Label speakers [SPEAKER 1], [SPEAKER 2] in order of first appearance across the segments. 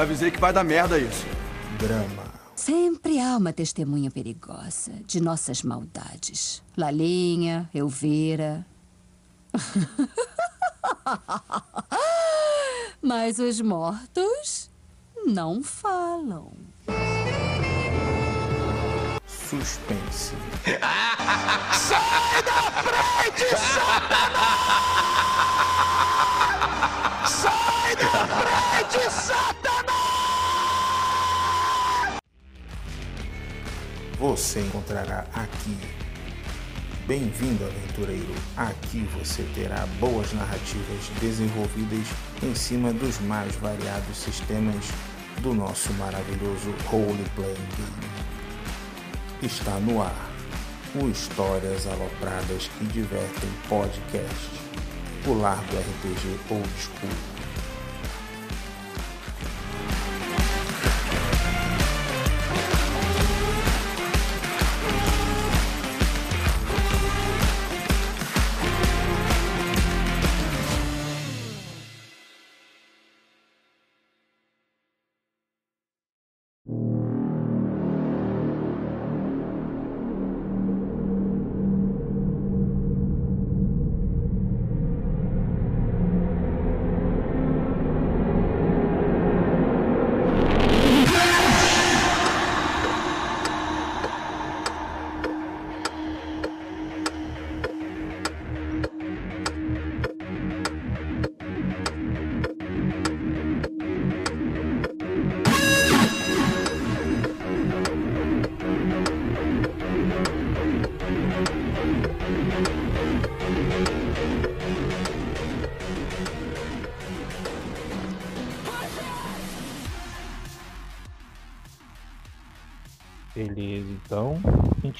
[SPEAKER 1] Já avisei que vai dar merda isso.
[SPEAKER 2] Drama.
[SPEAKER 3] Sempre há uma testemunha perigosa de nossas maldades. Lalinha, Elvira. Mas os mortos não falam.
[SPEAKER 2] Suspense. Você encontrará aqui. Bem-vindo, aventureiro. Aqui você terá boas narrativas desenvolvidas em cima dos mais variados sistemas do nosso maravilhoso Role Playing Game. Está no ar o Histórias Alopradas que Divertem Podcast, o Largo RPG Old School.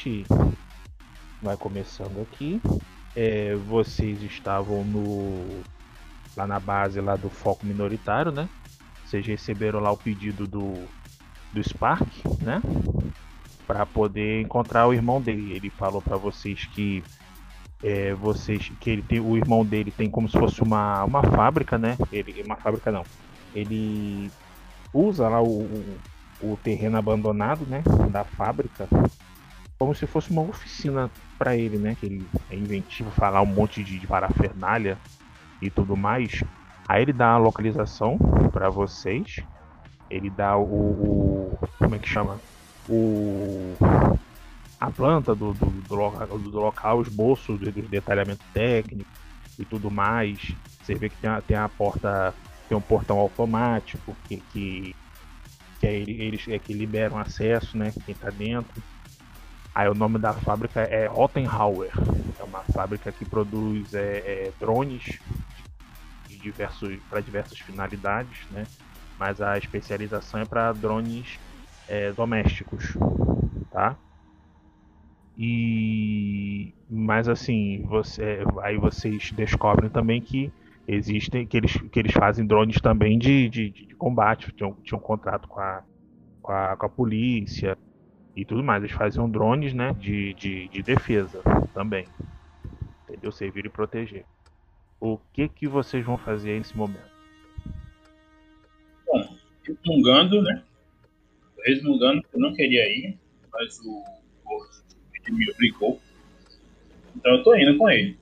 [SPEAKER 4] Gente vai começando aqui. É, vocês estavam no lá na base lá do foco minoritário, né? Vocês receberam lá o pedido do do Spark, né? Para poder encontrar o irmão dele. Ele falou para vocês que é, vocês que ele tem o irmão dele tem como se fosse uma, uma fábrica, né? Ele uma fábrica não. Ele usa lá o, o o terreno abandonado, né, da fábrica, como se fosse uma oficina para ele, né, que ele é inventivo, falar um monte de, parafernália e tudo mais. Aí ele dá a localização para vocês, ele dá o, o, como é que chama, o a planta do, do, do, local, do local, esboço do, do detalhamento técnico e tudo mais. Você vê que tem a, tem a porta, tem um portão automático que, que que é eles é que liberam acesso, né? Quem tá dentro. Aí o nome da fábrica é Rottenhauer. É uma fábrica que produz é, é, drones diversos para diversas finalidades, né? Mas a especialização é para drones é, domésticos, tá? E mas assim, você aí vocês descobrem também que existem que eles, que eles fazem drones também de, de, de combate, tinham um contrato com a, com a, com a polícia e tudo mais. Eles faziam drones né, de, de, de defesa também. Entendeu? Servir e proteger. O que que vocês vão fazer nesse momento?
[SPEAKER 5] Bom, resmungando, né? Resmungando, eu não queria ir, mas o Gordo me obrigou. Então eu tô indo com ele.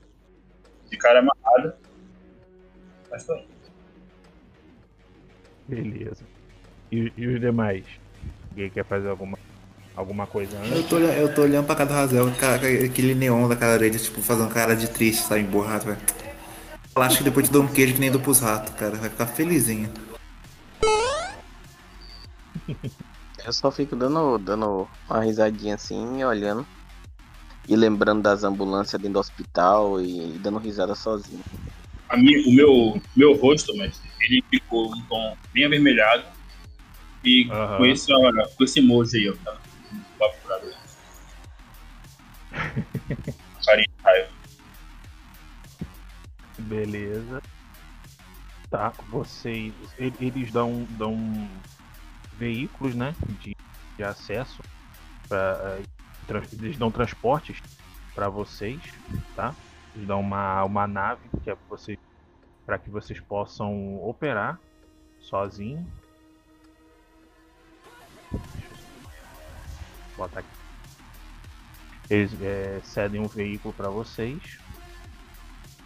[SPEAKER 5] De cara amarrada. Mas tô indo.
[SPEAKER 4] Beleza. E, e os demais? Alguém quer fazer alguma, alguma coisa antes?
[SPEAKER 6] Eu tô, olhando- eu tô olhando pra cara do Razel, aquele neon da cara dele, tipo, fazendo cara de triste, sabe, emborrado, velho. Eu acho que depois te dou um queijo que nem dou pros ratos, cara. Vai ficar felizinho.
[SPEAKER 7] Eu só fico dando, dando uma risadinha assim, olhando. E lembrando das ambulâncias dentro do hospital e dando risada sozinho.
[SPEAKER 5] minha, o meu, meu rosto, mas ele ficou um tom bem avermelhado e
[SPEAKER 4] Aham.
[SPEAKER 5] com, esse, com esse emoji aí, ó. Carinha.
[SPEAKER 4] Beleza. Tá, vocês. Eles dão, dão veículos, né? De, de acesso. Pra, eh, eles dão transportes para vocês, tá? Eles dão uma, uma nave que é pra vocês, para que vocês possam operar sozinho. Bota aqui. Eles eh, cedem um veículo para vocês.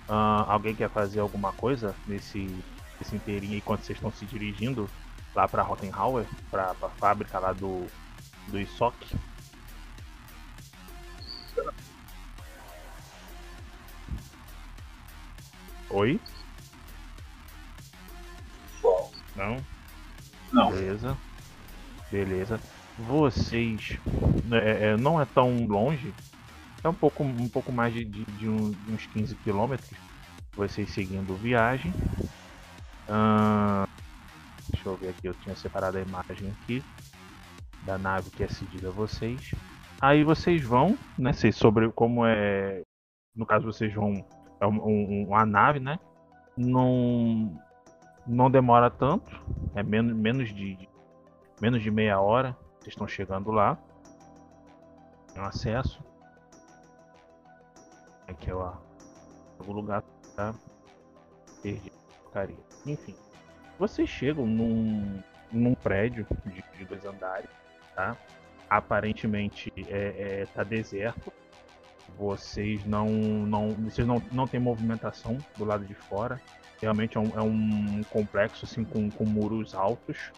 [SPEAKER 4] Ah, alguém quer fazer alguma coisa nesse, nesse inteirinho enquanto vocês estão se dirigindo lá para Rottenhauer, para a fábrica lá do, do Isoc? Oi? Não?
[SPEAKER 5] Não.
[SPEAKER 4] Beleza. Beleza. Vocês. é, é, não é tão longe. É um pouco, um pouco mais de, de, de uns 15 quilômetros. Vocês seguindo viagem. Ahn, deixa eu ver aqui, eu tinha separado a imagem aqui. Da nave que é cedida a vocês. Aí vocês vão, né? Vocês sobre como é. No caso vocês vão. É um, um- uma nave, né? Não. Não demora tanto. É menos, menos de- menos de meia hora. Vocês estão chegando lá. Tem acesso. Aqui é o lugar tá perdi a porcaria. Enfim. Vocês chegam num, num prédio de, de dois andares, tá? Aparentemente é, é, tá deserto. Vocês não, não, vocês não, não tem movimentação do lado de fora. Realmente é um, é um complexo assim com, com muros altos,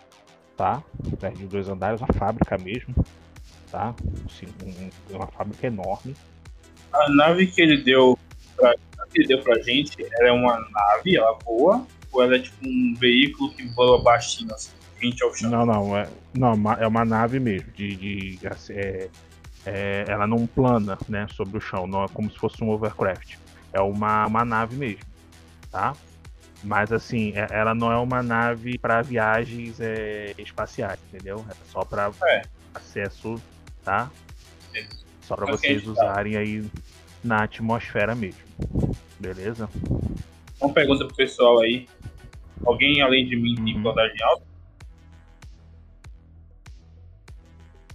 [SPEAKER 4] tá? Prédio de dois andares, uma fábrica mesmo, tá? Assim, um- uma fábrica enorme.
[SPEAKER 5] A nave que ele deu pra, a que ele deu pra gente, ela é uma nave, ela voa, ou ela é tipo um veículo que voa baixinho, assim, frente ao chão?
[SPEAKER 4] Não, não, é, não, uma- é uma nave mesmo. De, de, é, é, ela não plana, né, sobre o chão, não é como se fosse um overcraft. É uma, uma nave mesmo, tá? Mas assim, é- ela não é uma nave para viagens é, espaciais, entendeu? É só para
[SPEAKER 5] É.
[SPEAKER 4] acesso, tá? Só para vocês
[SPEAKER 5] tá.
[SPEAKER 4] usarem aí na atmosfera mesmo. Beleza?
[SPEAKER 5] Uma pergunta pro pessoal aí. Alguém além de mim tem
[SPEAKER 4] Uhum.
[SPEAKER 5] pilotagem alta?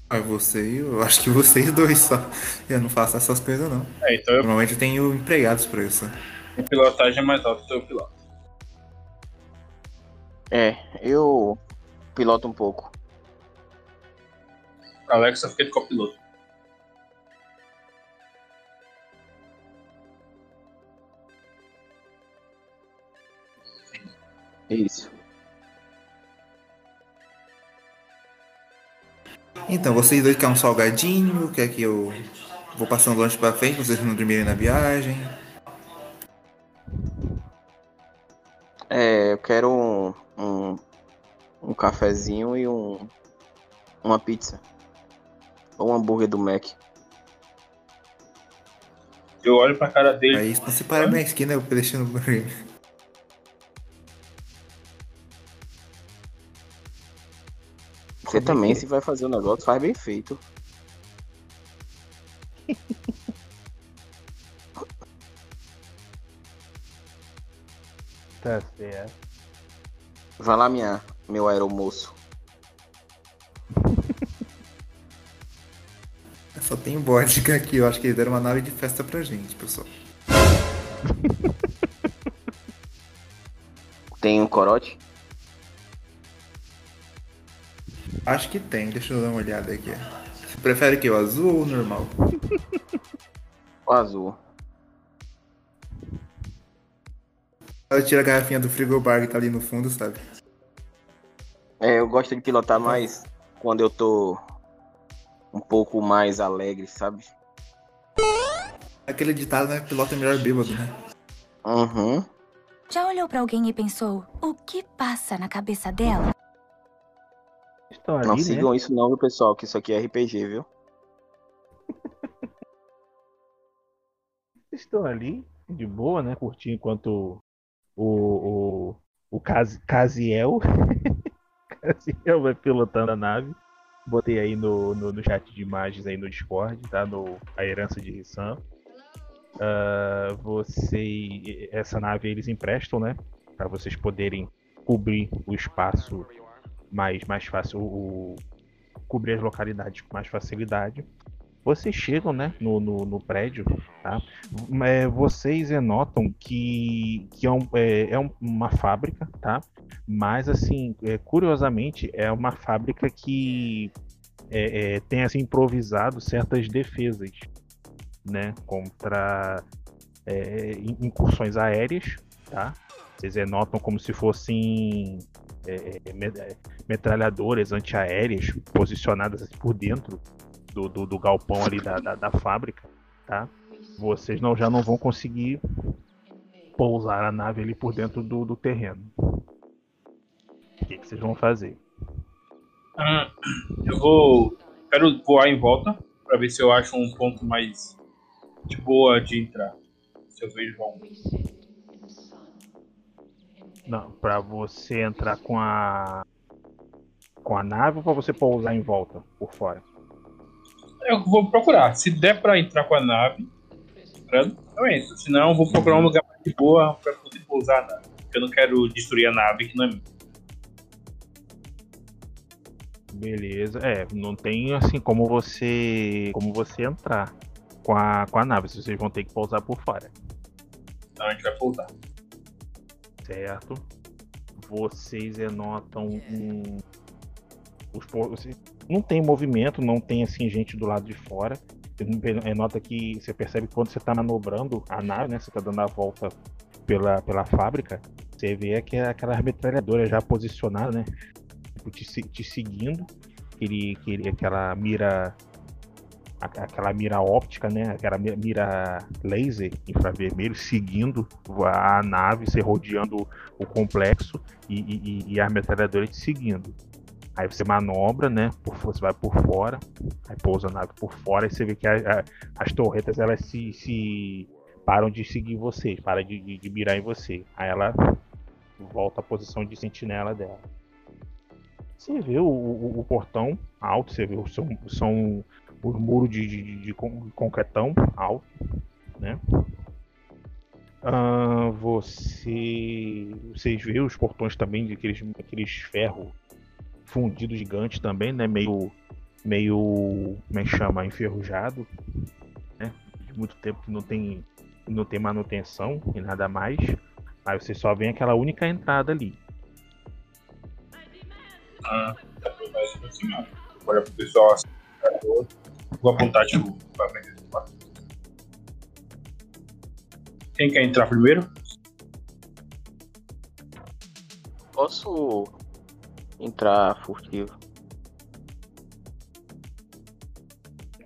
[SPEAKER 6] Ah, você e eu. Acho que vocês dois só. Eu não faço essas coisas, não.
[SPEAKER 5] É, então eu
[SPEAKER 6] Normalmente eu tenho empregados pra isso.
[SPEAKER 5] tenho pilotagem mais alta que eu piloto.
[SPEAKER 7] É, eu piloto um pouco.
[SPEAKER 5] Alexa fica de copiloto.
[SPEAKER 7] Isso.
[SPEAKER 6] Então, vocês dois querem um salgadinho? Quer que eu vou passando lanche pra frente, pra vocês não dormirem na viagem?
[SPEAKER 7] É, eu quero um, um, um cafezinho e um uma pizza. Ou um hambúrguer do Mac.
[SPEAKER 5] Eu olho pra cara dele.
[SPEAKER 6] Aí quando você para na esquina, eu deixando o
[SPEAKER 7] Você também, se vai fazer o negócio, faz bem feito.
[SPEAKER 4] Tá certo.
[SPEAKER 7] Vai lá, minha, meu aeromoço.
[SPEAKER 6] Só tem vodka aqui, eu acho que eles deram uma nave de festa pra gente, pessoal.
[SPEAKER 7] Tem um corote?
[SPEAKER 6] Acho que tem, deixa eu dar uma olhada aqui. Você prefere que o azul ou o normal?
[SPEAKER 7] O azul.
[SPEAKER 6] Eu tiro a garrafinha do frigobar que tá ali no fundo, sabe?
[SPEAKER 7] É, eu gosto de pilotar mais quando eu tô um pouco mais alegre, sabe?
[SPEAKER 6] Aquele ditado, né? Piloto é melhor bêbado, né?
[SPEAKER 7] Uhum.
[SPEAKER 8] Já olhou pra alguém e pensou, o que passa na cabeça dela?
[SPEAKER 4] Estão ali,
[SPEAKER 7] Não
[SPEAKER 4] né?
[SPEAKER 7] sigam isso não, viu, pessoal, que isso aqui é RPG, viu?
[SPEAKER 4] Estão ali, de boa, né? Curtindo enquanto o Cas Casiel. Casiel vai pilotando a nave. Botei aí no, no, no, chat de imagens aí no Discord, tá? No, a herança de Rissan. Uh, você, essa nave eles emprestam, né? Para vocês poderem cobrir o espaço mais, mais fácil, o, cobrir as localidades com mais facilidade. Vocês chegam, né, no, no, no prédio, tá? É, vocês notam que, que é, um, é, é, uma fábrica, tá? Mas, assim, é, curiosamente, é uma fábrica que é, é, tem, assim, improvisado certas defesas, né? Contra incursões aéreas, tá? Vocês notam como se fossem metralhadoras antiaéreas posicionadas por dentro do, do, do galpão ali da, da, da, fábrica, tá? Vocês não, já não vão conseguir pousar a nave ali por dentro do, do terreno. O que, que vocês vão fazer?
[SPEAKER 5] Ah, eu vou. Quero voar em volta para ver se eu acho um ponto mais de boa de entrar. Se eu vejo bom.
[SPEAKER 4] Não, para você entrar com a com a nave ou para você pousar em volta por fora?
[SPEAKER 5] Eu vou procurar. Se der pra entrar com a nave, eu entro. Se não, eu vou procurar um lugar mais de boa pra poder pousar a nave. Porque eu não quero destruir a nave que não é minha.
[SPEAKER 4] Beleza. É, não tem assim como você. como você entrar com a, com a nave. Vocês vão ter que pousar por fora.
[SPEAKER 5] Então a gente vai pousar.
[SPEAKER 4] Certo. Vocês notam um. Os, não tem movimento, não tem assim gente do lado de fora. Você nota que você percebe que quando você está manobrando a nave, né? Você está dando a volta pela, pela fábrica, você vê que é aquela metralhadora já posicionada, né? Tipo, te, te seguindo, aquele, aquele, aquela mira aquela mira óptica, né? Aquela mira laser infravermelho seguindo a nave, se rodeando o complexo e, e, e a metralhadora te seguindo. Aí você manobra, né? Você vai por fora, aí pousa a nave por fora e você vê que a, a, as torretas elas se, se, param de seguir você, param de, de, de, mirar em você. Aí ela volta à posição de sentinela dela. Você vê o, o, o portão alto, você vê são, são os muros de, de, de, concretão alto, né? Uh, você, vocês vê os portões também de aqueles, aqueles ferros fundido gigante também, né? Meio, meio, como é que chama, enferrujado, né? De muito tempo que não tem, não tem manutenção e nada mais. Aí você só vê aquela única entrada ali.
[SPEAKER 5] Ah, dá pra mais aproximar. Olha pro pessoal assim, vou apontar tipo pra frente do quarto. Quem quer entrar primeiro?
[SPEAKER 7] Posso entrar furtivo.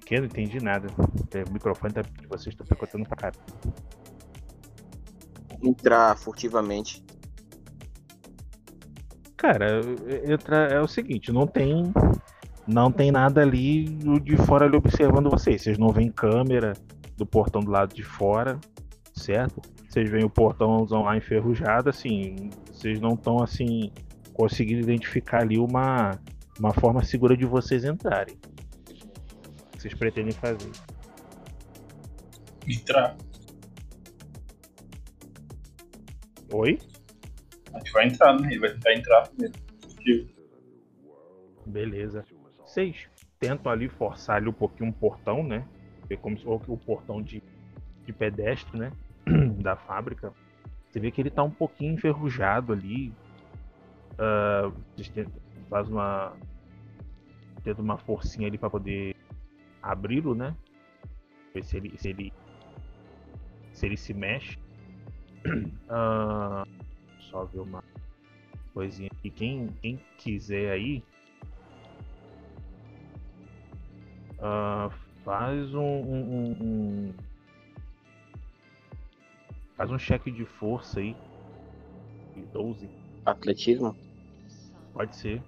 [SPEAKER 4] Que eu não entendi nada. O microfone tá, de vocês está picotando pra cara.
[SPEAKER 7] Entrar furtivamente.
[SPEAKER 4] Cara, entra, é o seguinte, não tem. Não tem nada ali de fora ali observando vocês. Vocês não veem câmera do portão do lado de fora, certo? Vocês veem o portãozão lá enferrujado, assim. Vocês não estão assim conseguindo identificar ali uma, uma forma segura de vocês entrarem. O que vocês pretendem fazer?
[SPEAKER 5] Entrar.
[SPEAKER 4] Oi?
[SPEAKER 5] A gente vai entrar, né? Ele vai tentar entrar primeiro.
[SPEAKER 4] Beleza. Vocês tentam ali forçar ali um pouquinho um portão, né? Ver como se fosse o portão de, de pedestre, né? da fábrica. Você vê que ele tá um pouquinho enferrujado ali, Uh, faz uma. Tendo uma forcinha ali para poder abri-lo, né? Ver se ele, se ele. Se ele se mexe. Uh, só ver uma coisinha aqui. Quem, quem quiser aí. Uh, faz um, um, um, Faz um cheque de força aí. De 12.
[SPEAKER 7] Atletismo?
[SPEAKER 4] Pode ser.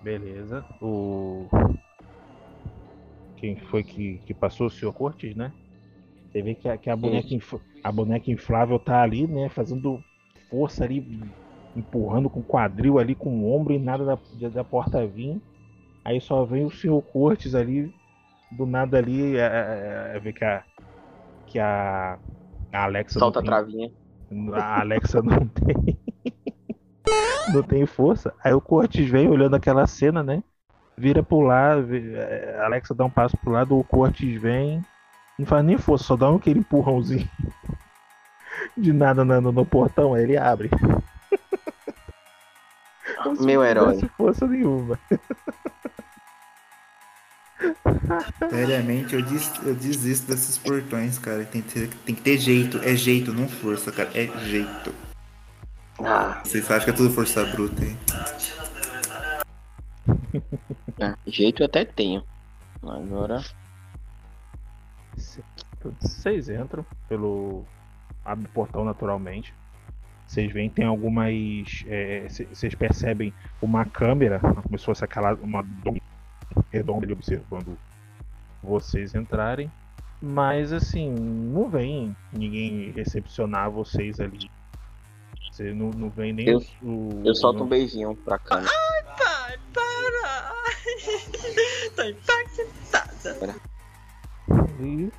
[SPEAKER 4] Beleza. O. Quem foi que, que passou? O senhor Cortes, né? Você vê que a, que a, boneca, inf... a boneca inflável tá ali, né? Fazendo força ali, empurrando com o quadril ali, com o ombro e nada da, da porta vir. Aí só vem o senhor Cortes ali, do nada ali, é, é, é, vê que a. Que a. A Alexa.
[SPEAKER 7] Solta a
[SPEAKER 4] não tem-
[SPEAKER 7] travinha.
[SPEAKER 4] a Alexa não tem. não tem força. Aí o Cortes vem olhando aquela cena, né? Vira pro lado, vê- é, a Alexa dá um passo pro lado, o Cortes vem. Não faz nem força, só dá um aquele empurrãozinho. De nada no, no- no portão, aí ele abre.
[SPEAKER 7] Meu
[SPEAKER 4] não
[SPEAKER 7] herói.
[SPEAKER 4] tivesse força nenhuma.
[SPEAKER 6] Seriamente, eu, des- eu desisto desses portões, cara. Tem que, ter, tem que ter jeito. É jeito, não força, cara. É jeito.
[SPEAKER 7] Ah,
[SPEAKER 6] Vocês acham que é tudo força bruta, hein?
[SPEAKER 7] é, jeito eu até tenho. Agora.
[SPEAKER 4] Vocês entram pelo. Abre o portão naturalmente. Vocês veem tem algumas. é, Vocês percebem uma câmera, como se fosse aquela. Uma redonda ali observando vocês entrarem. Mas assim, não vem ninguém recepcionar vocês ali. Você não, não vem nem
[SPEAKER 7] Eu-
[SPEAKER 4] o.
[SPEAKER 7] Eu solto
[SPEAKER 4] não-
[SPEAKER 7] um beijinho pra câmera.
[SPEAKER 9] Pai, para! Tô impactada.
[SPEAKER 4] E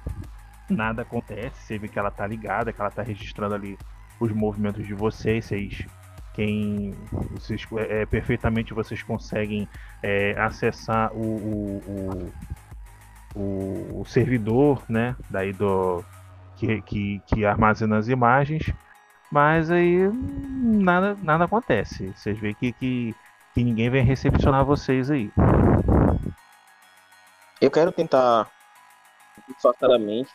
[SPEAKER 4] nada acontece. Você vê que ela tá ligada, que ela tá registrando ali os movimentos de vocês. Vocês, quem, vocês, é, perfeitamente vocês conseguem é, acessar o, o, o, o- servidor, né? Daí do que, que, que armazena as imagens. Mas aí nada, nada acontece. Vocês veem que, que, que ninguém vem recepcionar vocês aí.
[SPEAKER 7] Eu quero tentar disfarçadamente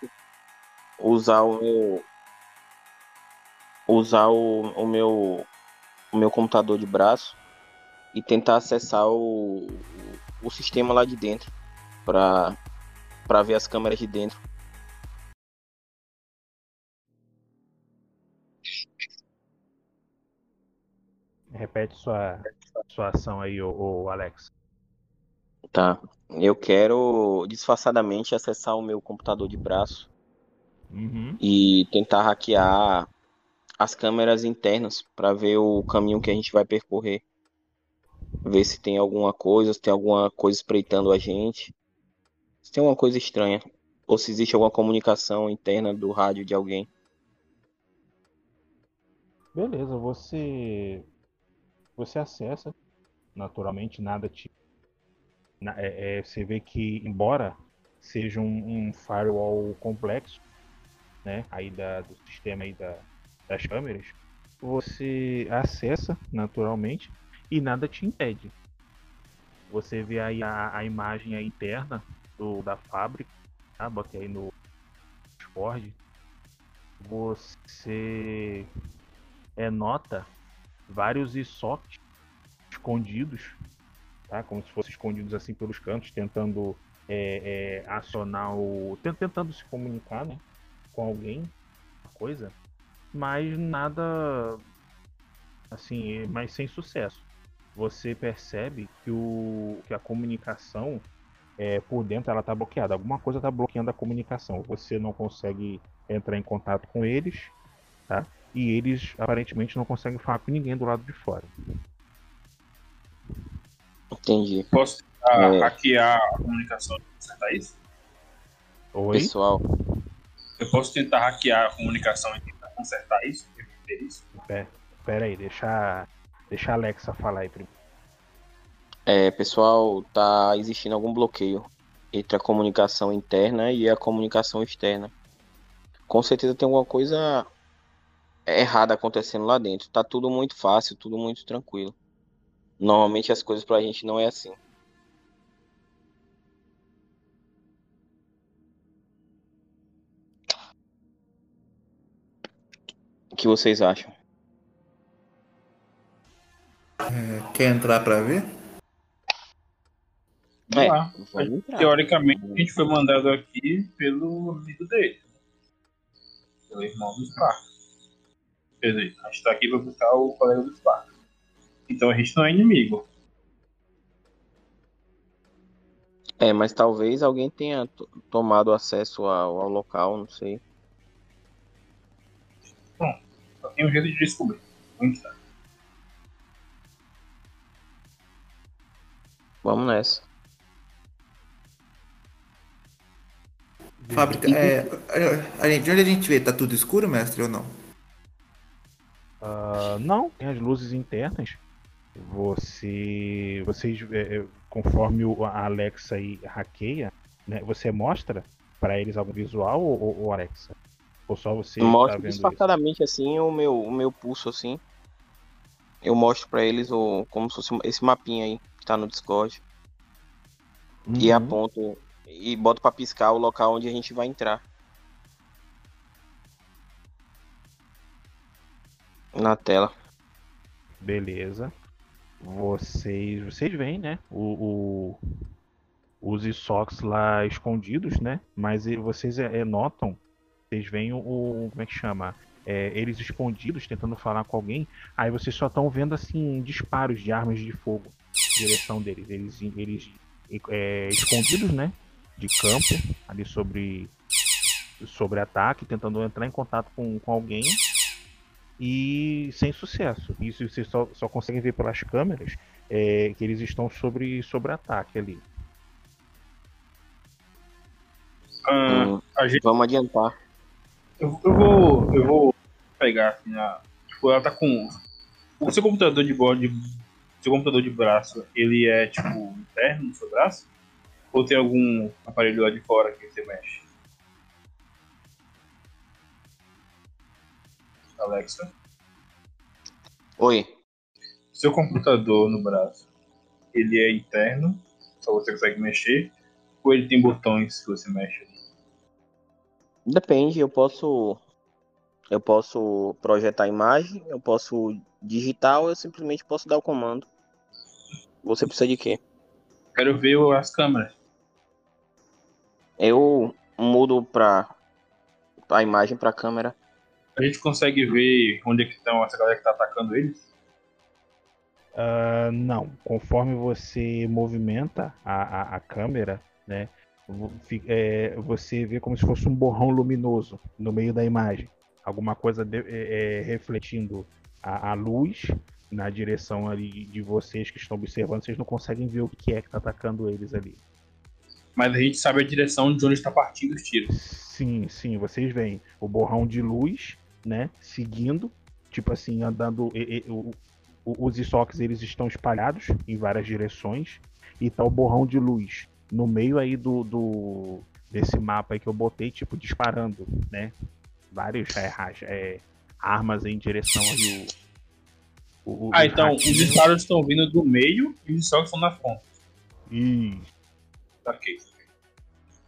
[SPEAKER 7] usar o meu usar o, o meu o meu computador de braço e tentar acessar o, o sistema lá de dentro para para ver as câmeras de dentro.
[SPEAKER 4] Repete sua, sua ação aí, ô Alex.
[SPEAKER 7] Tá. Eu quero disfarçadamente acessar o meu computador de braço
[SPEAKER 4] Uhum.
[SPEAKER 7] e tentar hackear as câmeras internas para ver o caminho que a gente vai percorrer. Ver se tem alguma coisa, se tem alguma coisa espreitando a gente. Se tem alguma coisa estranha. Ou se existe alguma comunicação interna do rádio de alguém.
[SPEAKER 4] Beleza, você você acessa naturalmente nada te é, é, você vê que embora seja um, um firewall complexo, né, aí da, do sistema aí da, das câmeras, você acessa naturalmente e nada te impede. Você vê aí a, a imagem aí interna do, da fábrica, tá? Botei aí no Discord. Você é, nota vários sockets escondidos, tá? Como se fossem escondidos assim pelos cantos, tentando é, é, acionar o. tent- tentando se comunicar, né? Com alguém, coisa, mas nada assim, mas sem sucesso. Você percebe que, o, que a comunicação é, por dentro ela está bloqueada. Alguma coisa está bloqueando a comunicação. Você não consegue entrar em contato com eles, tá? E eles aparentemente não conseguem falar com ninguém do lado de fora.
[SPEAKER 7] Entendi.
[SPEAKER 5] Posso tentar
[SPEAKER 7] É.
[SPEAKER 5] hackear a comunicação e consertar isso?
[SPEAKER 4] Oi?
[SPEAKER 7] Pessoal,
[SPEAKER 5] Eu posso tentar hackear a comunicação e tentar consertar isso? reverter isso?
[SPEAKER 4] Pera, pera aí, deixa, deixa a Alexa falar aí primeiro.
[SPEAKER 7] é, pessoal, tá existindo algum bloqueio entre a comunicação interna e a comunicação externa. Com certeza tem alguma coisa errada acontecendo lá dentro. Tá tudo muito fácil, tudo muito tranquilo. Normalmente as coisas pra gente não é assim. Que vocês acham?
[SPEAKER 6] É, quer entrar pra ver?
[SPEAKER 7] É.
[SPEAKER 5] Teoricamente, a gente foi mandado aqui pelo amigo dele. Pelo irmão do Spark. Quer dizer, a gente tá aqui pra buscar o colega do Spark. Então a gente não é inimigo.
[SPEAKER 7] É, mas talvez alguém tenha to- tomado acesso ao, ao local, não sei.
[SPEAKER 5] Só tem um jeito de descobrir. Onde tá?
[SPEAKER 7] Vamos nessa.
[SPEAKER 6] Fábrica, é. a- a gente- De onde a gente vê? Tá tudo escuro, mestre, ou não?
[SPEAKER 4] Ah, não, tem as luzes internas. Você, vocês, é, é, conforme o- a Alexa aí hackeia, né, você mostra pra eles algum visual ou, ou- ou Alexa? Ou só você tá
[SPEAKER 7] Mostro
[SPEAKER 4] isso?
[SPEAKER 7] disfarçadamente assim o meu, o meu pulso assim. Eu mostro pra eles o, como se fosse esse mapinha aí que tá no Discord. E
[SPEAKER 4] Uhum.
[SPEAKER 7] aponto e boto pra piscar o local onde a gente vai entrar. Na tela.
[SPEAKER 4] Beleza. Vocês, vocês veem, né? O, o- os Isox lá escondidos, né? Mas e- vocês é, é, notam, vocês veem o, o- como é que chama? É, eles escondidos tentando falar com alguém. Aí vocês só estão vendo assim disparos de armas de fogo em direção deles. Eles, eles é, escondidos, né? De campo ali sobre sobre ataque, tentando entrar em contato com, com alguém e sem sucesso. Isso vocês só, só conseguem ver pelas câmeras é, que eles estão sobre, sobre ataque ali.
[SPEAKER 5] Ah, a gente,
[SPEAKER 7] vamos adiantar.
[SPEAKER 5] Eu, eu vou. Eu vou pegar assim a. Tipo, ela tá com. O seu computador de bode. Seu computador de braço, ele é tipo interno no seu braço? Ou tem algum aparelho lá de fora que você mexe? Alexa.
[SPEAKER 7] Oi.
[SPEAKER 5] Seu computador no braço, ele é interno, só você consegue mexer, ou ele tem botões que você mexe?
[SPEAKER 7] Depende, eu posso. Eu posso projetar a imagem, eu posso digitar ou eu simplesmente posso dar o comando. Você precisa de quê?
[SPEAKER 5] Quero ver as câmeras.
[SPEAKER 7] Eu mudo pra a imagem pra câmera.
[SPEAKER 5] A gente consegue ver onde é que estão essa galera que tá atacando eles?
[SPEAKER 4] Ah, não, conforme você movimenta a, a, a câmera, né, é, você vê como se fosse um borrão luminoso no meio da imagem. Alguma coisa de- é, é, refletindo a, a luz na direção ali de- vocês que estão observando. Vocês não conseguem ver o que é que está atacando eles ali.
[SPEAKER 5] Mas a gente sabe a direção de onde está partindo os tiros.
[SPEAKER 4] Sim, sim, vocês veem o borrão de luz, né, seguindo, tipo assim, andando. e- e- o- os estoques eles estão espalhados em várias direções e tá o borrão de luz no meio aí do, do desse mapa aí que eu botei, tipo disparando, né, vários é, é, armas em direção aí o, o- o-
[SPEAKER 5] Ah, então os
[SPEAKER 4] ratinhos.
[SPEAKER 5] disparos estão vindo do meio e os disparos estão na ponta.
[SPEAKER 4] Ih,
[SPEAKER 5] Ok.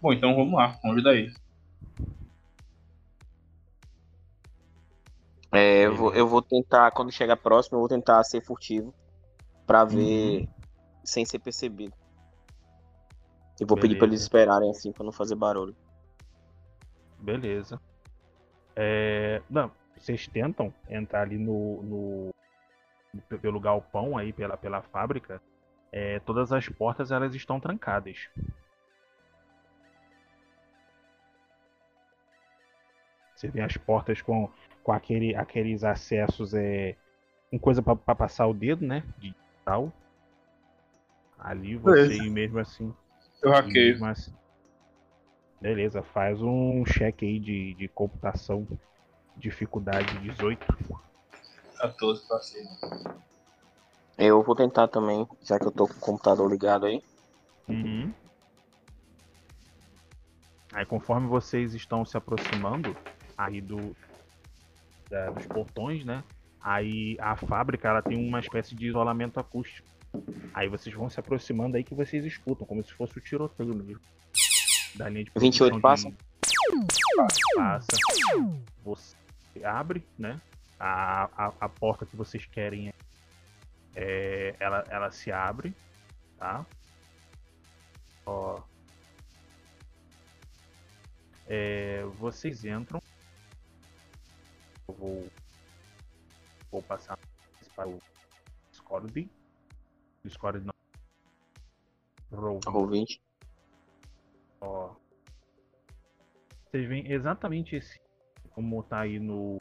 [SPEAKER 5] Bom, então vamos lá, vamos ajudar eles.
[SPEAKER 7] É, eu, vou, eu vou tentar, quando chegar próximo, eu vou tentar ser furtivo pra ver sem ser percebido. Eu vou pedir pra eles
[SPEAKER 4] Beleza.
[SPEAKER 7] esperarem assim pra não fazer barulho.
[SPEAKER 4] Beleza. É, não, vocês tentam entrar ali no, no- pelo galpão aí pela, pela fábrica. É, todas as portas elas estão trancadas. Você vê as portas com, com aquele, aqueles acessos é com coisa para passar o dedo, né? Digital. Ali você
[SPEAKER 5] Beleza.
[SPEAKER 4] mesmo assim
[SPEAKER 5] Eu hackeio.
[SPEAKER 4] assim- Beleza, faz um cheque aí de, de computação. Dificuldade 18.
[SPEAKER 5] 14 pra cima.
[SPEAKER 7] Eu vou tentar também, já que eu tô com o computador ligado aí.
[SPEAKER 4] Uhum. Aí conforme vocês estão se aproximando aí do da- dos portões, né? Aí a fábrica ela tem uma espécie de isolamento acústico. Aí vocês vão se aproximando aí que vocês escutam, como se fosse o tiroteio mesmo. Da linha de
[SPEAKER 7] 28
[SPEAKER 4] produção de- Passa. Você abre, né? A, a, a porta que vocês querem é, ela, ela se abre, tá? Ó. É, vocês entram. Eu vou, vou passar para o Discord. Discord não. Roll
[SPEAKER 7] Roll 20.
[SPEAKER 4] Ó. Vocês veem exatamente esse. Como tá aí no.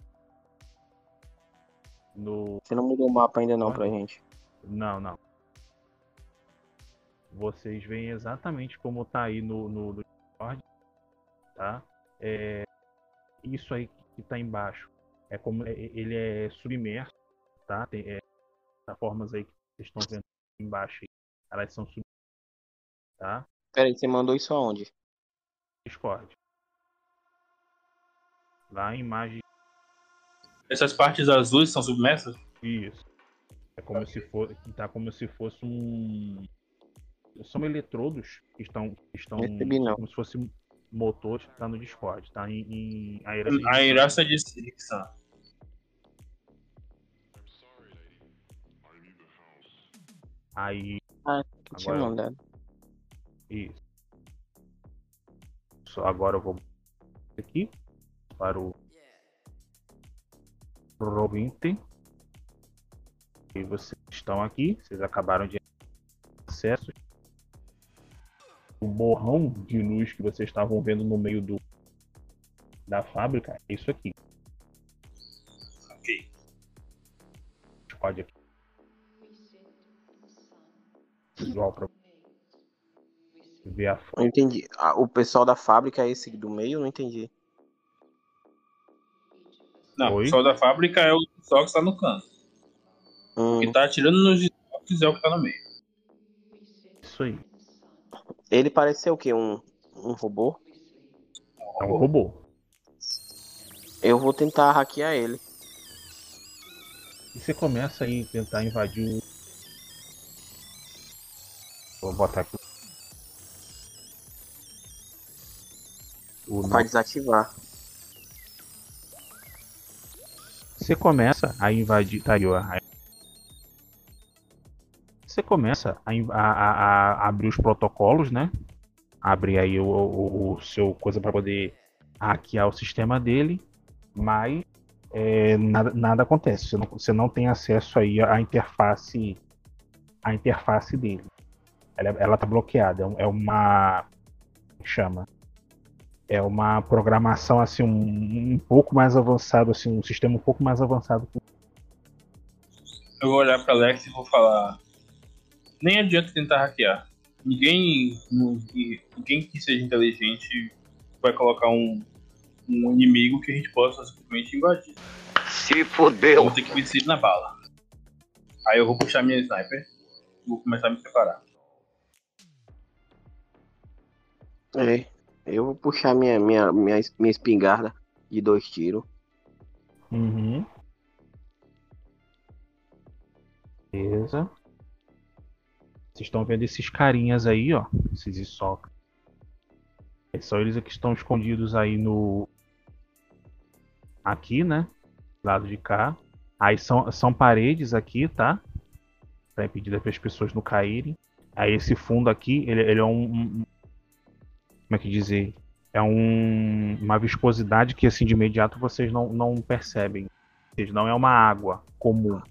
[SPEAKER 4] No.
[SPEAKER 7] Você não mudou o mapa ainda não pra gente.
[SPEAKER 4] Não, não. Vocês veem exatamente como tá aí no, no, no Discord, tá? É, isso aí que tá embaixo é como é- ele é submerso, tá? Tem é, plataformas aí que vocês estão vendo embaixo, aí, elas são submersas, tá?
[SPEAKER 7] Peraí, você mandou isso aonde?
[SPEAKER 4] Discord. Lá em imagem
[SPEAKER 5] Essas partes azuis são submersas?
[SPEAKER 4] Isso. É como se fosse, tá como se fosse um são eletrodos que estão que estão
[SPEAKER 7] Recebi, não.
[SPEAKER 4] como se fosse motores que tá no Discord, tá em, em a herança de-
[SPEAKER 5] A
[SPEAKER 4] Aí
[SPEAKER 7] Ah, que tinha
[SPEAKER 4] Agora-
[SPEAKER 7] mandado.
[SPEAKER 4] Isso. Só agora eu vou aqui para o 20. E vocês estão aqui, vocês acabaram de acesso. O borrão de luz que vocês estavam vendo no meio do da fábrica é isso aqui.
[SPEAKER 5] Ok.
[SPEAKER 4] Pode aqui. Visual para ver a
[SPEAKER 7] Não entendi. Ah, o pessoal da fábrica é esse do meio? Não entendi.
[SPEAKER 5] Não,
[SPEAKER 4] Oi?
[SPEAKER 5] o pessoal da fábrica é o pessoal que está no canto.
[SPEAKER 7] Hum,
[SPEAKER 5] O que tá atirando nos estoques é o que tá no meio.
[SPEAKER 4] Isso aí.
[SPEAKER 7] Ele parece ser o quê? Um, um robô?
[SPEAKER 4] É um robô.
[SPEAKER 7] Eu vou tentar hackear ele.
[SPEAKER 4] E você começa aí a tentar invadir botar aqui. O
[SPEAKER 7] Vai desativar.
[SPEAKER 4] Você começa a invadir. Tá aí, ó. Você começa a- a- a abrir os protocolos, né? Abrir aí o, o- o seu coisa para poder hackear o sistema dele, mas é, nada, nada acontece. Você não, você não tem acesso aí à interface, à interface dele. Ela, ela tá bloqueada. É É uma chama é uma programação assim um, um pouco mais avançado assim um sistema um pouco mais avançado que
[SPEAKER 5] Eu vou olhar pra Alex e vou falar. Nem adianta tentar hackear. Ninguém, ninguém que seja inteligente vai colocar um, um inimigo que a gente possa simplesmente invadir.
[SPEAKER 7] Se
[SPEAKER 5] Eu
[SPEAKER 7] fodeu.
[SPEAKER 5] vou ter que vencer na bala. Aí eu vou puxar minha sniper e vou começar a me preparar.
[SPEAKER 7] É. Eu vou puxar minha, minha, minha, minha espingarda de dois tiros.
[SPEAKER 4] Uhum. Beleza. Vocês estão vendo esses carinhas aí, ó. Esses Isoca. São eles que estão escondidos aí no. Aqui, né? Lado de cá. Aí são, são paredes aqui, tá? Pra impedir para as pessoas não caírem. Aí esse fundo aqui, ele, ele é um, um- Como é que dizer? É um, uma viscosidade que assim de imediato vocês não, não percebem. Ou seja, não é uma água comum,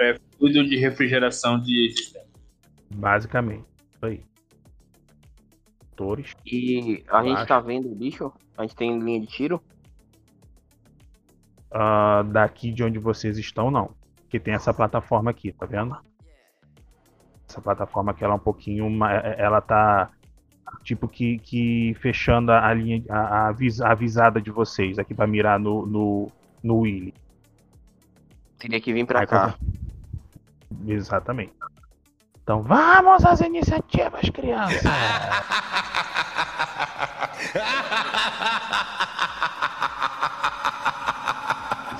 [SPEAKER 5] É fluido de refrigeração de sistema.
[SPEAKER 4] basicamente. Isso aí. Motores.
[SPEAKER 7] E a gente
[SPEAKER 4] Baixo.
[SPEAKER 7] tá vendo o bicho? A gente tem linha de tiro?
[SPEAKER 4] Ah, daqui de onde vocês estão, não. Porque tem essa plataforma aqui, tá vendo? Essa plataforma aqui ela é um pouquinho. ma- Ela tá tipo que, que fechando a linha, a, a, visada de vocês aqui pra mirar no, no, no Willy.
[SPEAKER 7] Teria que vir pra
[SPEAKER 4] Aí
[SPEAKER 7] cá.
[SPEAKER 4] quando- Exatamente. Então vamos às iniciativas, crianças!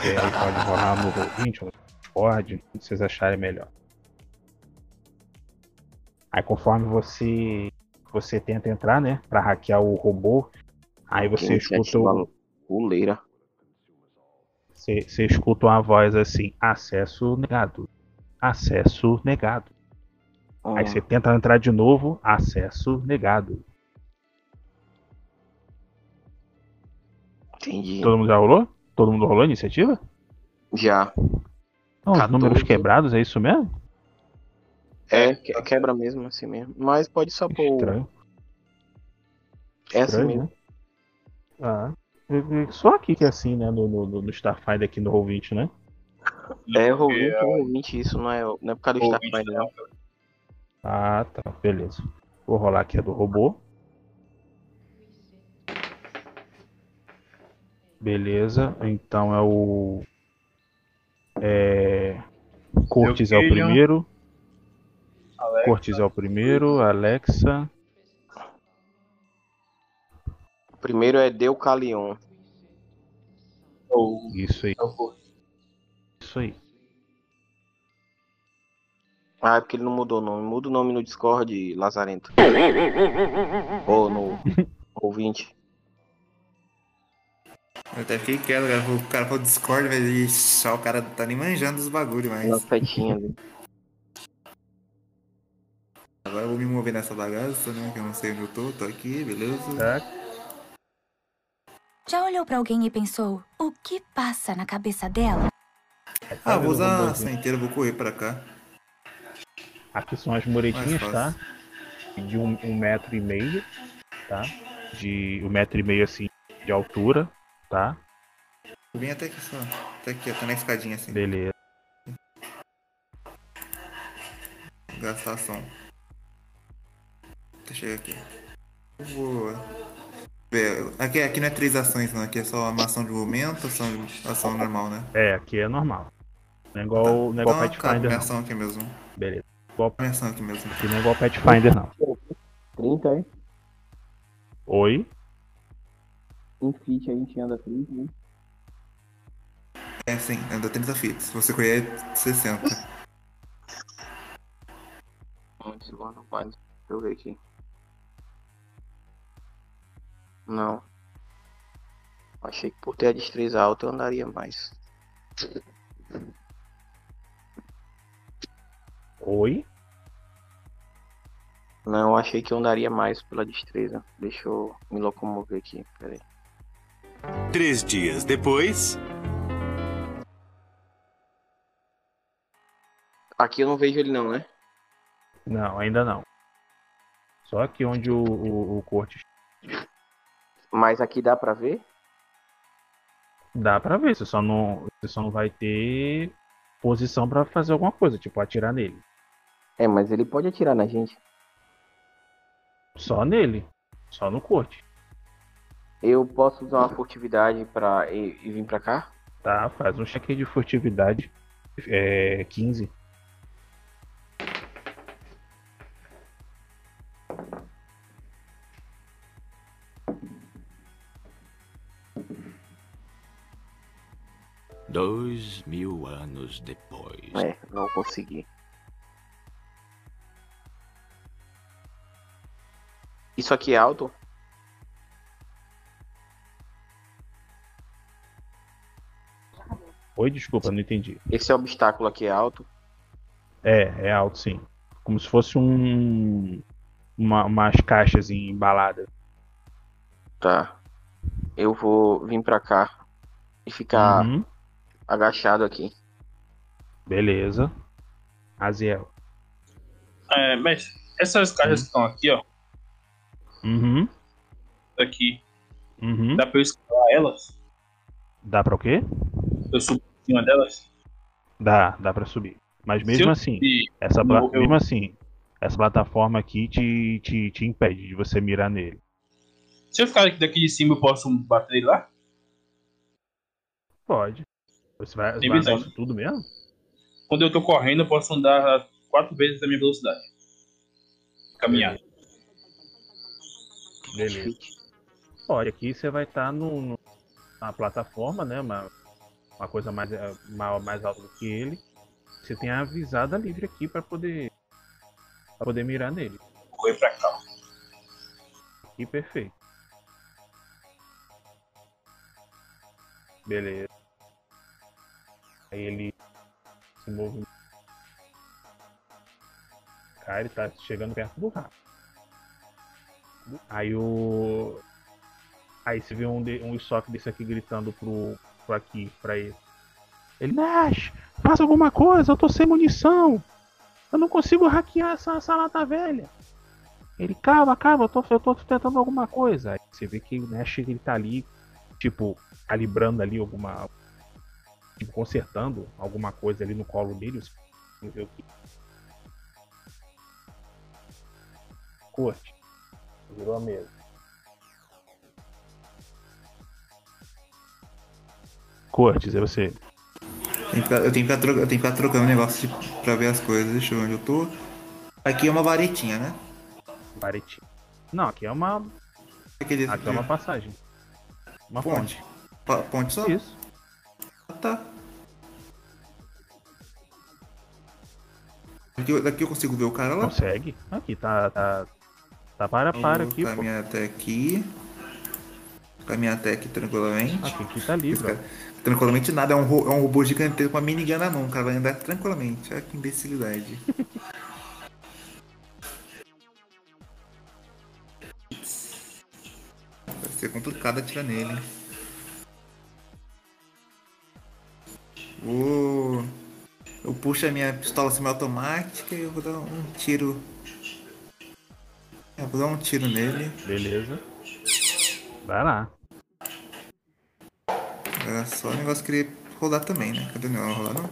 [SPEAKER 4] E aí pode rolar no Roll20 ou no Discord, o que vocês acharem melhor. Aí conforme você você tenta entrar, né, Pra hackear o robô, aí você escuta o,
[SPEAKER 7] Puleira.
[SPEAKER 4] você, você escuta uma voz assim, acesso negado. Acesso negado. Aí você tenta entrar de novo, acesso negado.
[SPEAKER 7] Entendi.
[SPEAKER 4] Todo mundo já rolou? Todo mundo rolou a iniciativa?
[SPEAKER 7] Já.
[SPEAKER 4] Não, os
[SPEAKER 7] 14.
[SPEAKER 4] números quebrados, é isso mesmo?
[SPEAKER 7] É, que- quebra mesmo assim mesmo. Mas pode só pôr.
[SPEAKER 4] Estranho.
[SPEAKER 7] É assim
[SPEAKER 4] Estranho,
[SPEAKER 7] mesmo.
[SPEAKER 4] né? Ah. Só aqui que é assim, né? No, no, no Starfinder aqui no Roll20, né?
[SPEAKER 7] É roll
[SPEAKER 5] Porque
[SPEAKER 7] 20 é roll 20, isso não é, não é por causa do Starfinder,
[SPEAKER 5] 20
[SPEAKER 7] não.
[SPEAKER 4] Ah, tá. Beleza. Vou rolar aqui a do robô. Beleza. Então é o. É. Cortes é o primeiro.
[SPEAKER 5] Alex,
[SPEAKER 4] Cortes é o primeiro. Alexa.
[SPEAKER 7] O primeiro é Deucalion.
[SPEAKER 5] ou
[SPEAKER 4] Isso aí.
[SPEAKER 5] é.
[SPEAKER 4] Isso aí.
[SPEAKER 7] Ah, é porque ele não mudou o nome. Muda o nome no Discord, Lazarento. Ou no 20.
[SPEAKER 6] Eu até fiquei quieto, cara. O cara falou Discord, velho. Só o cara tá nem manjando dos bagulho,
[SPEAKER 7] Uma
[SPEAKER 6] mas.
[SPEAKER 7] setinha ali.
[SPEAKER 6] Agora eu vou me mover nessa bagaça, né? Que eu não sei onde eu tô. Tô aqui, beleza.
[SPEAKER 4] Tá.
[SPEAKER 8] Já olhou pra alguém e pensou, o que passa na cabeça dela?
[SPEAKER 6] Ah, vou usar a inteira, vou correr pra cá.
[SPEAKER 4] Aqui são as muretinhas, tá? De um, um metro e meio, tá? De um metro e meio assim de altura, tá?
[SPEAKER 6] Vir até aqui só. Até aqui, até na escadinha assim.
[SPEAKER 4] Beleza.
[SPEAKER 6] Gastar ação. Até chegar aqui. Eu vou. Aqui, aqui não é três ações, não. Aqui é só uma ação de movimento, ação, de- ação normal, né?
[SPEAKER 4] É, aqui é normal. Não é igual, não é igual
[SPEAKER 6] Então,
[SPEAKER 4] Pathfinder,
[SPEAKER 6] minha
[SPEAKER 4] não.
[SPEAKER 6] ação aqui mesmo.
[SPEAKER 4] Beleza. Igual,
[SPEAKER 6] Minha ação aqui mesmo.
[SPEAKER 4] aqui não é igual Pathfinder, não.
[SPEAKER 7] 30, é?
[SPEAKER 4] Oi?
[SPEAKER 7] Em feet a gente anda 30, né?
[SPEAKER 6] É, sim, anda 30 feet. Se você é 60.
[SPEAKER 7] Um segundo, mais. Deixa eu ver aqui. Não. Achei que por ter a destreza alta eu andaria mais.
[SPEAKER 4] Oi?
[SPEAKER 7] Não, achei que eu andaria mais pela destreza. Deixa eu me locomover aqui, peraí.
[SPEAKER 10] Três dias depois.
[SPEAKER 7] Aqui eu não vejo ele não, né?
[SPEAKER 4] Não, ainda não. Só aqui onde o, o, o corte
[SPEAKER 7] Mas aqui dá pra ver?
[SPEAKER 4] dá pra ver. Você só não, você só não vai ter posição pra fazer alguma coisa, tipo atirar nele.
[SPEAKER 7] É, mas ele pode atirar na gente.
[SPEAKER 4] Só nele. Só no corte.
[SPEAKER 7] Eu posso usar uma furtividade pra e, e vir pra cá?
[SPEAKER 4] Tá? Faz um check de furtividade. É 15.
[SPEAKER 10] Anos depois.
[SPEAKER 7] É, não consegui. Isso aqui é alto?
[SPEAKER 4] Oi, desculpa, não entendi.
[SPEAKER 7] Esse obstáculo aqui é alto?
[SPEAKER 4] É, é alto sim. Como se fosse um. Uma, umas caixas embaladas.
[SPEAKER 7] Tá. Eu vou vir pra cá e ficar
[SPEAKER 4] Uhum,
[SPEAKER 7] agachado aqui.
[SPEAKER 4] Beleza. Aziel.
[SPEAKER 5] É, mas essas caixas que estão aqui, ó,
[SPEAKER 4] Uhum.
[SPEAKER 5] aqui,
[SPEAKER 4] Uhum.
[SPEAKER 5] dá pra eu escalar elas?
[SPEAKER 4] Dá pra o quê?
[SPEAKER 5] Eu subo em cima delas?
[SPEAKER 4] Dá, dá pra subir. Mas mesmo
[SPEAKER 5] eu
[SPEAKER 4] assim, essa pla-
[SPEAKER 5] eu-
[SPEAKER 4] mesmo assim, essa plataforma aqui te, te, te impede de você mirar nele.
[SPEAKER 5] Se eu ficar aqui daqui de cima, eu posso bater ele lá?
[SPEAKER 4] Pode. Você vai,
[SPEAKER 5] Tem
[SPEAKER 4] vai
[SPEAKER 5] visão,
[SPEAKER 4] isso tudo mesmo?
[SPEAKER 5] Quando eu tô correndo, eu posso andar quatro vezes a minha velocidade. Caminhar.
[SPEAKER 4] Beleza. Pode, aqui você vai estar no- na plataforma, né? Uma, uma coisa mais, eh, ma- mais alta do que ele. Você tem a visada livre aqui para poder para poder mirar nele.
[SPEAKER 5] Correr pra cá.
[SPEAKER 4] Aqui perfeito. Beleza. Aí ele move. Cara, ele tá chegando perto do rato. Aí o. Aí você vê um, de, um estoque desse aqui gritando pro, pro aqui, pra ele. Ele, Nash, faça alguma coisa, eu tô sem munição. Eu não consigo hackear essa, essa lata velha. Ele, calma, calma, eu tô, eu tô tentando alguma coisa. Aí Você vê que o Nash ele tá ali, tipo, calibrando ali alguma. Tipo, consertando alguma coisa ali no colo dele. Não vê o que. Corte. Virou a mesa. Cortes, é você.
[SPEAKER 6] Eu tenho que ficar, eu tenho que ficar trocando negócio de, pra ver as coisas. Deixa eu ver onde eu tô. Aqui é uma varetinha, né?
[SPEAKER 4] Varetinha. Não, aqui é uma.
[SPEAKER 6] Aquele,
[SPEAKER 4] Aqui é uma passagem. Uma
[SPEAKER 6] ponte.
[SPEAKER 4] ponte.
[SPEAKER 6] Ponte só?
[SPEAKER 4] Isso.
[SPEAKER 6] Tá. Daqui, eu- daqui eu consigo ver o cara lá?
[SPEAKER 4] Consegue. Aqui tá. Tá, tá para para aqui, pô.
[SPEAKER 6] Caminhar até aqui. Caminhar até aqui tranquilamente.
[SPEAKER 4] Aqui, aqui tá livre.
[SPEAKER 6] Tranquilamente nada, é um, ro- é um robô gigantesco com uma minigun na mão, o cara vai andar tranquilamente. Olha que imbecilidade. Vai ser complicado atirar nele. Vou... Eu puxo a minha pistola semiautomática e eu vou dar um tiro. É, vou dar um tiro nele.
[SPEAKER 4] Beleza. Vai lá.
[SPEAKER 6] Era só o negócio que queria rodar também, né? Cadê o negócio rolar não?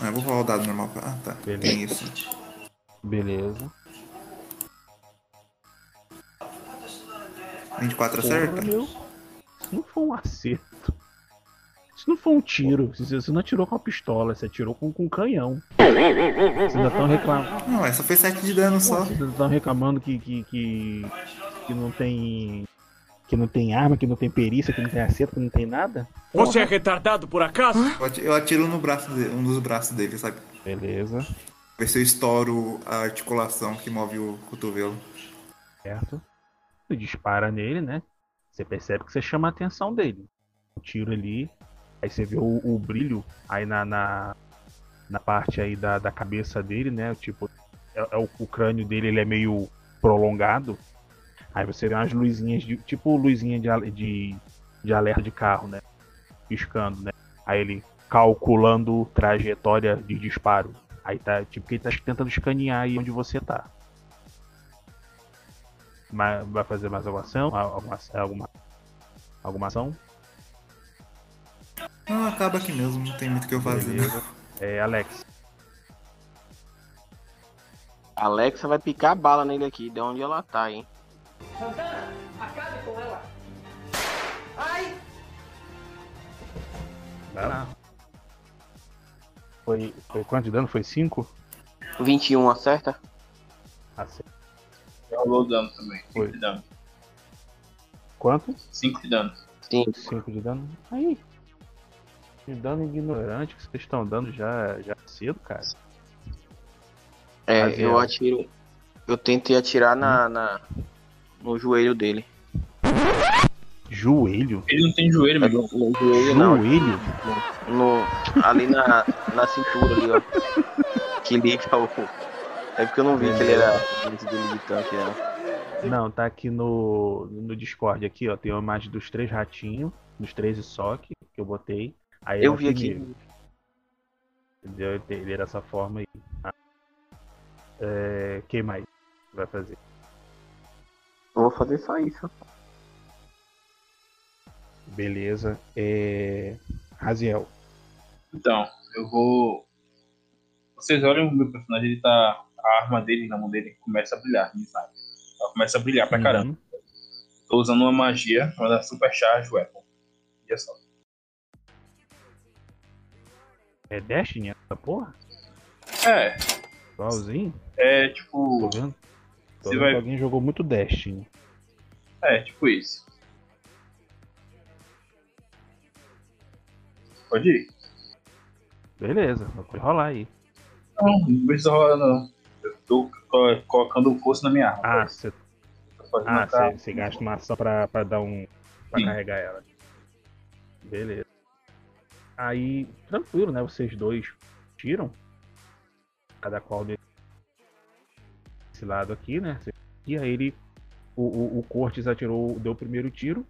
[SPEAKER 6] Ah, eu vou rolar o dado normal. Ah, tá.
[SPEAKER 4] Beleza.
[SPEAKER 6] Tem isso.
[SPEAKER 4] Beleza.
[SPEAKER 6] 24
[SPEAKER 4] Porra,
[SPEAKER 6] acerta?
[SPEAKER 4] meu. Isso não foi um acerto. Isso não foi um tiro. Você você não atirou com a pistola, você atirou com, com um canhão. Vocês ainda estão reclamando.
[SPEAKER 6] Não, essa foi 7 de dano só.
[SPEAKER 4] Vocês ainda estão reclamando que, que, que, que não tem. Que não tem arma, que não tem perícia, que não tem acerto, que não tem nada?
[SPEAKER 11] Você é retardado por acaso?
[SPEAKER 6] Eu atiro no braço dele, um dos braços dele, sabe?
[SPEAKER 4] Beleza.
[SPEAKER 6] Ver se eu estouro a articulação que move o cotovelo.
[SPEAKER 4] Certo? Você dispara nele, né? Você percebe que você chama a atenção dele. Um tiro ali. Aí você vê o, o brilho aí na, na, na parte aí da, da cabeça dele, né? Tipo, é, é o, o crânio dele ele é meio prolongado. Aí você vê umas luzinhas, de, tipo luzinha de, de, de alerta de carro, né? Piscando, né? Aí ele calculando trajetória de disparo. Aí tá, tipo, que ele tá tentando escanear aí onde você tá. Vai fazer mais alguma ação? Alguma, alguma, alguma ação?
[SPEAKER 6] Não, acaba aqui mesmo, não tem muito o que eu fazer. né?
[SPEAKER 4] É, Alex.
[SPEAKER 7] Alexa vai picar a bala nele aqui, de onde ela tá, hein?
[SPEAKER 12] Santana, acabe com ela. Ai!
[SPEAKER 4] Vai lá. Foi, foi quanto de dano? Foi 5?
[SPEAKER 7] 21, acerta?
[SPEAKER 4] Acerta.
[SPEAKER 5] Rolou dano também. 5
[SPEAKER 4] Foi.
[SPEAKER 5] de dano.
[SPEAKER 4] Quanto?
[SPEAKER 5] 5 de dano.
[SPEAKER 4] 5 de dano. Aí. De dano ignorante que vocês estão dando já, já cedo, cara.
[SPEAKER 7] É,
[SPEAKER 4] Raziel.
[SPEAKER 7] eu atiro. Eu tentei atirar na, na. no joelho dele.
[SPEAKER 4] Joelho?
[SPEAKER 5] Ele não tem joelho, meu.
[SPEAKER 7] No, no joelho, não.
[SPEAKER 4] Joelho?
[SPEAKER 7] No, ali na, na cintura ali, ó. Que liga o. É porque eu não vi que ele era dentro dele de tanque, né?
[SPEAKER 4] Não, tá aqui no, no Discord aqui, ó. Tem uma imagem dos três ratinhos, dos três Isoc que eu botei. Aí
[SPEAKER 7] Eu
[SPEAKER 4] é
[SPEAKER 7] vi aqui.
[SPEAKER 4] primeiro. Entendeu? Ele é dessa forma aí. Ah. É, quem mais vai fazer?
[SPEAKER 7] Eu vou fazer só isso.
[SPEAKER 4] Beleza. É. Raziel.
[SPEAKER 5] Então, eu vou. Vocês olham o meu personagem, ele tá. A arma dele na mão dele começa a brilhar, sabe? Ela começa a brilhar pra caramba. Tô usando uma magia chamada Super Charge Weapon. Olha só.
[SPEAKER 4] É Destiny essa porra?
[SPEAKER 5] É,
[SPEAKER 4] Igualzinho?
[SPEAKER 5] é tipo.
[SPEAKER 4] Tô vendo? Tô vendo
[SPEAKER 5] vai-
[SPEAKER 4] alguém jogou muito Destiny.
[SPEAKER 5] É, tipo isso. Pode ir.
[SPEAKER 4] Beleza, pode rolar aí.
[SPEAKER 5] Não, não precisa rolar não. Tô co- colocando força na minha arma.
[SPEAKER 4] Ah, você ah, gasta uma ação pra, pra dar um. pra
[SPEAKER 5] Sim.
[SPEAKER 4] carregar ela. Beleza. Aí, tranquilo, né? Vocês dois tiram. Cada qual desse lado aqui, né? E aí ele. O, o, o Cortes atirou, deu o primeiro tiro.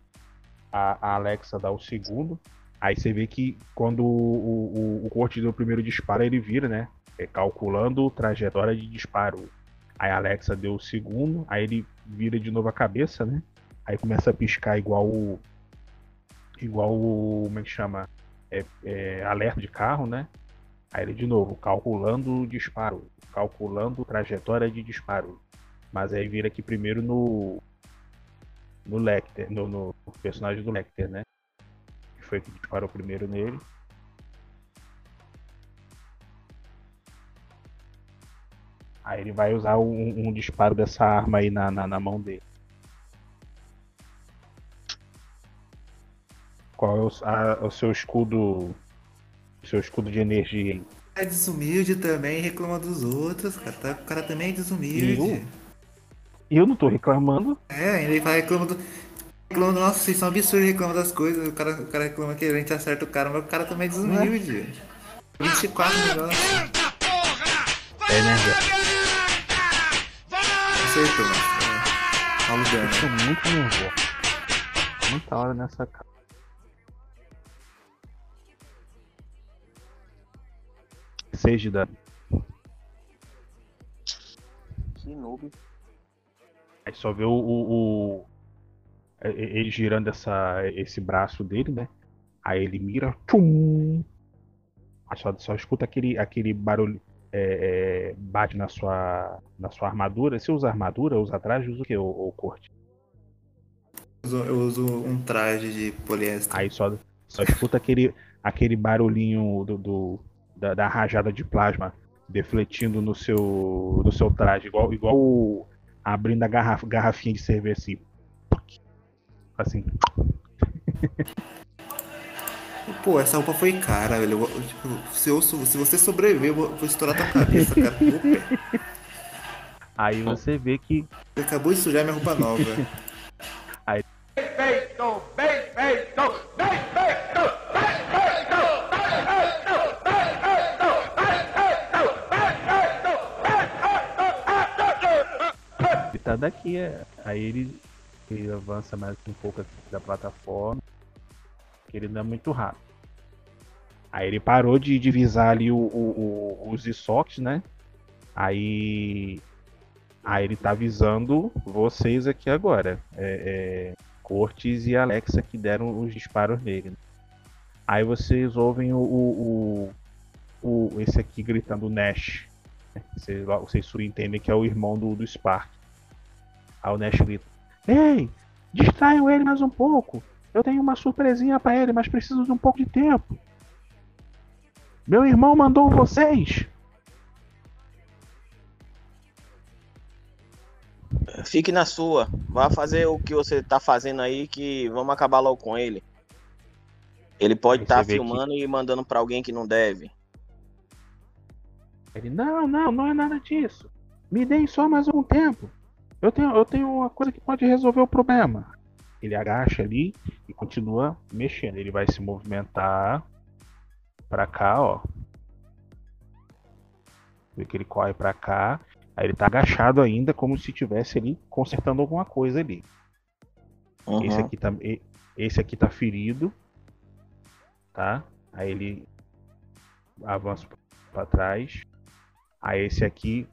[SPEAKER 4] A, a Alexa dá o segundo. Aí você vê que quando o, o, o Cortes deu o primeiro disparo, ele vira, né? É, calculando trajetória de disparo. Aí a Alexa deu o segundo, aí ele vira de novo a cabeça, né? Aí começa a piscar igual o. Igual o. Como é que chama? É, é, alerta de carro, né? Aí ele de novo, calculando o disparo, calculando trajetória de disparo. Mas aí vira aqui primeiro no. No Lecter, no, no personagem do Lecter, né? Que foi que disparou primeiro nele. Aí ele vai usar um, um disparo dessa arma aí na, na, na mão dele. Qual é o, a- o seu escudo. Seu escudo de energia aí?
[SPEAKER 6] É desumilde também, reclama dos outros, cara. Tá- O cara também é desumilde.
[SPEAKER 4] Eu não tô reclamando.
[SPEAKER 6] É, ele fala, reclama do. Reclama do nossa, vocês são absurdos, reclama das coisas. O cara, o cara reclama que a gente acerta o cara, mas o cara também é desumilde. 24 milhões.
[SPEAKER 4] É, né, velho?
[SPEAKER 6] Acertou, mas. É. Paulo
[SPEAKER 4] Eu
[SPEAKER 6] Dano.
[SPEAKER 4] tô muito nervoso. Muita hora nessa cara. Seis de dano.
[SPEAKER 7] Que noob.
[SPEAKER 4] Aí só vê o, o, o- é- é- ele girando essa, esse braço dele, né? Aí ele mira, tchum! Aí só, só escuta aquele, aquele barulho, é, é, bate na sua, na sua armadura. Você usa armadura, usa traje, usa o que, o, corte?
[SPEAKER 6] Eu uso- um traje de poliéster.
[SPEAKER 4] Aí só, só escuta aquele, aquele barulhinho do, do- da, da rajada de plasma defletindo no seu, no seu traje, igual, igual o- abrindo a garrafa, garrafinha de cerveja assim. Assim.
[SPEAKER 6] Pô, essa roupa foi cara, velho. Tipo, se, eu, se você sobreviver, eu vou, vou estourar tua cabeça, cara. Opa,
[SPEAKER 4] Aí você vê que
[SPEAKER 6] Você acabou de sujar minha roupa nova.
[SPEAKER 4] Aí
[SPEAKER 12] Feito, bem feito, bem feito, bem feito, bem feito, bem feito, bem feito, bem feito,
[SPEAKER 4] ele tá daqui, é. Aí ele, ele avança mais um pouco aqui da plataforma. Que ele é muito rápido. Aí ele parou de divisar ali o, o, o- os isocs, né? Aí. Aí ele tá avisando vocês aqui agora. É, é, Cortes e Alexa que deram os disparos nele. né? Aí vocês ouvem o, o, o, o- esse aqui gritando Nash. né? Vocês, vocês subentendem que é o irmão do, do Spark. Aí o Nash grita: Ei, distraiam ele mais um pouco. Eu tenho uma surpresinha pra ele, mas preciso de um pouco de tempo. Meu irmão mandou vocês.
[SPEAKER 7] Fique na sua. Vá fazer o que você tá fazendo aí que vamos acabar logo com ele. Ele pode estar
[SPEAKER 4] você vê que-
[SPEAKER 7] filmando e mandando pra alguém que não deve.
[SPEAKER 4] Ele: Não, não, não é nada disso. Me deem só mais algum tempo. Eu tenho, eu tenho uma coisa que pode resolver o problema. Ele agacha ali e continua mexendo. Ele vai se movimentar pra cá, ó. Vê que ele corre pra cá. Aí ele tá agachado ainda, como se estivesse ali consertando alguma coisa ali.
[SPEAKER 7] Uhum.
[SPEAKER 4] Esse aqui tá, esse aqui tá ferido, tá? Aí ele avança pra trás. Aí esse aqui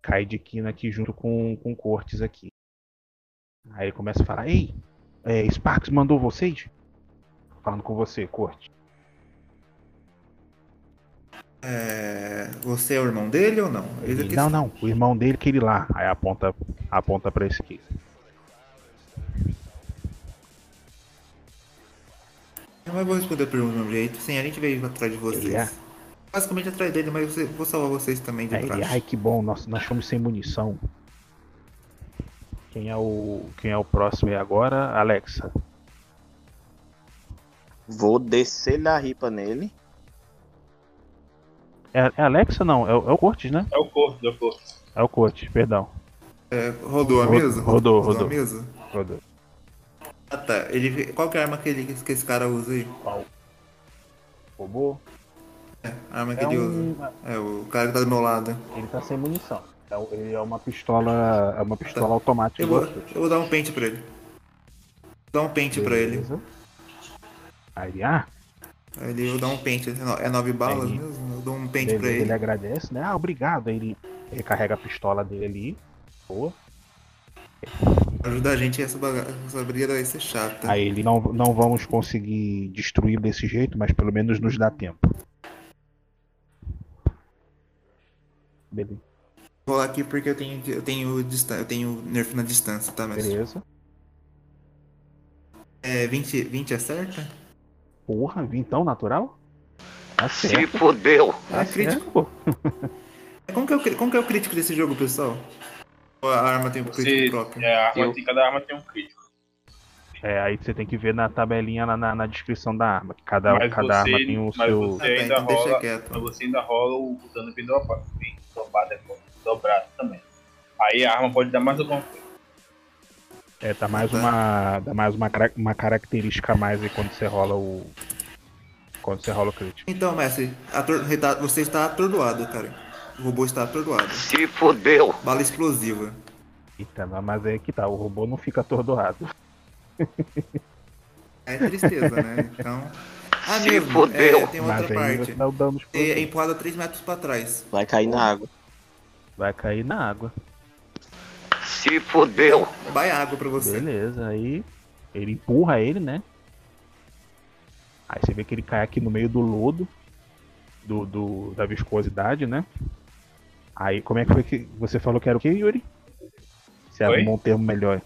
[SPEAKER 4] cai de quina aqui junto com, com Cortes aqui. Aí ele começa a falar: Ei, é, Sparks mandou vocês? Falando com você, Corte.
[SPEAKER 6] É, você é o irmão dele ou não?
[SPEAKER 4] Ele, não, não, o irmão dele que ele lá. Aí aponta, aponta pra aqui.
[SPEAKER 6] Mas eu vou responder do mesmo jeito. Sim, a gente veio atrás de vocês.
[SPEAKER 4] É?
[SPEAKER 6] Basicamente atrás dele, mas eu vou salvar vocês também de
[SPEAKER 4] Aí ele, ai que bom, nós, nós fomos sem munição. Quem é o, quem é o próximo aí agora? Alexa.
[SPEAKER 7] Vou descer a ripa nele.
[SPEAKER 4] É, é Alexa não, é, o- é o Cortes, né?
[SPEAKER 5] É o corpo, é o corpo.
[SPEAKER 4] É o Cortes, perdão.
[SPEAKER 6] É, rodou a
[SPEAKER 4] Ro-
[SPEAKER 6] mesa?
[SPEAKER 4] Rodou,
[SPEAKER 6] a
[SPEAKER 4] rodou.
[SPEAKER 6] mesa?
[SPEAKER 4] Rodou.
[SPEAKER 6] Ah tá. Ele, qual que é a arma que, ele, que esse cara usa aí?
[SPEAKER 4] Qual? Robô?
[SPEAKER 6] É, a arma que
[SPEAKER 4] É
[SPEAKER 6] ele
[SPEAKER 4] um-
[SPEAKER 6] usa. É, o cara que tá do meu lado.
[SPEAKER 4] Ele tá sem munição. É o- Ele é uma pistola. É uma pistola
[SPEAKER 6] Tá.
[SPEAKER 4] automática.
[SPEAKER 6] Eu vou, eu vou dar um pente pra ele. Vou dar um pente pra ele.
[SPEAKER 4] Beleza. Aí, ah,
[SPEAKER 6] Aí ele, eu dar um pente. É É nove balas mesmo? Eu dou um pente
[SPEAKER 4] beleza,
[SPEAKER 6] pra ele.
[SPEAKER 4] ele agradece, né? Ah, obrigado. Aí ele recarrega a pistola dele ali. Boa.
[SPEAKER 6] Ajuda a gente essa, baga... essa briga vai ser chata.
[SPEAKER 4] Aí ele não, não vamos conseguir destruir desse jeito, mas pelo menos nos dá tempo. Beleza.
[SPEAKER 6] Vou lá aqui porque eu tenho, eu tenho, eu tenho nerf na distância, tá, mestre?
[SPEAKER 4] Beleza.
[SPEAKER 6] É, 20, 20 acerta?
[SPEAKER 4] Porra, vintão natural? Tá
[SPEAKER 6] Se fodeu.
[SPEAKER 4] Tá
[SPEAKER 6] É crítico.
[SPEAKER 4] pô.
[SPEAKER 6] Como que, é o, como que é o crítico desse jogo, pessoal? Ou a arma tem um crítico
[SPEAKER 5] Você,
[SPEAKER 6] próprio?
[SPEAKER 5] é, a arma, cada arma tem um crítico.
[SPEAKER 4] É, aí você tem que ver na tabelinha na, na, na descrição da arma. que Cada,
[SPEAKER 5] mas
[SPEAKER 4] cada
[SPEAKER 5] você,
[SPEAKER 4] arma tem o
[SPEAKER 5] mas
[SPEAKER 4] seu.
[SPEAKER 5] você ainda
[SPEAKER 6] então deixa
[SPEAKER 5] rola,
[SPEAKER 6] quieto.
[SPEAKER 5] mas você ainda rola o, o dano bem dobrado, bem dobrado, também. Aí a arma pode dar mais alguma coisa.
[SPEAKER 4] É, dá mais uma. Dá mais uma, uma característica a mais aí quando você rola o. Quando você rola o crítico.
[SPEAKER 6] Então, mestre, ator- você está atordoado, cara. O robô está atordoado.
[SPEAKER 4] Se fodeu!
[SPEAKER 6] Bala explosiva.
[SPEAKER 4] Eita, mas é que tá, o robô não fica atordoado.
[SPEAKER 6] É tristeza, né? Então. Ah,
[SPEAKER 4] Se
[SPEAKER 6] mesmo,
[SPEAKER 4] fodeu.
[SPEAKER 6] é, tem outra
[SPEAKER 4] Mas
[SPEAKER 6] parte. É, é empurrado 3 metros pra trás.
[SPEAKER 7] Vai cair na água.
[SPEAKER 4] Vai cair na água.
[SPEAKER 6] Se fodeu. Vai água pra você.
[SPEAKER 4] Beleza, aí ele empurra ele, né? Aí você vê que ele cai aqui no meio do lodo, do, do- da viscosidade, né? Aí como é que foi que você falou que era o que, Yuri? Você
[SPEAKER 5] Oi?
[SPEAKER 4] arrumou um termo melhor.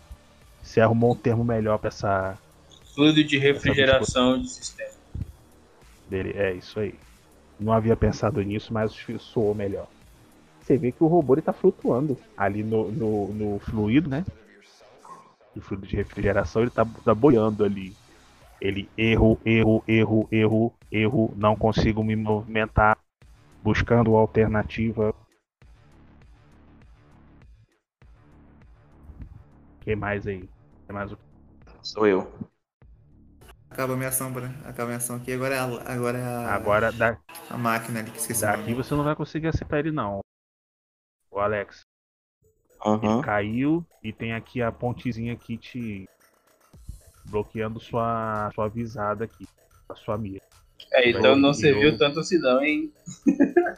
[SPEAKER 4] Você arrumou um termo melhor pra essa.
[SPEAKER 5] Fluido de refrigeração de sistema.
[SPEAKER 4] dele. É isso aí. Não havia pensado nisso, mas soou melhor. Você vê que o robô ele tá flutuando ali no, no, no fluido, né? O fluido de refrigeração ele tá, tá boiando ali. Ele erro, erro, erro, erro, erro, não consigo me movimentar, buscando alternativa. que mais aí? Que mais o
[SPEAKER 7] Sou eu.
[SPEAKER 6] Acaba a minha ação, pra... acaba a minha ação aqui. Agora é a, agora é a,
[SPEAKER 4] Agora da,
[SPEAKER 6] a máquina ali que esqueci.
[SPEAKER 4] daqui
[SPEAKER 6] nome.
[SPEAKER 4] você não vai conseguir acertar ele não. O Alex.
[SPEAKER 7] Uhum.
[SPEAKER 4] Ele caiu e tem aqui a pontezinha aqui te bloqueando sua, sua visada aqui, a sua mira.
[SPEAKER 5] É, então não
[SPEAKER 4] Eu-
[SPEAKER 5] serviu tanto assim não, hein?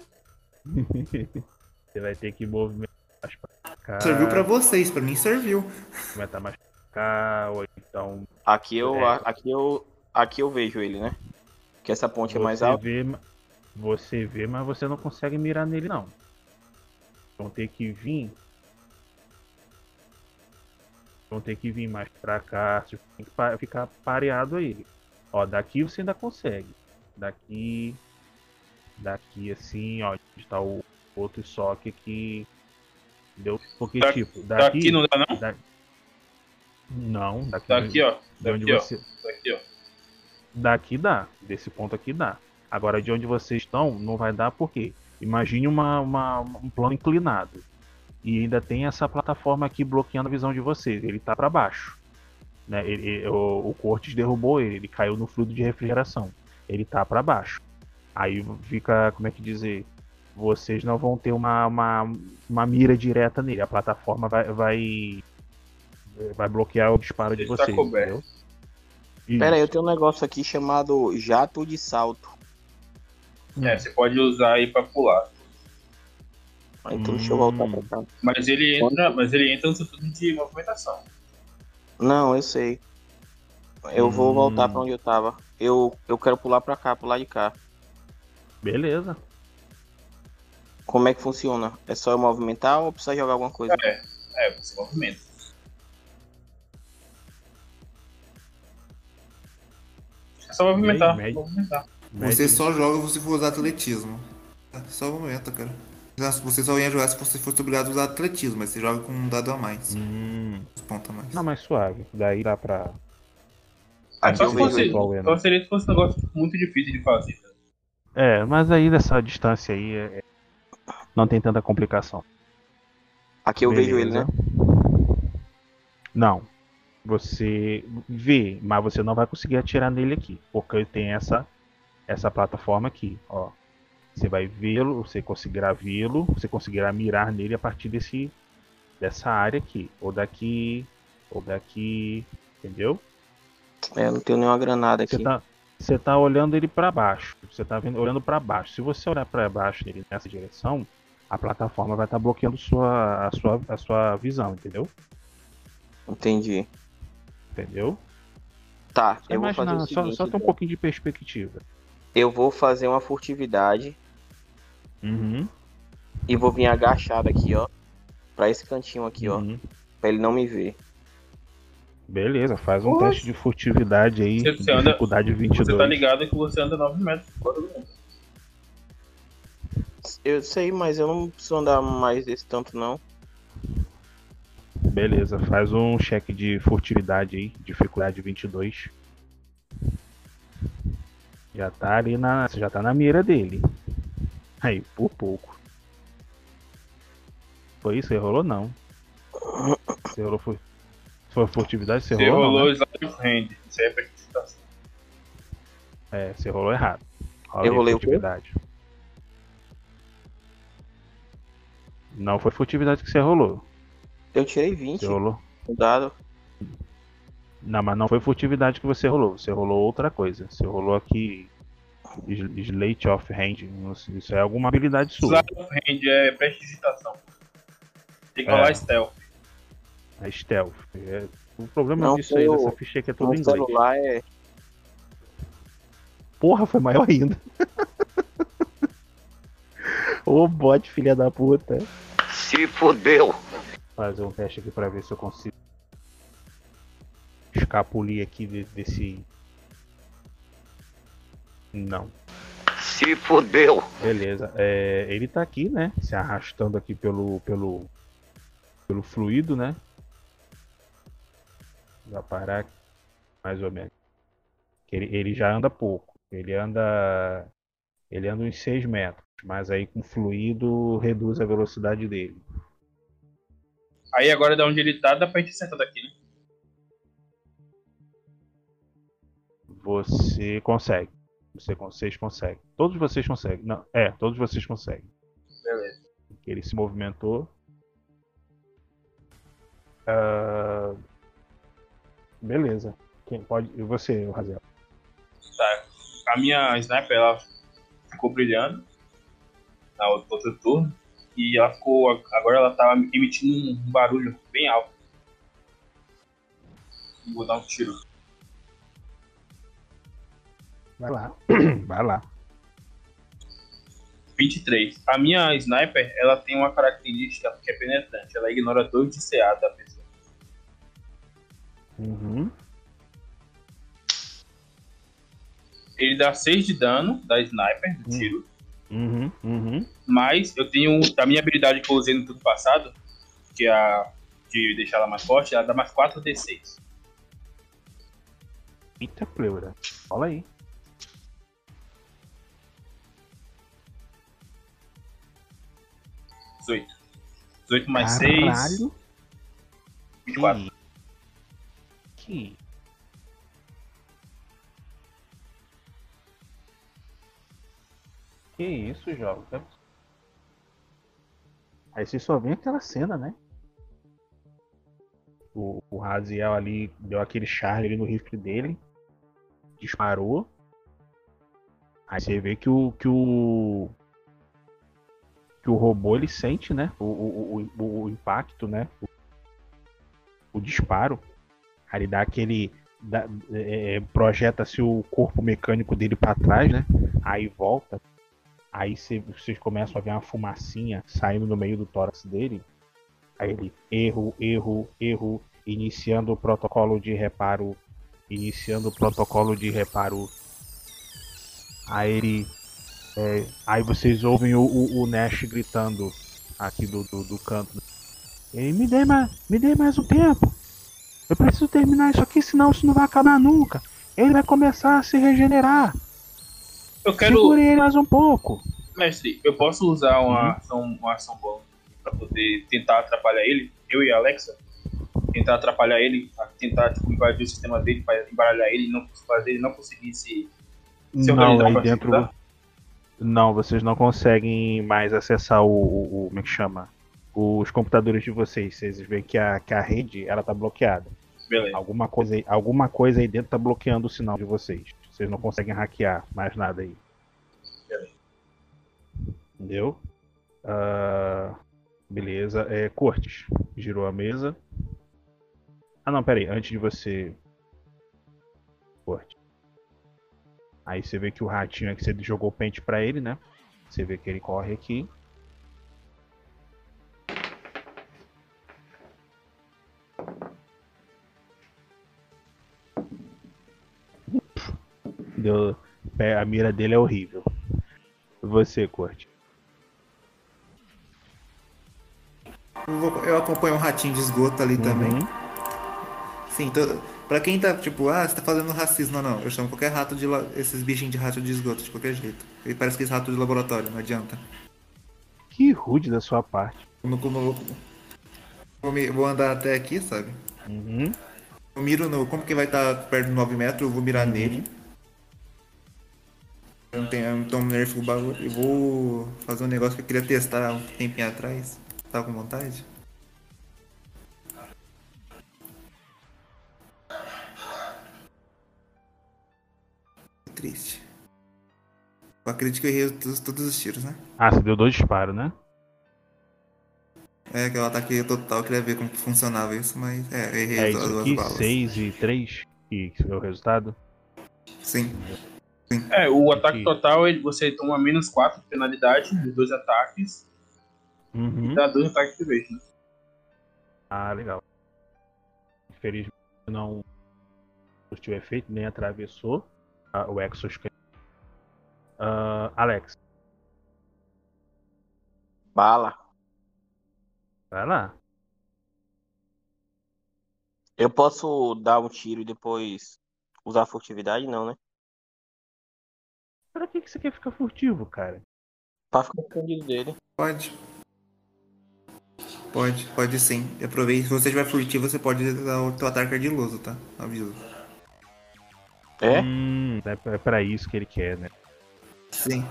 [SPEAKER 4] Você vai ter que movimentar mais pra cá.
[SPEAKER 6] Serviu pra vocês, pra mim serviu.
[SPEAKER 4] Movimentar mais pra cá, ou então.
[SPEAKER 7] Aqui eu,
[SPEAKER 4] É.
[SPEAKER 7] aqui eu, aqui eu vejo ele, né? Que essa ponte é mais
[SPEAKER 4] você
[SPEAKER 7] alta.
[SPEAKER 4] Vê, você vê, mas você não consegue mirar nele não. Vão ter que vir. Vão ter que vir mais pra cá. Você tem que ficar pareado aí. Ó, daqui você ainda consegue. Daqui. Daqui assim, ó. Onde tá o outro soque aqui. Entendeu? Porque,
[SPEAKER 5] Da-
[SPEAKER 4] tipo, daqui.
[SPEAKER 5] daqui não dá, não?
[SPEAKER 4] da- Não, daqui.
[SPEAKER 5] Daqui, ó. Daqui, ó.
[SPEAKER 4] você.
[SPEAKER 5] Daqui, ó.
[SPEAKER 4] Daqui dá, desse ponto aqui dá. Agora de onde vocês estão, não vai dar porque imagine uma, uma- um plano inclinado. E ainda tem essa plataforma aqui bloqueando a visão de vocês. Ele tá para baixo. Né? Ele- ele- o, o Cortes derrubou ele, ele caiu no fluido de refrigeração. Ele tá para baixo. Aí fica, como é que dizer? Vocês não vão ter uma, uma, uma mira direta nele. A plataforma vai, vai, vai bloquear o disparo de
[SPEAKER 5] Ele tá
[SPEAKER 4] vocês. entendeu?
[SPEAKER 7] Pera aí, eu tenho um negócio aqui chamado jato de salto.
[SPEAKER 5] É, você pode usar aí pra pular.
[SPEAKER 7] Ah, Então deixa eu voltar
[SPEAKER 4] Hum.
[SPEAKER 7] pra cá.
[SPEAKER 5] Mas ele entra, mas ele entra no seu turno de movimentação.
[SPEAKER 7] Não, eu sei. Eu vou
[SPEAKER 4] Hum.
[SPEAKER 7] voltar pra onde eu tava. Eu, eu quero pular pra cá, pular de cá.
[SPEAKER 4] Beleza.
[SPEAKER 7] Como é que funciona? É só eu movimentar ou precisa jogar alguma coisa?
[SPEAKER 5] É, é, você movimenta. É só movimentar. Movimentar.
[SPEAKER 6] Você só joga se for usar atletismo. É, Só o momento, cara. Você só ia jogar se você fosse obrigado a usar atletismo, mas você joga com um dado a mais.
[SPEAKER 4] Hum.
[SPEAKER 6] Os pontos a mais.
[SPEAKER 4] Não, mais suave. Daí dá pra.
[SPEAKER 5] Ah, só
[SPEAKER 7] eu
[SPEAKER 5] se fosse,
[SPEAKER 4] igual ele.
[SPEAKER 5] só seria se fosse um negócio muito difícil de fazer. tá?
[SPEAKER 4] É, mas aí dessa distância aí é- é- não tem tanta complicação.
[SPEAKER 7] Aqui eu vejo ele,
[SPEAKER 4] Beleza.
[SPEAKER 7] né?
[SPEAKER 4] Não. Você vê, mas você não vai conseguir atirar nele aqui. Porque tem essa, essa plataforma aqui, ó. Você vai vê-lo, você conseguirá vê-lo, você conseguirá mirar nele a partir desse, dessa área aqui. Ou daqui, ou daqui, entendeu?
[SPEAKER 7] É, não tenho nenhuma granada aqui.
[SPEAKER 4] Você tá, você tá olhando ele para baixo. Você tá vendo, olhando para baixo. Se você olhar para baixo nele nessa direção, a plataforma vai estar bloqueando sua, a, sua, a sua visão, entendeu?
[SPEAKER 7] Entendi.
[SPEAKER 4] Entendeu?
[SPEAKER 7] Tá,
[SPEAKER 4] Só
[SPEAKER 7] eu vou fazer
[SPEAKER 4] imaginar,
[SPEAKER 7] o
[SPEAKER 4] só,
[SPEAKER 7] seguinte,
[SPEAKER 4] só ter um
[SPEAKER 7] então.
[SPEAKER 4] pouquinho de perspectiva.
[SPEAKER 7] Eu vou fazer uma furtividade
[SPEAKER 4] Uhum.
[SPEAKER 7] e vou vir agachado aqui, ó. Pra esse cantinho aqui, ó.
[SPEAKER 4] Uhum.
[SPEAKER 7] Pra ele não me ver.
[SPEAKER 4] Beleza, faz um
[SPEAKER 5] Poxa.
[SPEAKER 4] teste de furtividade aí,
[SPEAKER 5] Você- você anda-
[SPEAKER 4] dificuldade 22.
[SPEAKER 5] Você tá ligado que você anda 9 metros fora do mundo.
[SPEAKER 7] Eu sei, mas eu não preciso andar mais desse tanto, não.
[SPEAKER 4] Beleza, faz um cheque de furtividade aí, dificuldade 22. Já tá ali na. Você já tá na mira dele. Aí, por pouco. Foi isso? Você rolou não. Você rolou foi. Foi furtividade? Você,
[SPEAKER 5] Você
[SPEAKER 4] rolou,
[SPEAKER 5] rolou
[SPEAKER 4] não, né?
[SPEAKER 5] slide of hand. Isso é precipitação.
[SPEAKER 4] É, você rolou errado. Rola
[SPEAKER 7] Eu rolei o quê?
[SPEAKER 4] furtividade. Não foi furtividade que você rolou.
[SPEAKER 7] Eu tirei 20
[SPEAKER 4] Você rolou.
[SPEAKER 7] no dado.
[SPEAKER 4] Não, mas não foi furtividade que você rolou. Você rolou outra coisa. Você rolou aqui. Sl- Slate of Hand. Isso é alguma habilidade sua.
[SPEAKER 5] Slide of hand é prestidigitação. Tem que
[SPEAKER 4] É.
[SPEAKER 5] rolar stealth.
[SPEAKER 4] É stealth. É- O problema
[SPEAKER 7] Não,
[SPEAKER 4] disso aí, dessa ficha é que é tudo em inglês.
[SPEAKER 7] celular é.
[SPEAKER 4] Porra, foi maior ainda. Ô bot, filha da puta.
[SPEAKER 10] Se fodeu.
[SPEAKER 4] Fazer um teste aqui pra ver se eu consigo escapulir aqui de- desse. Não.
[SPEAKER 10] Se fodeu.
[SPEAKER 4] Beleza. É, ele tá aqui, né? Se arrastando aqui pelo, pelo, pelo fluido, né? Vai parar aqui, mais ou menos. Ele, ele já anda pouco. Ele anda. Ele anda uns 6 metros. Mas aí com fluido reduz a velocidade dele.
[SPEAKER 5] Aí agora da onde ele tá, dá pra gente acertar daqui, né?
[SPEAKER 4] Você consegue. Você, vocês conseguem. Todos vocês conseguem. Não, é, todos vocês conseguem.
[SPEAKER 5] Beleza.
[SPEAKER 4] Ele se movimentou. Ah, beleza. Quem pode? E você, Razel?
[SPEAKER 5] Tá. A minha sniper, ela ficou brilhando na outra, turno. E ela ficou. Agora ela tá emitindo um barulho bem alto. Vou dar um tiro.
[SPEAKER 4] Vai lá. Vai lá.
[SPEAKER 5] 23. A minha sniper, ela tem uma característica que é penetrante. Ela ignora 2 de CA da pessoa.
[SPEAKER 4] Uhum.
[SPEAKER 5] Ele dá 6 de dano da sniper, do tiro.
[SPEAKER 4] Uhum. Uhum.
[SPEAKER 5] Mas eu tenho. A minha habilidade que eu usei no turno passado, que é a de deixar ela mais forte, ela dá mais 4 D6.
[SPEAKER 4] Eita pleura. Fala aí.
[SPEAKER 5] Dezoito. 18 mais 6.
[SPEAKER 4] Caralho.
[SPEAKER 5] 24.
[SPEAKER 4] Que. Que isso, jovem? Aí você só vê aquela cena, né? O, o Raziel ali deu aquele charge ali no rifle dele. Disparou. Aí você vê que o. que o. Que o robô ele sente, né? O, o, o, o impacto, né? O, disparo. Aí dá aquele. dá- é, Projeta-se o corpo mecânico dele pra trás, né? Aí volta. Aí cê- vocês começam a ver uma fumacinha saindo no meio do tórax dele. Aí ele, erro, erro, erro, iniciando o protocolo de reparo. Iniciando o protocolo de reparo. Aí ele. É, aí vocês ouvem o, o, o Nash gritando aqui do, do, do canto. Me dê mais, me dê mais um tempo. Eu preciso terminar isso aqui, senão isso não vai acabar nunca. Ele vai começar a se regenerar.
[SPEAKER 5] Eu quero.
[SPEAKER 4] Segure ele mais um pouco.
[SPEAKER 5] Mestre, eu posso usar uma
[SPEAKER 4] Uhum.
[SPEAKER 5] ação, uma ação bônus pra poder tentar atrapalhar ele? Eu e a Alexa? Tentar atrapalhar ele, tentar tipo, invadir o sistema dele pra embaralhar ele não fazer ele não conseguir se, se
[SPEAKER 4] Não,
[SPEAKER 5] organizar
[SPEAKER 4] aí dentro. Não, vocês não conseguem mais acessar o, o, o- Como é que chama? Os computadores de vocês. Vocês veem que a, que a rede ela tá bloqueada.
[SPEAKER 5] Beleza.
[SPEAKER 4] Alguma coisa, aí- alguma coisa aí dentro tá bloqueando o sinal de vocês. Vocês não conseguem hackear mais nada aí.
[SPEAKER 5] Beleza.
[SPEAKER 4] Entendeu? Ah, beleza. É, Cortes, girou a mesa. Ah não, pera aí, antes de você. Corte. Aí você vê que o ratinho é que você jogou o pente pra ele, né? Você vê que ele corre aqui. Deu... A mira dele é horrível. Você, Corte.
[SPEAKER 6] Eu, acompanho um ratinho de esgoto ali também. Sim, to... pra quem tá tipo, ah, você tá fazendo racismo, não, não. Eu chamo qualquer rato de la... esses bichinhos de rato de esgoto, de qualquer jeito. Ele parece que esse rato de laboratório, não adianta.
[SPEAKER 4] Que rude da sua parte.
[SPEAKER 6] Como, como... Vou, me- vou andar até aqui, sabe?
[SPEAKER 4] Uhum.
[SPEAKER 6] Eu miro no. Como que vai estar perto de 9 metros, eu vou mirar nele. Eu não tenho, eu não tomo nerf o bagulho. Eu vou fazer um negócio que eu queria testar um tempinho atrás. Tá com vontade? Triste. Eu acredito que eu errei todos, todos os tiros, né?
[SPEAKER 4] Ah, você deu dois disparos, né?
[SPEAKER 6] É, que é o ataque total, eu queria ver como funcionava isso, mas é, eu errei
[SPEAKER 4] É
[SPEAKER 6] as
[SPEAKER 4] isso
[SPEAKER 6] duas
[SPEAKER 4] aqui,
[SPEAKER 6] balas.
[SPEAKER 4] 6 e 3, que é o resultado.
[SPEAKER 6] Sim.
[SPEAKER 5] É, o ataque total ele, você toma menos 4 de penalidade dos dois ataques
[SPEAKER 4] Uhum.
[SPEAKER 5] e dá dois ataques de vez, né?
[SPEAKER 4] Ah, legal. Infelizmente não surtiu efeito, nem atravessou ah, o exoskeleton. Ah, Alex,
[SPEAKER 7] Bala.
[SPEAKER 4] vai lá.
[SPEAKER 7] Eu posso dar um tiro e depois usar furtividade? Não, né?
[SPEAKER 4] Pra que, que você quer ficar furtivo, cara?
[SPEAKER 7] Pra ficar escondido dele.
[SPEAKER 6] Pode. Pode, pode sim. Aproveite, se você tiver furtivo, você pode dar o teu ataque ardiloso, tá? Aviso.
[SPEAKER 7] É?
[SPEAKER 4] Hum, é pra- é isso que ele quer, né?
[SPEAKER 6] Sim.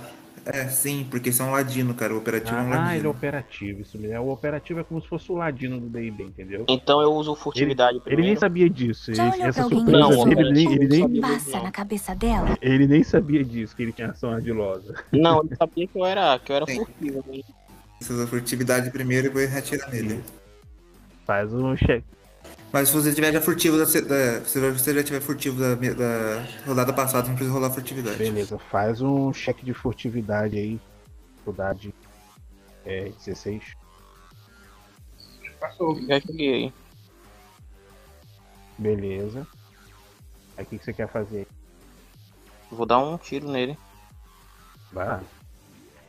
[SPEAKER 6] É, sim, porque isso é um ladino, cara. O operativo é um
[SPEAKER 4] Ah, ele é
[SPEAKER 6] ladino.
[SPEAKER 4] operativo. Isso mesmo. O operativo é como se fosse o ladino do D&D, entendeu?
[SPEAKER 7] Então eu uso furtividade
[SPEAKER 4] Ele, ele nem
[SPEAKER 7] primeiro.
[SPEAKER 4] sabia disso.
[SPEAKER 8] Já olhou
[SPEAKER 4] essa surpresa,
[SPEAKER 8] pensou,
[SPEAKER 4] ele, nem, ele, nem,
[SPEAKER 8] passa na cabeça dela?
[SPEAKER 4] ele nem sabia disso, que ele tinha ação ardilosa.
[SPEAKER 7] Não, ele sabia que eu era, que eu era furtivo. né?
[SPEAKER 6] Você usa furtividade primeiro e depois atira nele.
[SPEAKER 4] Faz um check.
[SPEAKER 6] Mas se você tiver já furtivo da, da- se você já tiver furtivo da, da rodada passada, não precisa rolar furtividade.
[SPEAKER 4] Beleza, faz um cheque de furtividade aí. Dificuldade é 16.
[SPEAKER 5] Passou.
[SPEAKER 7] Já joguei.
[SPEAKER 4] Beleza. Aí o que, que você quer fazer?
[SPEAKER 7] Vou dar um tiro nele.
[SPEAKER 4] Vai lá.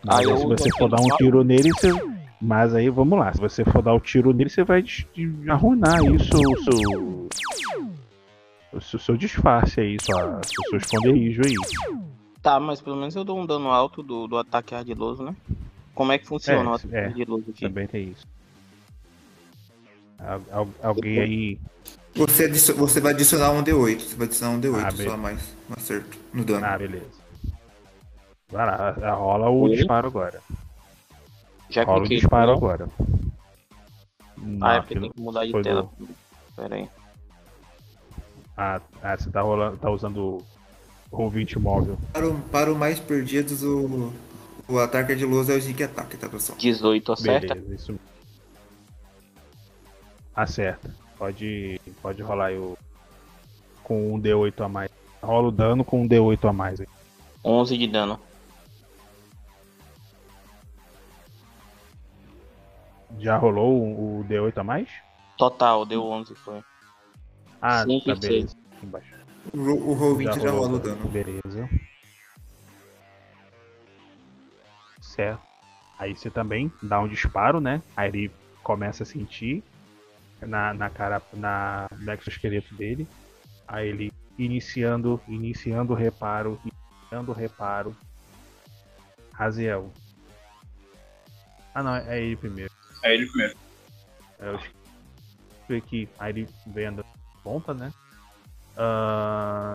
[SPEAKER 7] Aí eu
[SPEAKER 4] se você for dar um tiro nele, você. Mas aí vamos lá, se você for dar o tiro nele, você vai arruinar aí o seu. O seu, o seu, seu disfarce aí, sua, o seu esconderijo aí.
[SPEAKER 7] Tá, mas pelo menos eu dou um dano alto do, do ataque ardiloso, né? Como é que funciona o ataque
[SPEAKER 4] é,
[SPEAKER 7] ardiloso aqui?
[SPEAKER 4] também tem isso. Al- al- alguém aí.
[SPEAKER 6] Você, você vai adicionar um D8. Você vai adicionar um D8
[SPEAKER 4] Ah,
[SPEAKER 6] só mais. Um acerto no dano.
[SPEAKER 4] Ah, beleza. Vai lá, a- rola o
[SPEAKER 7] Oi?
[SPEAKER 4] disparo agora.
[SPEAKER 7] Já
[SPEAKER 4] rola o
[SPEAKER 7] cliquei,
[SPEAKER 4] disparo
[SPEAKER 7] não?
[SPEAKER 4] agora.
[SPEAKER 7] Ah, é porque tem que mudar de tela.
[SPEAKER 4] do-
[SPEAKER 7] Pera aí.
[SPEAKER 4] Ah, ah, você tá rolando, tá usando o 20 móvel.
[SPEAKER 6] Para, o, para o mais perdidos, o, o ataque ardiloso é o Sneak Attack, tá, pessoal?
[SPEAKER 7] 18 acerta?
[SPEAKER 4] Beleza, isso mesmo. Acerta. Pode, pode rolar aí o. Com um D8 a mais. Rola o dano com um D8 a mais. aí.
[SPEAKER 7] 11 de dano.
[SPEAKER 4] Já rolou o, o D8 a mais?
[SPEAKER 7] Total, deu 11 foi.
[SPEAKER 4] Ah,
[SPEAKER 7] Cinco
[SPEAKER 4] tá beleza. Aqui embaixo.
[SPEAKER 6] O, o roll 20 já,
[SPEAKER 4] rolou
[SPEAKER 6] rola o dano.
[SPEAKER 4] Beleza. Certo. Aí você também dá um disparo, né? Aí ele começa a sentir na, na cara, na, no exoesqueleto dele. Aí ele iniciando, iniciando o reparo, iniciando o reparo. Raziel. Ah não, é ele primeiro.
[SPEAKER 5] É ele primeiro.
[SPEAKER 4] É, eu esqueci aqui. Aí ele vem andando de ponta, né? Ah,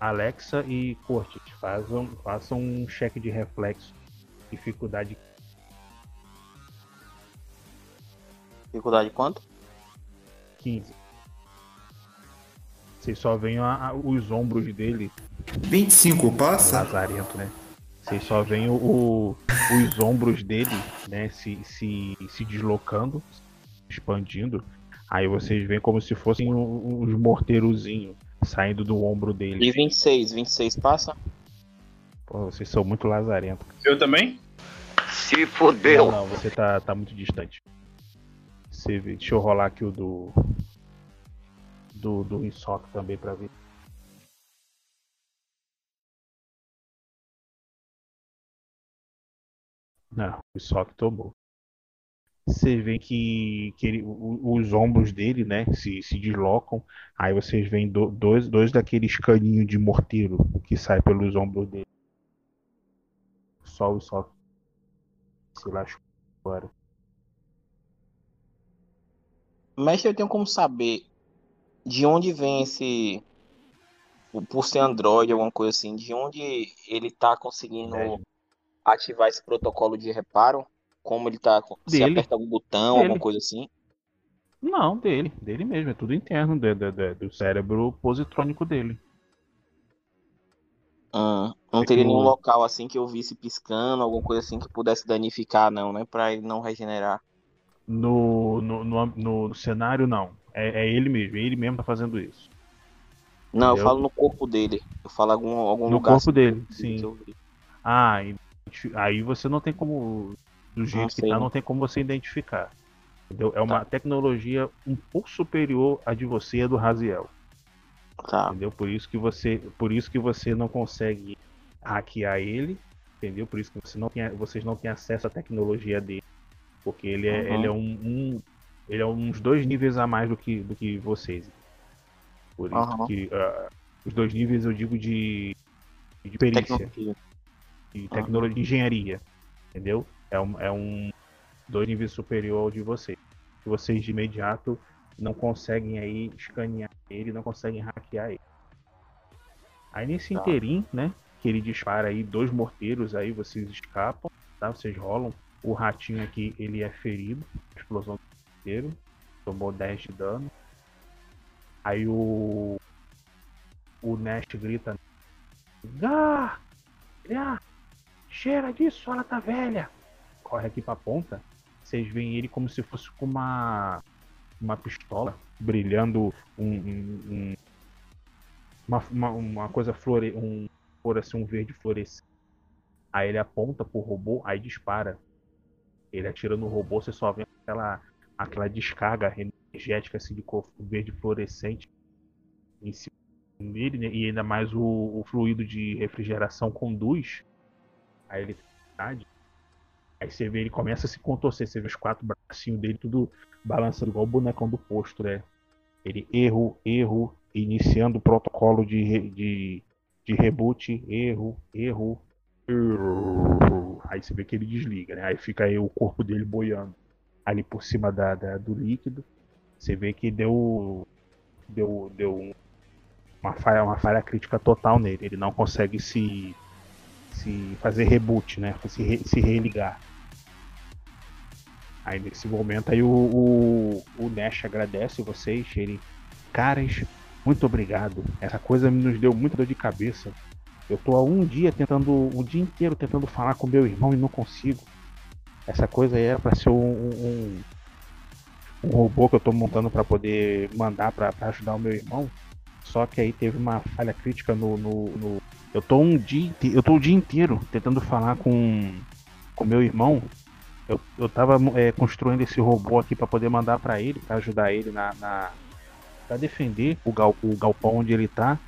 [SPEAKER 4] Alexa e Cortes, façam, façam um cheque de reflexo. Dificuldade
[SPEAKER 7] Dificuldade quanto?
[SPEAKER 4] 15. Vocês só veem a- a- os ombros dele.
[SPEAKER 6] 25 passa?
[SPEAKER 4] Lazarento, né? Vocês só veem o, o- os ombros dele, né, se, se, se deslocando, expandindo. Aí vocês veem como se fossem um- uns morteirozinhos saindo do ombro dele.
[SPEAKER 7] E 26, 26 passa?
[SPEAKER 4] Pô, vocês são muito lazarentos.
[SPEAKER 5] Eu também?
[SPEAKER 10] Se fudeu.
[SPEAKER 4] Não, não, você tá, tá muito distante. Você vê, deixa eu rolar aqui o do. Do, do Insoc também pra ver. Não, o Insoc tomou. Você vê que, que ele- os ombros dele, né, se, se deslocam. Aí vocês veem do- dois, dois daqueles caninhos de morteiro que sai pelos ombros dele. Só o Insoc se lascou agora.
[SPEAKER 7] Mestre, eu tenho como saber de onde vem esse. Por ser Android, alguma coisa assim, de onde ele tá conseguindo ativar esse protocolo de reparo? Como ele tá. Se
[SPEAKER 4] Dele.
[SPEAKER 7] aperta algum botão,
[SPEAKER 4] Dele.
[SPEAKER 7] alguma coisa assim?
[SPEAKER 4] Não, dele, dele mesmo, é tudo interno de- de- de- do cérebro positrônico dele.
[SPEAKER 7] Hum, não teria nenhum local assim que eu visse piscando, alguma coisa assim que pudesse danificar, não, né? Pra ele não regenerar.
[SPEAKER 4] No, no, no, no cenário, não. É, é ele mesmo, ele mesmo tá fazendo isso.
[SPEAKER 7] Não, eu
[SPEAKER 4] Entendeu?
[SPEAKER 7] falo no corpo dele. Eu falo algum, algum
[SPEAKER 4] No
[SPEAKER 7] lugar
[SPEAKER 4] corpo
[SPEAKER 7] assim,
[SPEAKER 4] dele,
[SPEAKER 7] que
[SPEAKER 4] sim.
[SPEAKER 7] eu.
[SPEAKER 4] Ah, e- aí você não tem como. Do jeito que
[SPEAKER 7] sei.
[SPEAKER 4] tá, não tem como você identificar. Entendeu? É uma tecnologia um pouco superior à de você e do Raziel.
[SPEAKER 7] Tá.
[SPEAKER 4] Entendeu? Por isso que você, por isso que você não consegue hackear ele, entendeu? Por isso que você não tem, vocês não têm acesso à tecnologia dele, porque ele é,
[SPEAKER 7] Uhum.
[SPEAKER 4] ele é um, um- ele é uns dois níveis a mais do que, do que vocês. Por isso
[SPEAKER 7] Aham.
[SPEAKER 4] que ah, os dois níveis eu digo de, de perícia,
[SPEAKER 7] Tecnologia.
[SPEAKER 4] De tecnologia, de engenharia, entendeu? É um, é um dois níveis superior ao de vocês. Vocês de imediato não conseguem aí escanear ele, não conseguem hackear ele. Aí nesse
[SPEAKER 7] Tá.
[SPEAKER 4] interim, né, que ele dispara aí dois morteiros, aí vocês escapam, tá? Vocês rolam. O ratinho aqui, ele é ferido, explosão do morteiro, tomou 10 de dano. Aí o o Nest grita: "Gá! Gá! Cheira disso, ela tá velha!" Corre aqui pra ponta. Vocês veem ele como se fosse com uma uma pistola brilhando um, um- um- uma, uma, uma coisa flore, um por assim um verde florescente. Aí ele aponta pro robô, aí dispara. Ele atira no robô, você só vê aquela aquela descarga energética assim de cor verde fluorescente em cima dele, né? e ainda mais o, o fluido de refrigeração conduz a eletricidade. Aí você vê ele começa a se contorcer, você vê os quatro bracinhos dele tudo balançando igual o bonecão do posto, né? Ele erro, erro, iniciando o protocolo de, de, de reboot, erro, erro, erro. Aí você vê que ele desliga, né? Aí fica aí o corpo dele boiando ali por cima da, da- do líquido. Você vê que deu deu, deu um- uma falha, uma falha crítica total nele. Ele não consegue se se fazer reboot, né? Se, re- se religar. Aí nesse momento aí o, o, o Nash agradece vocês, ele. Caras, muito obrigado. Essa coisa nos deu muita dor de cabeça. Eu tô há um dia tentando, o dia inteiro tentando falar com meu irmão e não consigo. Essa coisa era pra ser um, um, um robô que eu tô montando pra poder mandar pra ajudar o meu irmão. Só que aí teve uma falha crítica no. no, no- Eu tô um dia. Eu tô o dia inteiro tentando falar com com meu irmão. Eu, eu tava é, construindo esse robô aqui pra poder mandar pra ele, pra ajudar ele na. na pra defender o, gal, o galpão onde ele tá.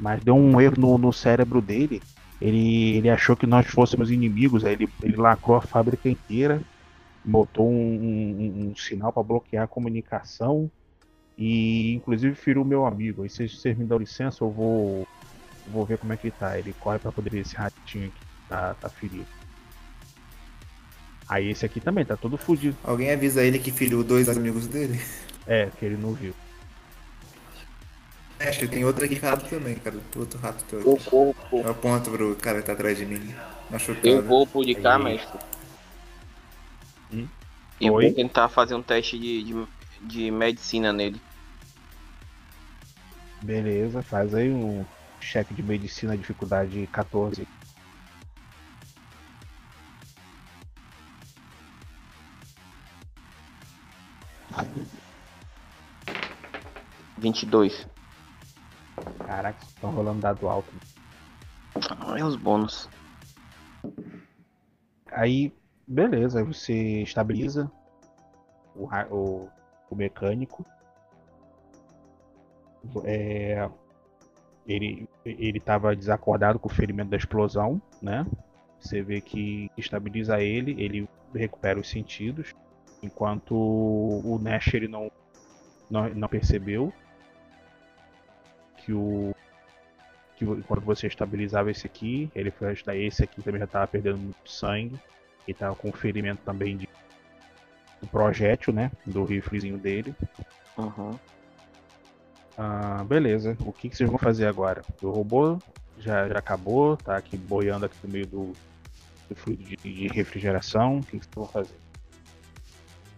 [SPEAKER 4] Mas deu um erro no, no cérebro dele. Ele, ele achou que nós fôssemos inimigos. Aí ele, ele lacrou a fábrica inteira. Botou um, um- um sinal pra bloquear a comunicação. E inclusive feriu meu amigo. Aí se vocês me dão licença, eu vou. Vou ver como é que ele tá. Ele corre pra poder ver esse ratinho aqui. que Tá, tá ferido. Aí esse aqui também tá todo fudido.
[SPEAKER 6] Alguém avisa ele que feriu dois amigos dele?
[SPEAKER 4] É, que ele não viu.
[SPEAKER 6] É, acho que tem outro aqui rato também, cara. Outro rato teu
[SPEAKER 7] O
[SPEAKER 6] aqui.
[SPEAKER 7] corpo.
[SPEAKER 6] Eu aponto pro cara que tá atrás de mim. Machucado.
[SPEAKER 7] Eu vou por de cá,
[SPEAKER 6] Aí.
[SPEAKER 7] mestre.
[SPEAKER 4] Hum?
[SPEAKER 7] E vou
[SPEAKER 4] Oi?
[SPEAKER 7] tentar fazer um teste de, de, de medicina nele.
[SPEAKER 4] Beleza, faz aí um chefe de medicina, dificuldade 14.
[SPEAKER 7] Vinte
[SPEAKER 4] e dois. Caraca, estão rolando dado alto.
[SPEAKER 7] olha os bônus.
[SPEAKER 4] Aí, beleza, aí você estabiliza o, o, o mecânico. É, ele ele estava desacordado com o ferimento da explosão, né? Você vê que estabiliza ele, ele recupera os sentidos, enquanto o Nash ele não, não, não percebeu que o que quando você estabilizava esse aqui, ele foi ajudar esse aqui também já estava perdendo muito sangue e estava com ferimento também de do projétil, né, do riflezinho dele.
[SPEAKER 7] Uhum.
[SPEAKER 4] Ah, beleza. O que, que vocês vão fazer agora? O robô já, já acabou, tá aqui boiando aqui no meio do, do fluido de, de refrigeração. O que, que vocês vão fazer?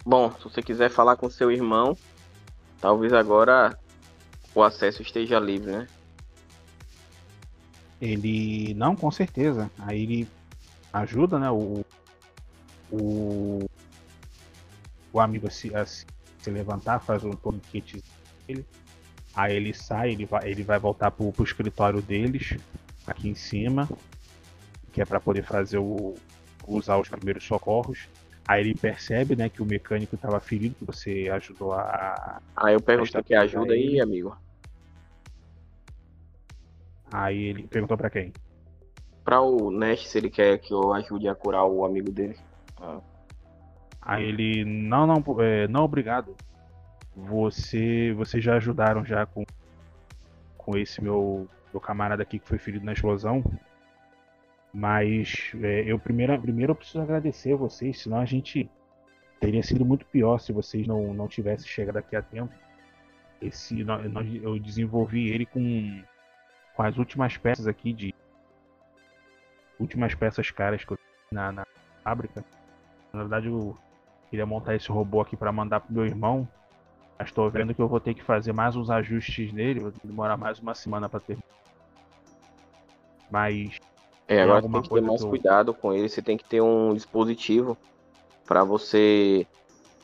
[SPEAKER 7] Bom, se você quiser falar com seu irmão, talvez agora o acesso esteja livre, né?
[SPEAKER 4] Ele. Não, com certeza. Aí ele ajuda, né? O. O, o amigo a se, a se levantar, faz um torniquete dele. Aí ele sai, ele vai, ele vai voltar pro, pro escritório deles, aqui em cima, que é para poder fazer o. usar os primeiros socorros. Aí ele percebe, né, que o mecânico estava ferido, que você ajudou a.
[SPEAKER 7] Aí eu pergunto que ajuda aí,
[SPEAKER 4] ele.
[SPEAKER 7] amigo.
[SPEAKER 4] Aí ele perguntou para quem?
[SPEAKER 7] Pra o Nash, se ele quer que eu ajude a curar o amigo dele. Ah,
[SPEAKER 4] Aí ele, não, não, é, não, obrigado. Você, vocês já ajudaram já com, com esse meu, meu camarada aqui que foi ferido na explosão. Mas é, eu primeiro, primeiro eu preciso agradecer a vocês, senão a gente teria sido muito pior se vocês não, não tivessem chegado aqui a tempo. Esse, nó- nós- eu desenvolvi ele com, com as últimas peças aqui de últimas peças caras que eu na, na fábrica. Na verdade, eu queria montar esse robô aqui para mandar pro meu irmão. Mas tô vendo que eu vou ter que fazer mais uns ajustes nele. Vou demorar mais uma semana para ter. Mas.
[SPEAKER 7] É, agora
[SPEAKER 4] alguma
[SPEAKER 7] tem que ter mais
[SPEAKER 4] que eu-
[SPEAKER 7] cuidado com ele. Você tem que ter um dispositivo pra você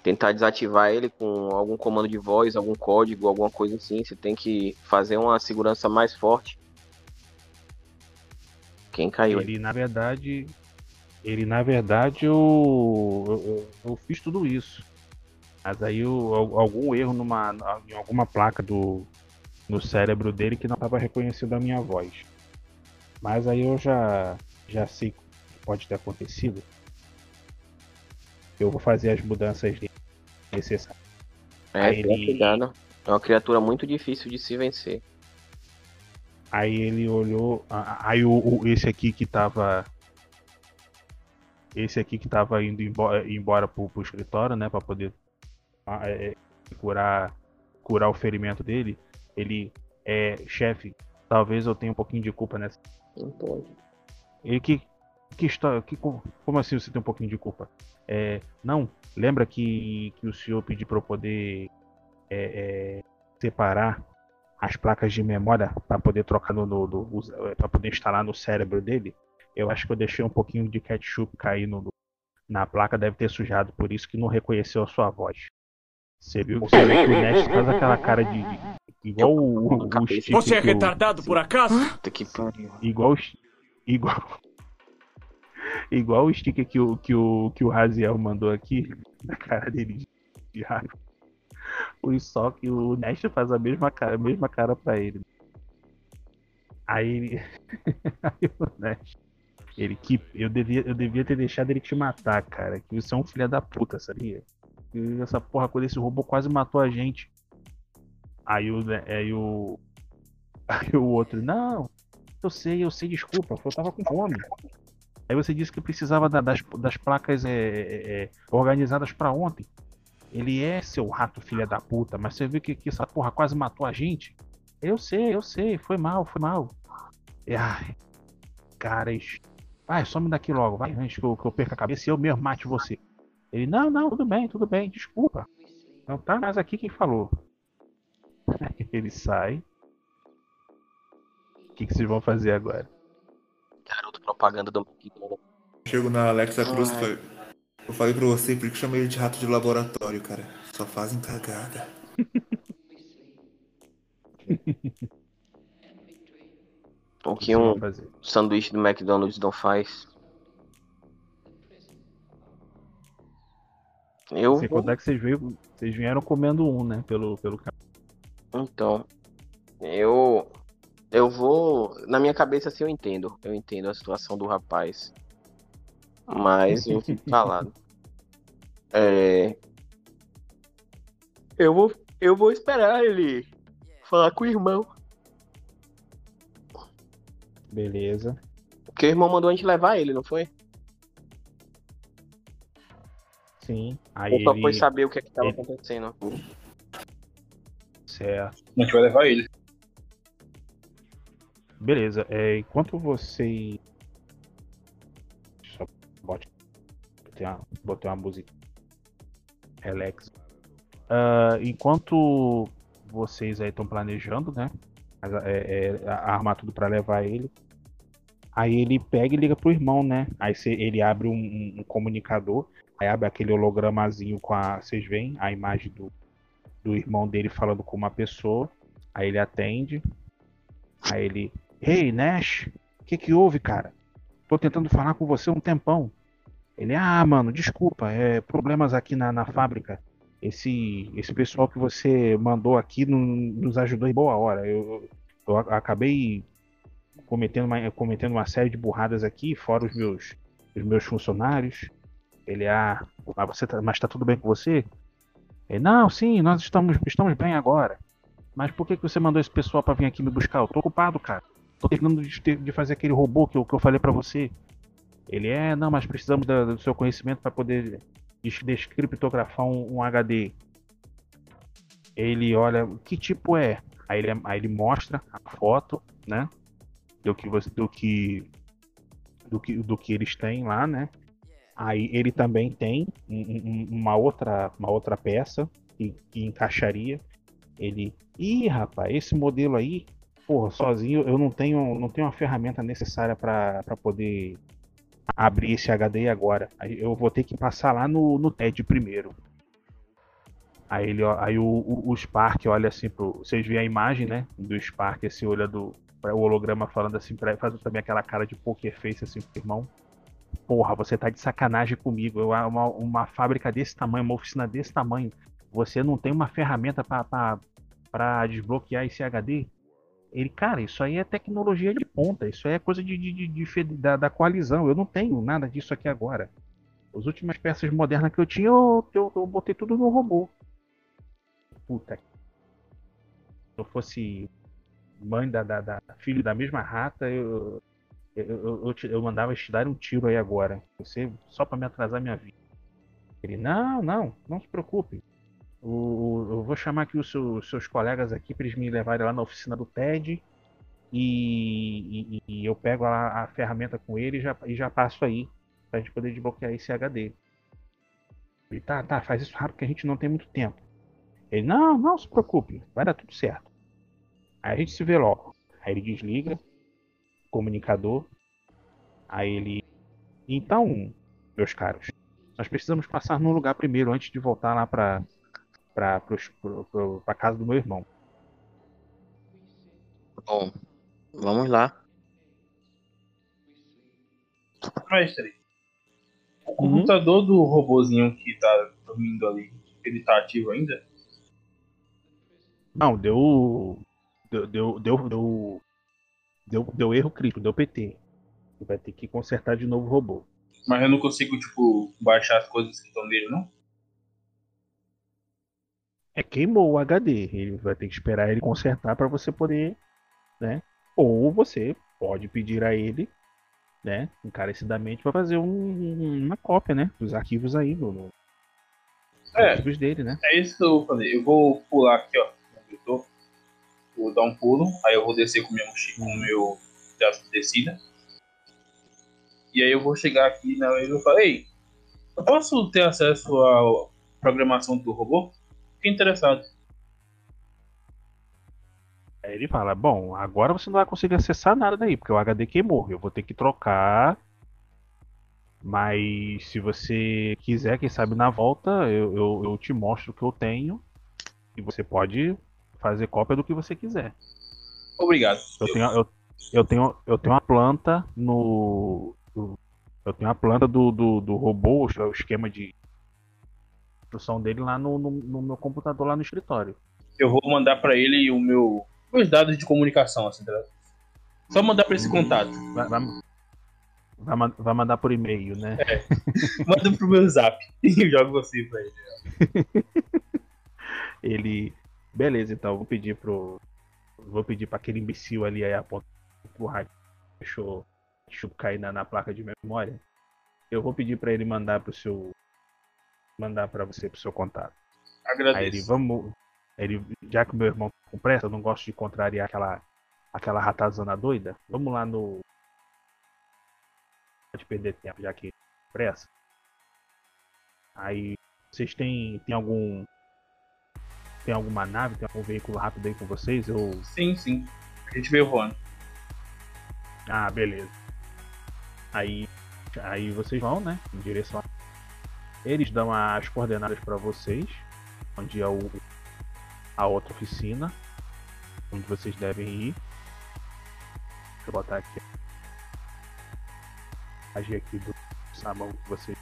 [SPEAKER 7] tentar desativar ele com algum comando de voz, algum código, alguma coisa assim. Você tem que fazer uma segurança mais forte. Quem caiu aí?
[SPEAKER 4] Ele, na verdade. Ele, na verdade, eu, eu- eu fiz tudo isso. Mas aí al- algum erro numa, em alguma placa do, no cérebro dele que não estava reconhecendo a minha voz. Mas aí eu já, já sei o que pode ter acontecido. Eu vou fazer as mudanças necessárias.
[SPEAKER 7] É,
[SPEAKER 4] ele-
[SPEAKER 7] cuidado. É uma criatura muito difícil de se vencer.
[SPEAKER 4] Aí ele olhou. Aí o, o- esse aqui que tava. Esse aqui que tava indo embora, embora pro, pro escritório, né? Pra poder é, curar, curar o ferimento dele. Ele é. Chefe, talvez eu tenha um pouquinho de culpa nessa.
[SPEAKER 7] Não pode.
[SPEAKER 4] Ele que. Que história. Que, co- como assim você tem um pouquinho de culpa? É, não, lembra que, que o senhor pediu pra eu poder é, é, separar as placas de memória para poder trocar no, no, para poder instalar no cérebro dele? Eu acho que eu deixei um pouquinho de ketchup cair no, na placa, deve ter sujado, por isso que não reconheceu a sua voz. Você viu, você vê que o Nash faz aquela cara de. de- igual o, o, o sticker
[SPEAKER 11] Você é
[SPEAKER 4] o-
[SPEAKER 11] retardado por acaso?
[SPEAKER 7] Puta que pariu.
[SPEAKER 4] Igual, os- igual, igual o sticker que o, que o, que o Raziel mandou aqui, na cara dele de, de raiva. Só que o Nash faz a mesma cara, a mesma cara pra ele. Aí ele. aí o Nash. Ele que. Eu devia, eu devia ter deixado ele te matar, cara. Que você é um filho da puta, sabia? Essa porra, quando esse robô quase matou a gente. Aí o. Aí o. Aí o outro, não, eu sei, eu sei, desculpa, eu tava com fome. Aí você disse que precisava da- das, das placas é, é, é, organizadas pra ontem. Ele é seu rato filha da puta, mas você viu que, que essa porra quase matou a gente? Eu sei, eu sei, foi mal, foi mal. E, ai, cara, isso- vai, some daqui logo, vai, antes que eu, que eu perca a cabeça e eu mesmo mate você. Ele, não, não, tudo bem, tudo bem, desculpa. Não tá mais aqui quem falou. Ele sai. O que, que vocês vão fazer agora?
[SPEAKER 7] Garoto propaganda do.
[SPEAKER 6] Chego na Alexa Cruz
[SPEAKER 7] Ai.
[SPEAKER 6] e Eu falei pra você, por que eu chamei ele de rato de laboratório, cara? Só fazem cagada.
[SPEAKER 7] O que um sanduíche do McDonald's não faz. Eu
[SPEAKER 4] Sem
[SPEAKER 7] vou-
[SPEAKER 4] contar que vocês, veio, vocês vieram comendo um, né? Pelo, pelo.
[SPEAKER 7] Então, eu eu vou, na minha cabeça assim eu entendo, eu entendo a situação do rapaz. Mas eu fico calado. É, eu vou eu vou esperar ele falar com o irmão.
[SPEAKER 4] Beleza.
[SPEAKER 7] Porque o irmão mandou a gente levar ele, não foi?
[SPEAKER 4] Sim. Aí
[SPEAKER 7] Ou só
[SPEAKER 4] ele...
[SPEAKER 7] foi saber o que é que tava
[SPEAKER 4] ele-
[SPEAKER 7] acontecendo.
[SPEAKER 4] Certo.
[SPEAKER 5] A gente vai levar ele.
[SPEAKER 4] Beleza. É, enquanto você. Só bote. Botei uma, botei uma música. Relax. Ah, enquanto vocês aí estão planejando, né? é, é, armar tudo pra levar ele. Aí ele pega e liga pro irmão, né? Aí cê- ele abre um, um- um comunicador. Abre aquele hologramazinho com a. Vocês veem a imagem do, do irmão dele falando com uma pessoa. Aí ele atende. Aí ele. Ei, Nash, o que que houve, cara? Tô tentando falar com você um tempão. Ele, ah, mano, desculpa, é problemas aqui na, na fábrica. Esse, esse pessoal que você mandou aqui não nos ajudou em boa hora. Eu, eu acabei cometendo uma, cometendo uma série de burradas aqui, fora os meus, os meus funcionários. Ele, ah, mas, você tá, mas tá tudo bem com você? Ele, não, sim, nós estamos, estamos bem agora. Mas por que, que você mandou esse pessoal pra vir aqui me buscar? Eu tô ocupado, cara. Tô terminando de, de fazer aquele robô que eu, que eu falei pra você. Ele é, não, mas precisamos da- do seu conhecimento para poder des- descriptografar um, um HD. Ele olha, que tipo é? Aí ele, aí ele mostra a foto, né? Do que você, do que, do que, do que eles têm lá, né? Aí ele também tem um- um- uma outra, uma outra peça que, que encaixaria. Ele, ih, rapaz, esse modelo aí, porra, sozinho eu não tenho, não tenho uma ferramenta necessária para poder abrir esse HD agora. Eu vou ter que passar lá no, no TED primeiro. Aí, ele, aí o, o, o Spark olha assim pro. Vocês veem a imagem, né? Do Spark, assim, olha do. O holograma falando assim, pra, faz também aquela cara de poker face assim pro irmão. Porra, você tá de sacanagem comigo. Eu, uma, uma fábrica desse tamanho, uma oficina desse tamanho. Você não tem uma ferramenta pra desbloquear esse HD? Ele, cara, isso aí é tecnologia de ponta, isso aí é coisa de, de- de- de da, da coalizão. Eu não tenho nada disso aqui agora. As últimas peças modernas que eu tinha, eu, eu, eu botei tudo no robô. Puta. Se eu fosse mãe da, da, da- filho da mesma rata, eu, eu, eu, eu, eu mandava te dar um tiro aí agora. Você só pra me atrasar minha vida. Ele, não, não, não se preocupe. O- eu vou chamar aqui os seu- os seus colegas aqui para eles me levarem lá na oficina do TED e, e- e eu pego a, a ferramenta com ele e já, e já passo aí pra gente poder desbloquear esse HD. Ele, tá, tá, faz isso rápido que a gente não tem muito tempo. Ele, não, não se preocupe, vai dar tudo certo. Aí a gente se vê logo. Aí ele desliga, comunicador. Aí ele, então, meus caros, nós precisamos passar num lugar primeiro antes de voltar lá pro, pra casa do meu irmão.
[SPEAKER 7] Bom, vamos lá.
[SPEAKER 5] Mestre, o computador do robozinho que tá dormindo ali, ele tá ativo ainda?
[SPEAKER 4] Não, deu. Deu. Deu. Deu. Deu, deu, deu erro crítico, deu PT. Vai ter que consertar de novo o robô.
[SPEAKER 5] Mas eu não consigo, tipo, baixar as coisas que estão nele, não?
[SPEAKER 4] É queimou o HD. Ele vai ter que esperar ele consertar para você poder, né? Ou você pode pedir a ele, né, encarecidamente para fazer um- uma cópia, né, dos arquivos aí no, no-
[SPEAKER 5] É.
[SPEAKER 4] arquivos dele, né?
[SPEAKER 5] É isso que eu vou fazer. Eu vou pular aqui, ó. Eu. Vou dar um pulo, aí eu vou descer com o meu braço de descida. E aí eu vou chegar aqui na mesa e vou falar, ei, eu posso ter acesso à programação do robô? Fiquei interessado.
[SPEAKER 4] Aí ele fala: Bom, agora você não vai conseguir acessar nada daí, porque o HD queimou. Eu vou ter que trocar Mas se você quiser, quem sabe na volta, eu, eu, eu te mostro o que eu tenho. E você pode fazer cópia do que você quiser.
[SPEAKER 5] Obrigado.
[SPEAKER 4] Eu tenho, eu, eu tenho, eu tenho uma planta no. Eu tenho uma planta do, do, do robô, o esquema de instrução dele lá no, no, no meu computador, lá no escritório.
[SPEAKER 5] Eu vou mandar pra ele o meu. Meus dados de comunicação, assim, tá? Só mandar pra esse contato.
[SPEAKER 4] Vai, vai, vai, vai mandar por e-mail, né?
[SPEAKER 5] É. Manda pro meu zap e jogo você pra ele.
[SPEAKER 4] Ele. Beleza, então, vou pedir pro. Vou pedir pra aquele imbecil ali aí apontar pro rádio. Deixou, deixou cair na, na placa de memória. Eu vou pedir pra ele mandar pro seu. Mandar pra você pro seu contato.
[SPEAKER 5] Agradeço.
[SPEAKER 4] Aí ele, vamos. Ele, já que meu irmão tá com pressa, eu não gosto de contrariar aquela, aquela ratazana doida. Vamos lá no. Pode perder tempo, já que com pressa. Aí, vocês têm, tem algum. Tem alguma nave, tem algum veículo rápido aí com vocês? Eu...
[SPEAKER 5] Sim, sim. A gente veio voando.
[SPEAKER 4] Ah, beleza. Aí, aí vocês vão, né? Em direção. A... Eles dão as coordenadas pra vocês, onde é o a outra oficina, onde vocês devem ir. Deixa eu botar aqui. A G aqui do sabão que vocês.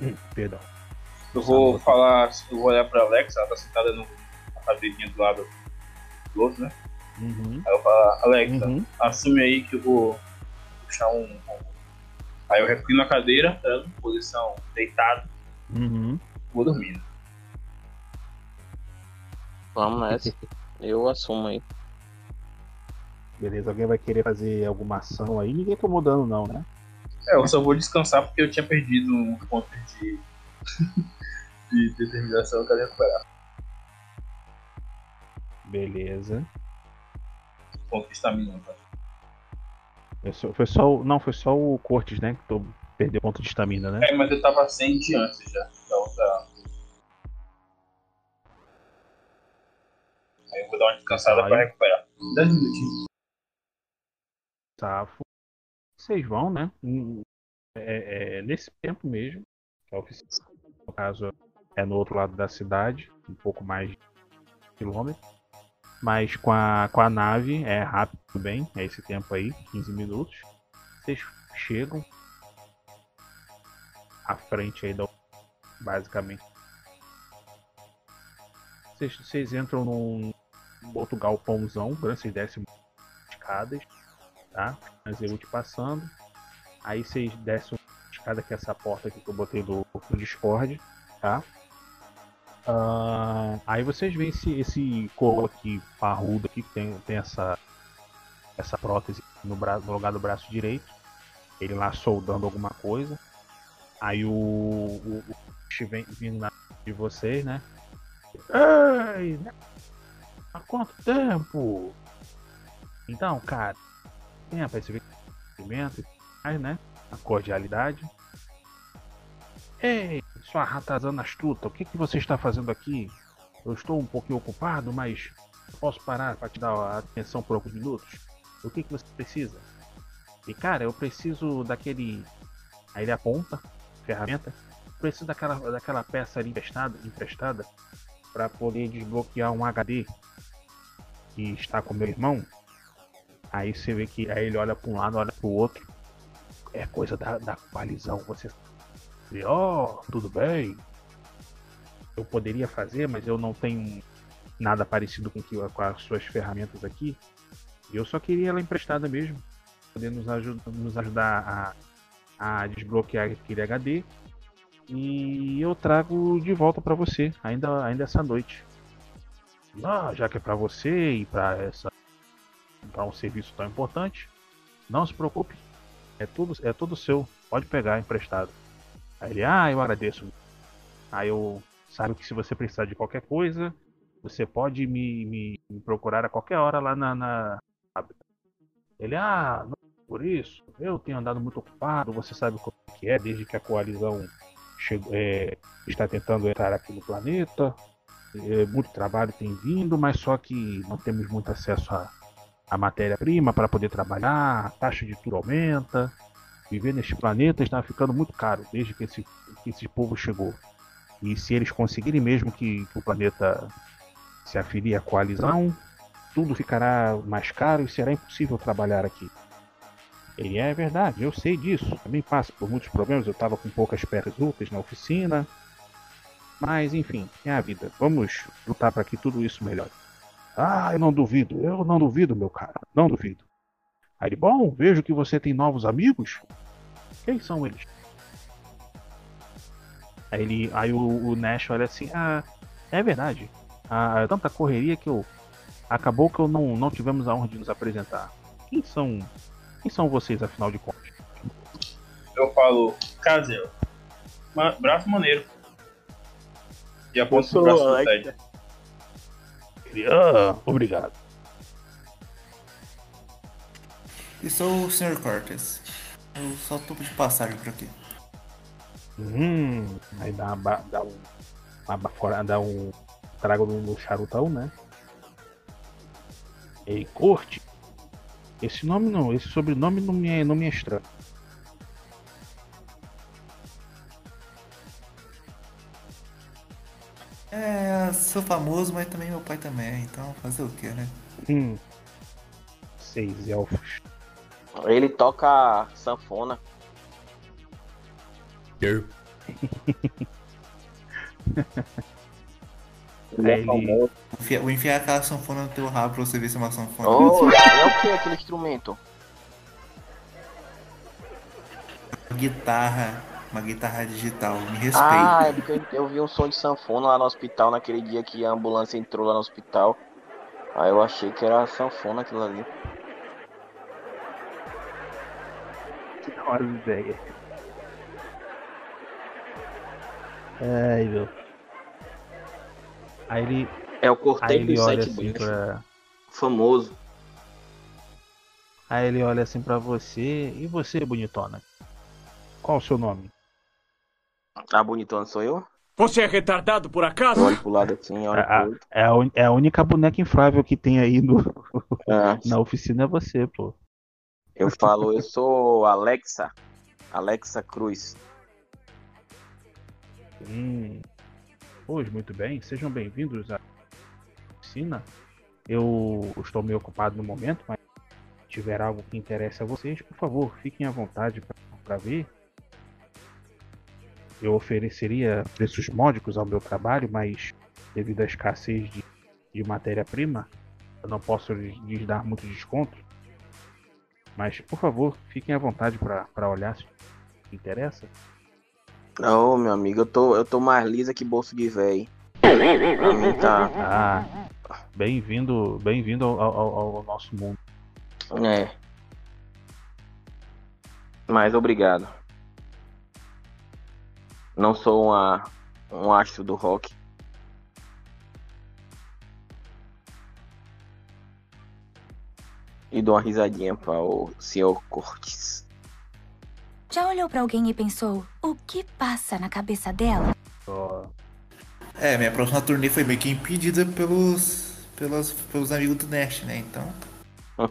[SPEAKER 4] Hum, perdão.
[SPEAKER 5] Eu vou falar, eu vou olhar pra Alexa, ela tá sentada no, na cadeirinha do lado do outro, né?
[SPEAKER 4] Uhum.
[SPEAKER 5] Aí eu falo, Alexa,
[SPEAKER 4] Uhum.
[SPEAKER 5] assume aí que eu vou puxar um. um- Aí eu reclino a cadeira, tá? posição deitado,
[SPEAKER 4] Uhum.
[SPEAKER 5] vou dormindo.
[SPEAKER 7] Vamos nessa. Eu assumo aí.
[SPEAKER 4] Beleza, alguém vai querer fazer alguma ação aí? Ninguém tomou dano não, né?
[SPEAKER 5] É, eu só vou descansar porque eu tinha perdido um ponto de, de determinação que eu quero recuperar.
[SPEAKER 4] Beleza.
[SPEAKER 5] Ponto de estamina, tá?
[SPEAKER 4] Foi só, foi só o- não, foi só o Cortes, né? Que tô, perdeu ponto de estamina, né?
[SPEAKER 5] É, mas eu tava sem de antes já, da outra. Aí eu vou dar uma descansada
[SPEAKER 4] Vai.
[SPEAKER 5] pra recuperar. 10 minutinhos.
[SPEAKER 4] Safo. Vocês vão, né? Hum, É, é nesse tempo mesmo. que A oficina, no caso, é no outro lado da cidade, um pouco mais de quilômetro. Mas com a, com a nave é rápido bem, é esse tempo aí, 15 minutos. Vocês chegam à frente aí da basicamente. Vocês, vocês entram num outro galpãozão, grande, vocês descem escadas, tá? Transeúte passando. Aí vocês descem uma escada que é essa porta aqui que eu botei do, do Discord, tá? Ah, aí vocês veem esse, esse coro aqui, parrudo aqui, que tem, tem essa, essa prótese no, bra, no lugar do braço direito. Ele lá soldando alguma coisa. Aí o, o, o vem vindo na de vocês, né? Ei! né? Há quanto tempo? Então, cara, você vê cumprimento e mais, né? A cordialidade. Ei, sua ratazana astuta, o que, que você está fazendo aqui? Eu estou um pouquinho ocupado, mas posso parar para te dar atenção por alguns minutos? O que, que você precisa? E cara, eu preciso daquele. Aí ele aponta, ferramenta. Preciso daquela, daquela peça ali emprestada, emprestada para poder desbloquear um HD que está com meu irmão. Aí você vê que aí ele olha para um lado, olha para o outro. É coisa da, da coalizão. Você. E, Ó, tudo bem. Eu poderia fazer, mas eu não tenho nada parecido com, que, com as suas ferramentas aqui. Eu só queria ela emprestada mesmo. Poder nos, nos ajudar a, a desbloquear aquele HD. E eu trago de volta para você, ainda, ainda essa noite. Ah, já que é para você e para essa para um serviço tão importante, não se preocupe. É tudo, é tudo seu. Pode pegar emprestado. Aí ele, ah, eu agradeço. Aí eu sabe que se você precisar de qualquer coisa, você pode me, me, me procurar a qualquer hora lá na, na fábrica. Ele, ah, não por isso, eu tenho andado muito ocupado, você sabe como que é, desde que a coalizão chegou, é, está tentando entrar aqui no planeta. É, muito trabalho tem vindo, mas só que não temos muito acesso a, a matéria-prima para poder trabalhar, a taxa de tudo aumenta. Viver neste planeta está ficando muito caro desde que esse, que esse povo chegou. E se eles conseguirem mesmo que, que o planeta se afilie à coalizão, tudo ficará mais caro e será impossível trabalhar aqui. Ele é verdade, eu sei disso. Também passo por muitos problemas. Eu estava com poucas peças úteis na oficina. Mas enfim, é a vida. Vamos lutar para que tudo isso melhore. Ah, eu não duvido, eu não duvido, meu cara, não duvido. Aí ele, bom, vejo que você tem novos amigos. Quem são eles? Aí, ele, aí o, o Nash olha assim, ah, é verdade. Ah, é tanta correria que eu. Acabou que eu não, não tivemos a honra de nos apresentar. Quem são. Quem são vocês, afinal de contas?
[SPEAKER 5] Eu falo, Cazel. Ma braço maneiro. E aponto pro braço do Ted.
[SPEAKER 4] Ele, ah, obrigado.
[SPEAKER 6] E sou o Sr. Cortes. Eu só tô de passagem por aqui.
[SPEAKER 4] Hum, aí dá, uma, dá um. Dá um trago no, charutão, né? Ei, corte. Esse nome não, esse sobrenome não me é, não me é estranho.
[SPEAKER 6] É, sou famoso, mas também meu pai também então fazer o que, né?
[SPEAKER 4] Hum. Seis elfos.
[SPEAKER 7] Ele toca sanfona.
[SPEAKER 6] Ele
[SPEAKER 7] é.
[SPEAKER 6] Enfia- Vou enfiar aquela sanfona no teu rabo pra você ver se é uma sanfona.
[SPEAKER 7] Oh, é o que aquele instrumento?
[SPEAKER 6] Guitarra, uma guitarra digital, me respeita.
[SPEAKER 7] Ah, é porque eu vi um som de sanfona lá no hospital naquele dia que a ambulância entrou lá no hospital. Aí eu achei que era sanfona aquilo ali.
[SPEAKER 4] Que da hora ideia. Ai, meu. Aí ele.
[SPEAKER 7] É o
[SPEAKER 4] Aí
[SPEAKER 7] cortejo
[SPEAKER 4] ele
[SPEAKER 7] dos
[SPEAKER 4] olha
[SPEAKER 7] sete
[SPEAKER 4] assim pra.
[SPEAKER 7] Famoso.
[SPEAKER 4] Aí ele olha assim pra você. E você, bonitona? Qual o seu nome?
[SPEAKER 7] Ah, bonitona sou eu?
[SPEAKER 11] Você é retardado por acaso?
[SPEAKER 7] Olha pro lado assim, olha
[SPEAKER 4] É
[SPEAKER 7] pro
[SPEAKER 4] a,
[SPEAKER 7] outro.
[SPEAKER 4] é a é a única boneca inflável que tem aí no,
[SPEAKER 7] Ah,
[SPEAKER 4] na oficina é você, pô.
[SPEAKER 7] Eu falo, eu sou Alexa. Alexa Cruz.
[SPEAKER 4] Hum. Pois, muito bem. Sejam bem-vindos à oficina. Eu estou meio ocupado no momento, mas se tiver algo que interesse a vocês, por favor, fiquem à vontade para ver. Eu ofereceria preços módicos ao meu trabalho, mas devido à escassez de, de matéria-prima, eu não posso lhes lhes dar muito desconto. Mas, por favor, fiquem à vontade para olhar se interessa.
[SPEAKER 7] Ô, meu amigo, eu tô, eu tô mais lisa que bolso de véi. Pra mim tá.
[SPEAKER 4] Ah, bem-vindo, bem-vindo ao, ao- ao nosso mundo.
[SPEAKER 7] É. Mas obrigado. Não sou uma, um astro do rock. E dou uma risadinha para o senhor Cortes.
[SPEAKER 8] Já olhou pra alguém e pensou, o que passa na cabeça dela?
[SPEAKER 6] É, minha próxima turnê foi meio que impedida pelos, pelos, pelos amigos do Nash, né? Então.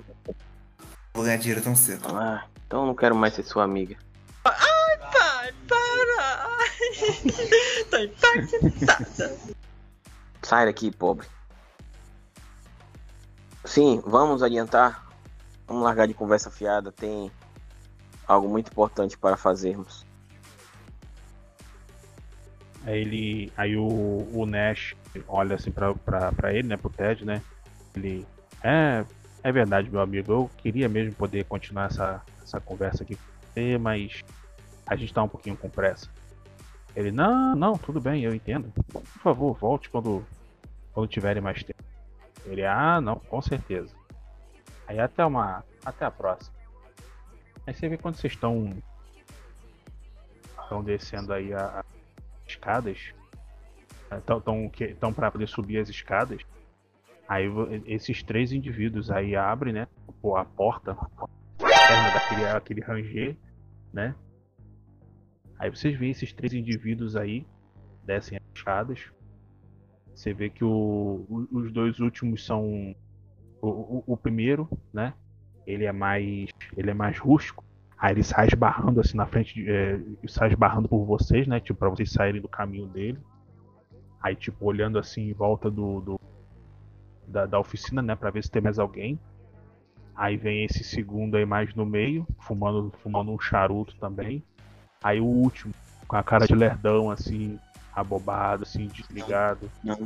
[SPEAKER 6] Vou ganhar dinheiro tão cedo.
[SPEAKER 7] Ah, então eu não quero mais ser sua amiga.
[SPEAKER 9] Ai, pai, para! Tô impactada.
[SPEAKER 7] Sai daqui, pobre. Sim, vamos adiantar. Vamos largar de conversa fiada. Tem algo muito importante para fazermos.
[SPEAKER 4] Aí ele. Aí o, o Nash olha assim pra, pra, pra ele, né? Pro Ted, né? Ele. É. É verdade, meu amigo. Eu queria mesmo poder continuar essa, essa conversa aqui com você, mas a gente tá um pouquinho com pressa. Ele, não, não, tudo bem, eu entendo. Por favor, volte quando, quando tiverem mais tempo. Ele, ah, não, com certeza. Aí até uma. Até a próxima. Aí você vê quando vocês estão. Estão descendo aí a, a escadas. Estão para poder subir as escadas. Aí esses três indivíduos aí abrem, né? A porta. A daquele aquele ranger, né? Aí vocês veem esses três indivíduos aí. Descem as escadas. Você vê que o- os dois últimos são. O, o- o primeiro, né? Ele é mais. Ele é mais rústico. Aí ele sai esbarrando assim na frente, de, é, sai esbarrando por vocês, né? Tipo, pra vocês saírem do caminho dele. Aí, tipo, olhando assim em volta do, do da, da oficina, né? Pra ver se tem mais alguém. Aí vem esse segundo aí mais no meio, fumando, fumando um charuto também. Aí o último, com a cara de lerdão, assim, abobado, assim, desligado.
[SPEAKER 7] Não,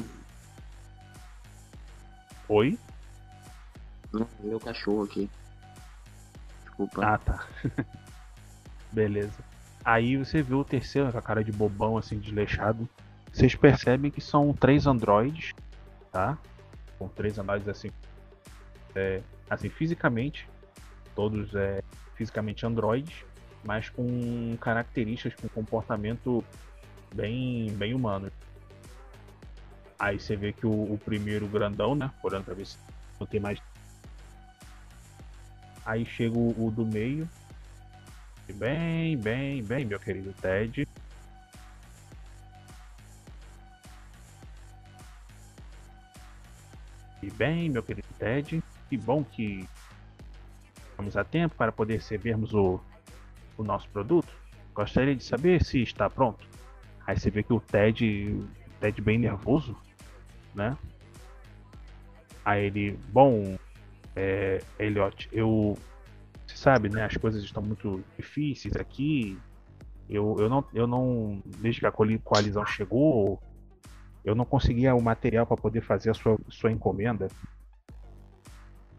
[SPEAKER 4] Oi?
[SPEAKER 7] Meu cachorro aqui. Desculpa.
[SPEAKER 4] Ah, tá. Beleza. Aí você vê o terceiro com a cara de bobão, assim, desleixado. Vocês percebem que são três androides, tá? São três androides, assim, é, assim, fisicamente, todos é, fisicamente androides, mas com características, com comportamento bem, bem humano. Aí você vê que o, o primeiro grandão, né? Olhando pra ver se não tem mais. Aí chega o, o do meio. Bem, bem, bem, meu querido Ted. E bem, meu querido Ted. Que bom que estamos a tempo para poder recebermos o, o nosso produto. Gostaria de saber se está pronto. Aí você vê que o Ted, Ted bem nervoso, né? Aí ele, bom, é, Elliot, eu, você sabe, né? As coisas estão muito difíceis aqui. Eu, eu não, eu não, desde que a coalizão chegou, eu não conseguia o material para poder fazer a sua, sua encomenda.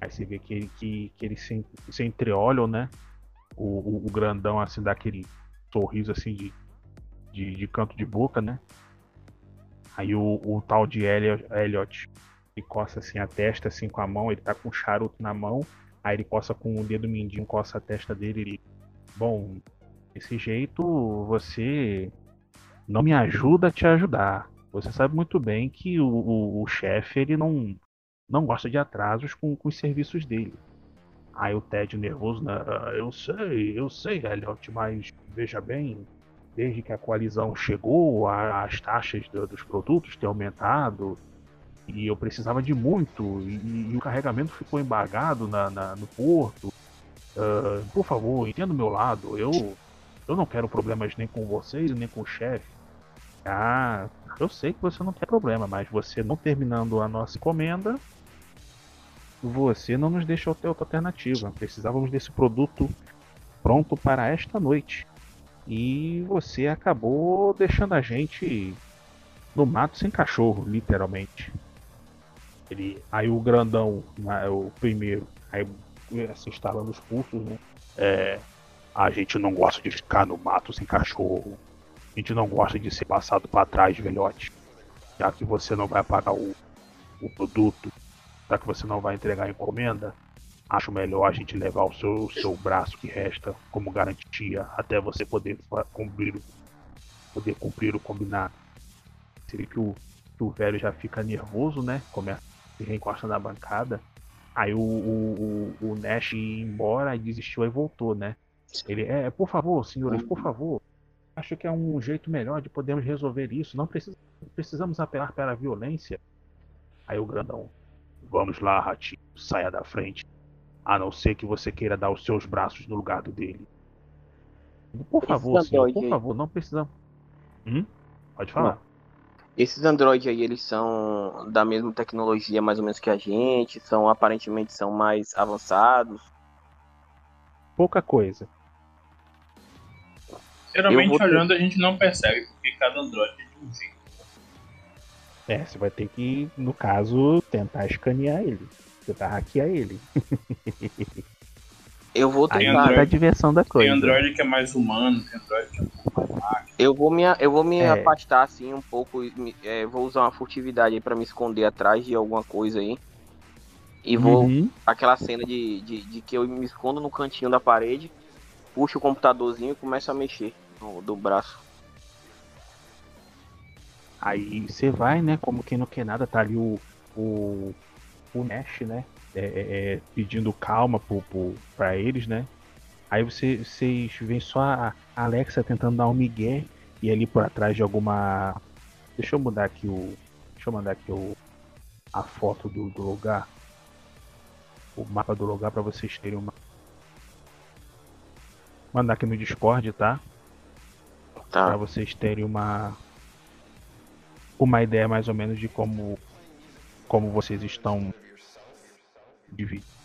[SPEAKER 4] Aí você vê que, ele- que, que eles se, se entreolham, né? O, o, o grandão assim dá aquele sorriso assim de, de, de canto de boca, né? Aí o, o tal de Elliot, Elliot ele coça assim a testa assim com a mão, ele tá com um charuto na mão, aí ele coça com o dedo mindinho, coça a testa dele, ele. Bom, desse jeito você não me ajuda a te ajudar. Você sabe muito bem que o, o, o chefe ele não, não gosta de atrasos com, com os serviços dele. Aí o Ted nervoso, né? "Ah, eu sei, eu sei, Elliot, mas veja bem, desde que a coalizão chegou, as taxas do- dos produtos têm aumentado e eu precisava de muito e, e o carregamento ficou embargado na, na- no porto. Ah, por favor, entenda o meu lado. Eu, eu não quero problemas nem com vocês nem com o chefe. Ah, eu sei que você não quer problema, mas você não terminando a nossa encomenda, você não nos deixou ter outra alternativa. Precisávamos desse produto pronto para esta noite. E você acabou deixando a gente no mato sem cachorro, literalmente. Ele, aí o grandão, né, o primeiro, aí se instalando os pulsos, né? É, a gente não gosta de ficar no mato sem cachorro. A gente não gosta de ser passado para trás, velhote. Já que você não vai pagar o, o produto, já que você não vai entregar a encomenda, acho melhor a gente levar o seu, o seu braço que resta como garantia até você poder cumprir, poder cumprir o combinado. Vê que o, que o velho já fica nervoso, né? Começa se reencosta na bancada. Aí o, o, o, o Nash ia embora e desistiu, aí voltou, né? Ele, é, por favor, senhores, por favor. Acho que é um jeito melhor de podermos resolver isso. Não precisa, precisamos apelar para a violência. Aí o grandão, vamos lá, ratinho, saia da frente. A não ser que você queira dar os seus braços no lugar do dele. Por favor,
[SPEAKER 7] Esse
[SPEAKER 4] senhor, por favor, não precisamos. Hum? Pode falar.
[SPEAKER 7] Esses androides aí, eles são da mesma tecnologia mais ou menos que a gente, são aparentemente são mais avançados.
[SPEAKER 4] Pouca coisa.
[SPEAKER 5] Geralmente
[SPEAKER 7] vou ter-
[SPEAKER 5] olhando a gente não percebe, porque cada androide é de um jeito.
[SPEAKER 4] É, você vai ter que, no caso, tentar escanear ele. Tentar hackear ele.
[SPEAKER 7] Eu vou tentar.
[SPEAKER 4] tá a diversão da
[SPEAKER 5] Tem
[SPEAKER 4] coisa.
[SPEAKER 5] androide que é mais humano, tem androide que é um pouco mais máquina.
[SPEAKER 7] Eu vou me, eu vou me
[SPEAKER 4] É.
[SPEAKER 7] afastar assim um pouco, me- é, vou usar uma furtividade aí pra me esconder atrás de alguma coisa aí. E vou
[SPEAKER 4] Uhum.
[SPEAKER 7] aquela cena de, de, de que eu me escondo no cantinho da parede, puxo o computadorzinho e começo a mexer no, do braço.
[SPEAKER 4] Aí você vai, né? Como quem não quer nada, tá ali o, o, o Nash, né? É, é, é, pedindo calma pra eles, né? Aí você, vocês veem só a Alexa tentando dar um migué e ali por atrás de alguma. Deixa eu mudar aqui o. Deixa eu mandar aqui o, a foto do, do lugar. O mapa do lugar pra vocês terem uma. mandar aqui no Discord, tá?
[SPEAKER 7] Tá.
[SPEAKER 4] Pra vocês terem uma uma ideia mais ou menos de como como vocês estão divididos.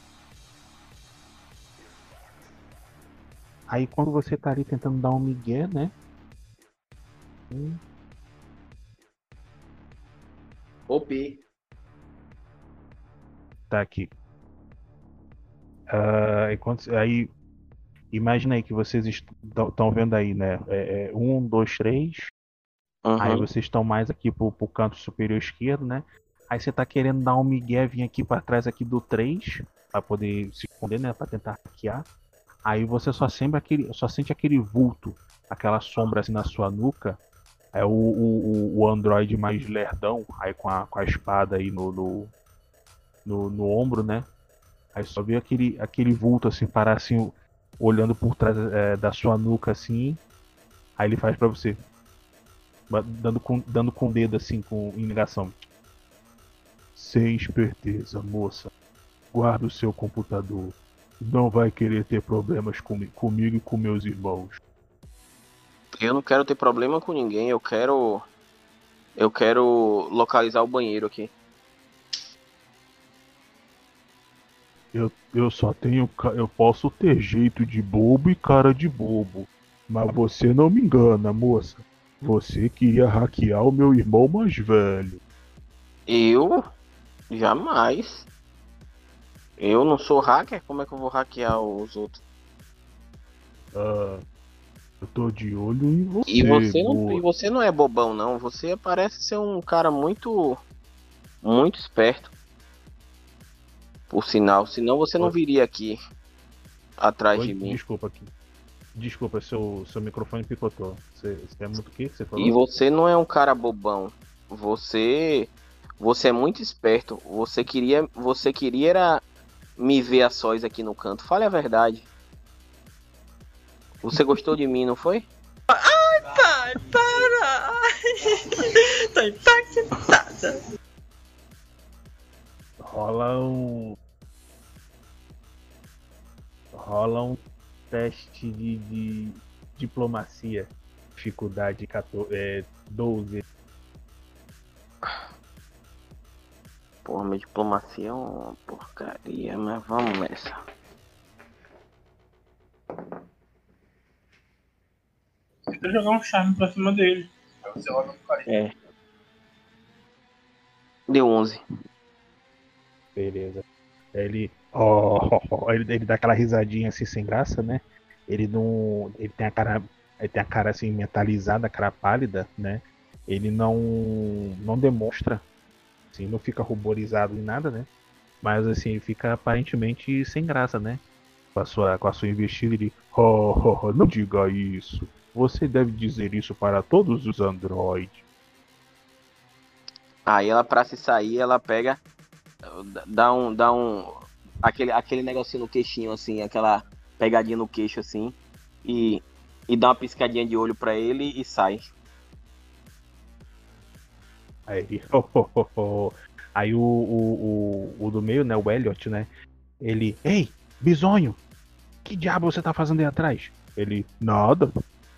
[SPEAKER 4] Aí quando você tá ali tentando dar um migué, né? Hum,
[SPEAKER 7] OP.
[SPEAKER 4] tá aqui. Ah, enquanto, aí, imagina aí que vocês estão vendo aí, né? É, é, um, dois, três. Aí
[SPEAKER 7] Uhum.
[SPEAKER 4] vocês estão mais aqui pro, pro canto superior esquerdo, né? Aí você tá querendo dar um migué, vir aqui pra trás aqui do 3, pra poder se esconder, né? Pra tentar hackear. Aí você só sente aquele, só sente aquele vulto, aquela sombra assim na sua nuca. É o, o, o- android mais lerdão, aí com a, com a espada aí no, no, no, no ombro, né? Aí só vê aquele, aquele vulto assim, parar assim, olhando por trás é, da sua nuca assim. Aí ele faz pra você. Dando com, dando com o dedo assim, com em negação. Sem esperteza, moça. Guarda o seu computador. Não vai querer ter problemas comi- comigo e com meus irmãos.
[SPEAKER 7] Eu não quero ter problema com ninguém, eu quero. Eu quero localizar o banheiro aqui.
[SPEAKER 4] Eu, eu só tenho. Eu posso ter jeito de bobo e cara de bobo. Mas você não me engana, moça. Você queria hackear o meu irmão mais velho.
[SPEAKER 7] Eu? Jamais. Eu não sou hacker, como é que eu vou hackear os outros?
[SPEAKER 4] Ah, eu tô de olho em você.
[SPEAKER 7] E você não, e você não é bobão não, você parece ser um cara muito muito esperto. Por sinal, senão você não viria aqui atrás
[SPEAKER 4] Oi,
[SPEAKER 7] de mim.
[SPEAKER 4] Desculpa aqui. Desculpa, seu, seu microfone picotou. Você, você é muito o que você falou?
[SPEAKER 7] E você não é um cara bobão. Você você é muito esperto. Você queria você queria era me ver a sós aqui no canto. Fale a verdade. Você gostou de mim, não foi?
[SPEAKER 9] Ai, pai, para! Tô impactada.
[SPEAKER 4] Rola um. Rola um teste de, de diplomacia. Dificuldade 14, é, 12.
[SPEAKER 7] Porra, minha diplomacia é uma porcaria, mas vamos nessa.
[SPEAKER 5] Tenta jogar um charme pra cima dele. Aí você rola no carinha.
[SPEAKER 7] É. Deu 11.
[SPEAKER 4] Beleza. Ele. ó, ele, ele dá aquela risadinha assim sem graça, né? Ele não. Ele tem a cara. Ele tem a cara assim mentalizada, a cara pálida, né? Ele não. não demonstra. Assim, não fica ruborizado em nada, né? Mas assim, fica aparentemente sem graça, né? Com a sua, com a sua investida, ele. Oh, oh, oh, não diga isso. Você deve dizer isso para todos os androides.
[SPEAKER 7] Aí ela pra se sair, ela pega, dá um, dá um, aquele, aquele negocinho no queixinho assim, aquela pegadinha no queixo assim, e, e dá uma piscadinha de olho pra ele e sai.
[SPEAKER 4] Aí, oh, oh, oh. Aí o, o, o, o do meio, né, o Elliot, né? Ele, ei, bisonho, que diabo você tá fazendo aí atrás? Ele, nada,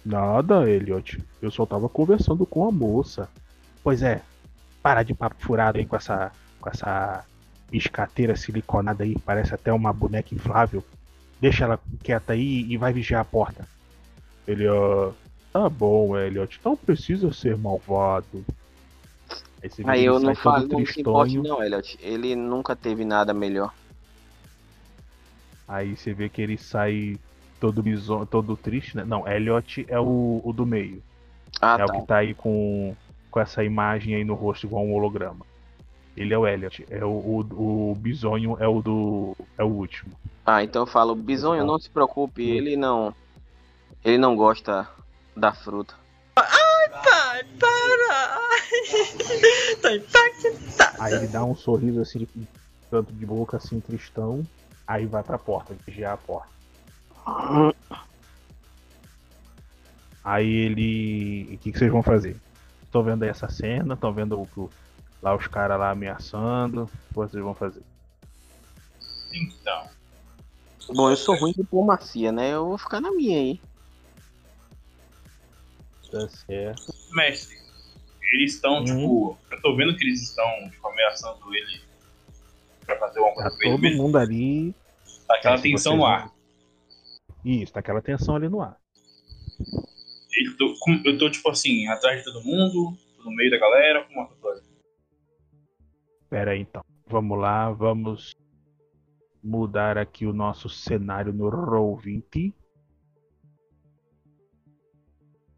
[SPEAKER 4] nada, Elliot. Eu só tava conversando com a moça. Pois é, para de papo furado aí com essa, com essa escateira siliconada aí, parece até uma boneca inflável. Deixa ela quieta aí e vai vigiar a porta. Ele, ah, tá bom, Elliot, não precisa ser malvado. Vê
[SPEAKER 7] Aí eu não falo, não se importe não, Elliot. Ele nunca teve nada melhor.
[SPEAKER 4] Aí você vê que ele sai todo bison, todo triste, né? Não, Elliot é o, o do meio.
[SPEAKER 7] Ah,
[SPEAKER 4] é
[SPEAKER 7] tá.
[SPEAKER 4] o que tá aí com, com essa imagem aí no rosto igual um holograma. Ele é o Elliot. É o, o, o bisonho é o do. é o último.
[SPEAKER 7] Ah, então eu falo, Bisonho, não se preocupe, ele não, ele não gosta da fruta.
[SPEAKER 9] Ai, pai, para! Tô impactada.
[SPEAKER 4] Aí ele dá um sorriso assim, de canto de boca assim, tristão. Aí vai pra porta, vigiar a porta. Aí ele. O que, que vocês vão fazer? Estão vendo aí essa cena? Estão vendo o, o- lá os caras lá ameaçando? O que vocês vão fazer?
[SPEAKER 5] Então.
[SPEAKER 7] Bom, eu sou ruim de diplomacia, né? Eu vou ficar na minha aí.
[SPEAKER 4] Tá certo.
[SPEAKER 5] Mestre, eles estão, uhum. tipo. Eu tô vendo que eles estão tipo, ameaçando ele pra fazer alguma tá coisa
[SPEAKER 4] tá
[SPEAKER 5] com ele.
[SPEAKER 4] Todo mundo ali.
[SPEAKER 5] Tá aquela
[SPEAKER 4] tá, tipo,
[SPEAKER 5] tensão
[SPEAKER 4] assim,
[SPEAKER 5] no ar.
[SPEAKER 4] Isso, tá aquela tensão ali no ar.
[SPEAKER 5] Eu tô, eu tô, tipo assim, atrás de todo mundo, no meio da galera, com uma coisa.
[SPEAKER 4] Pera aí então. Vamos lá, vamos mudar aqui o nosso cenário no Roll 20.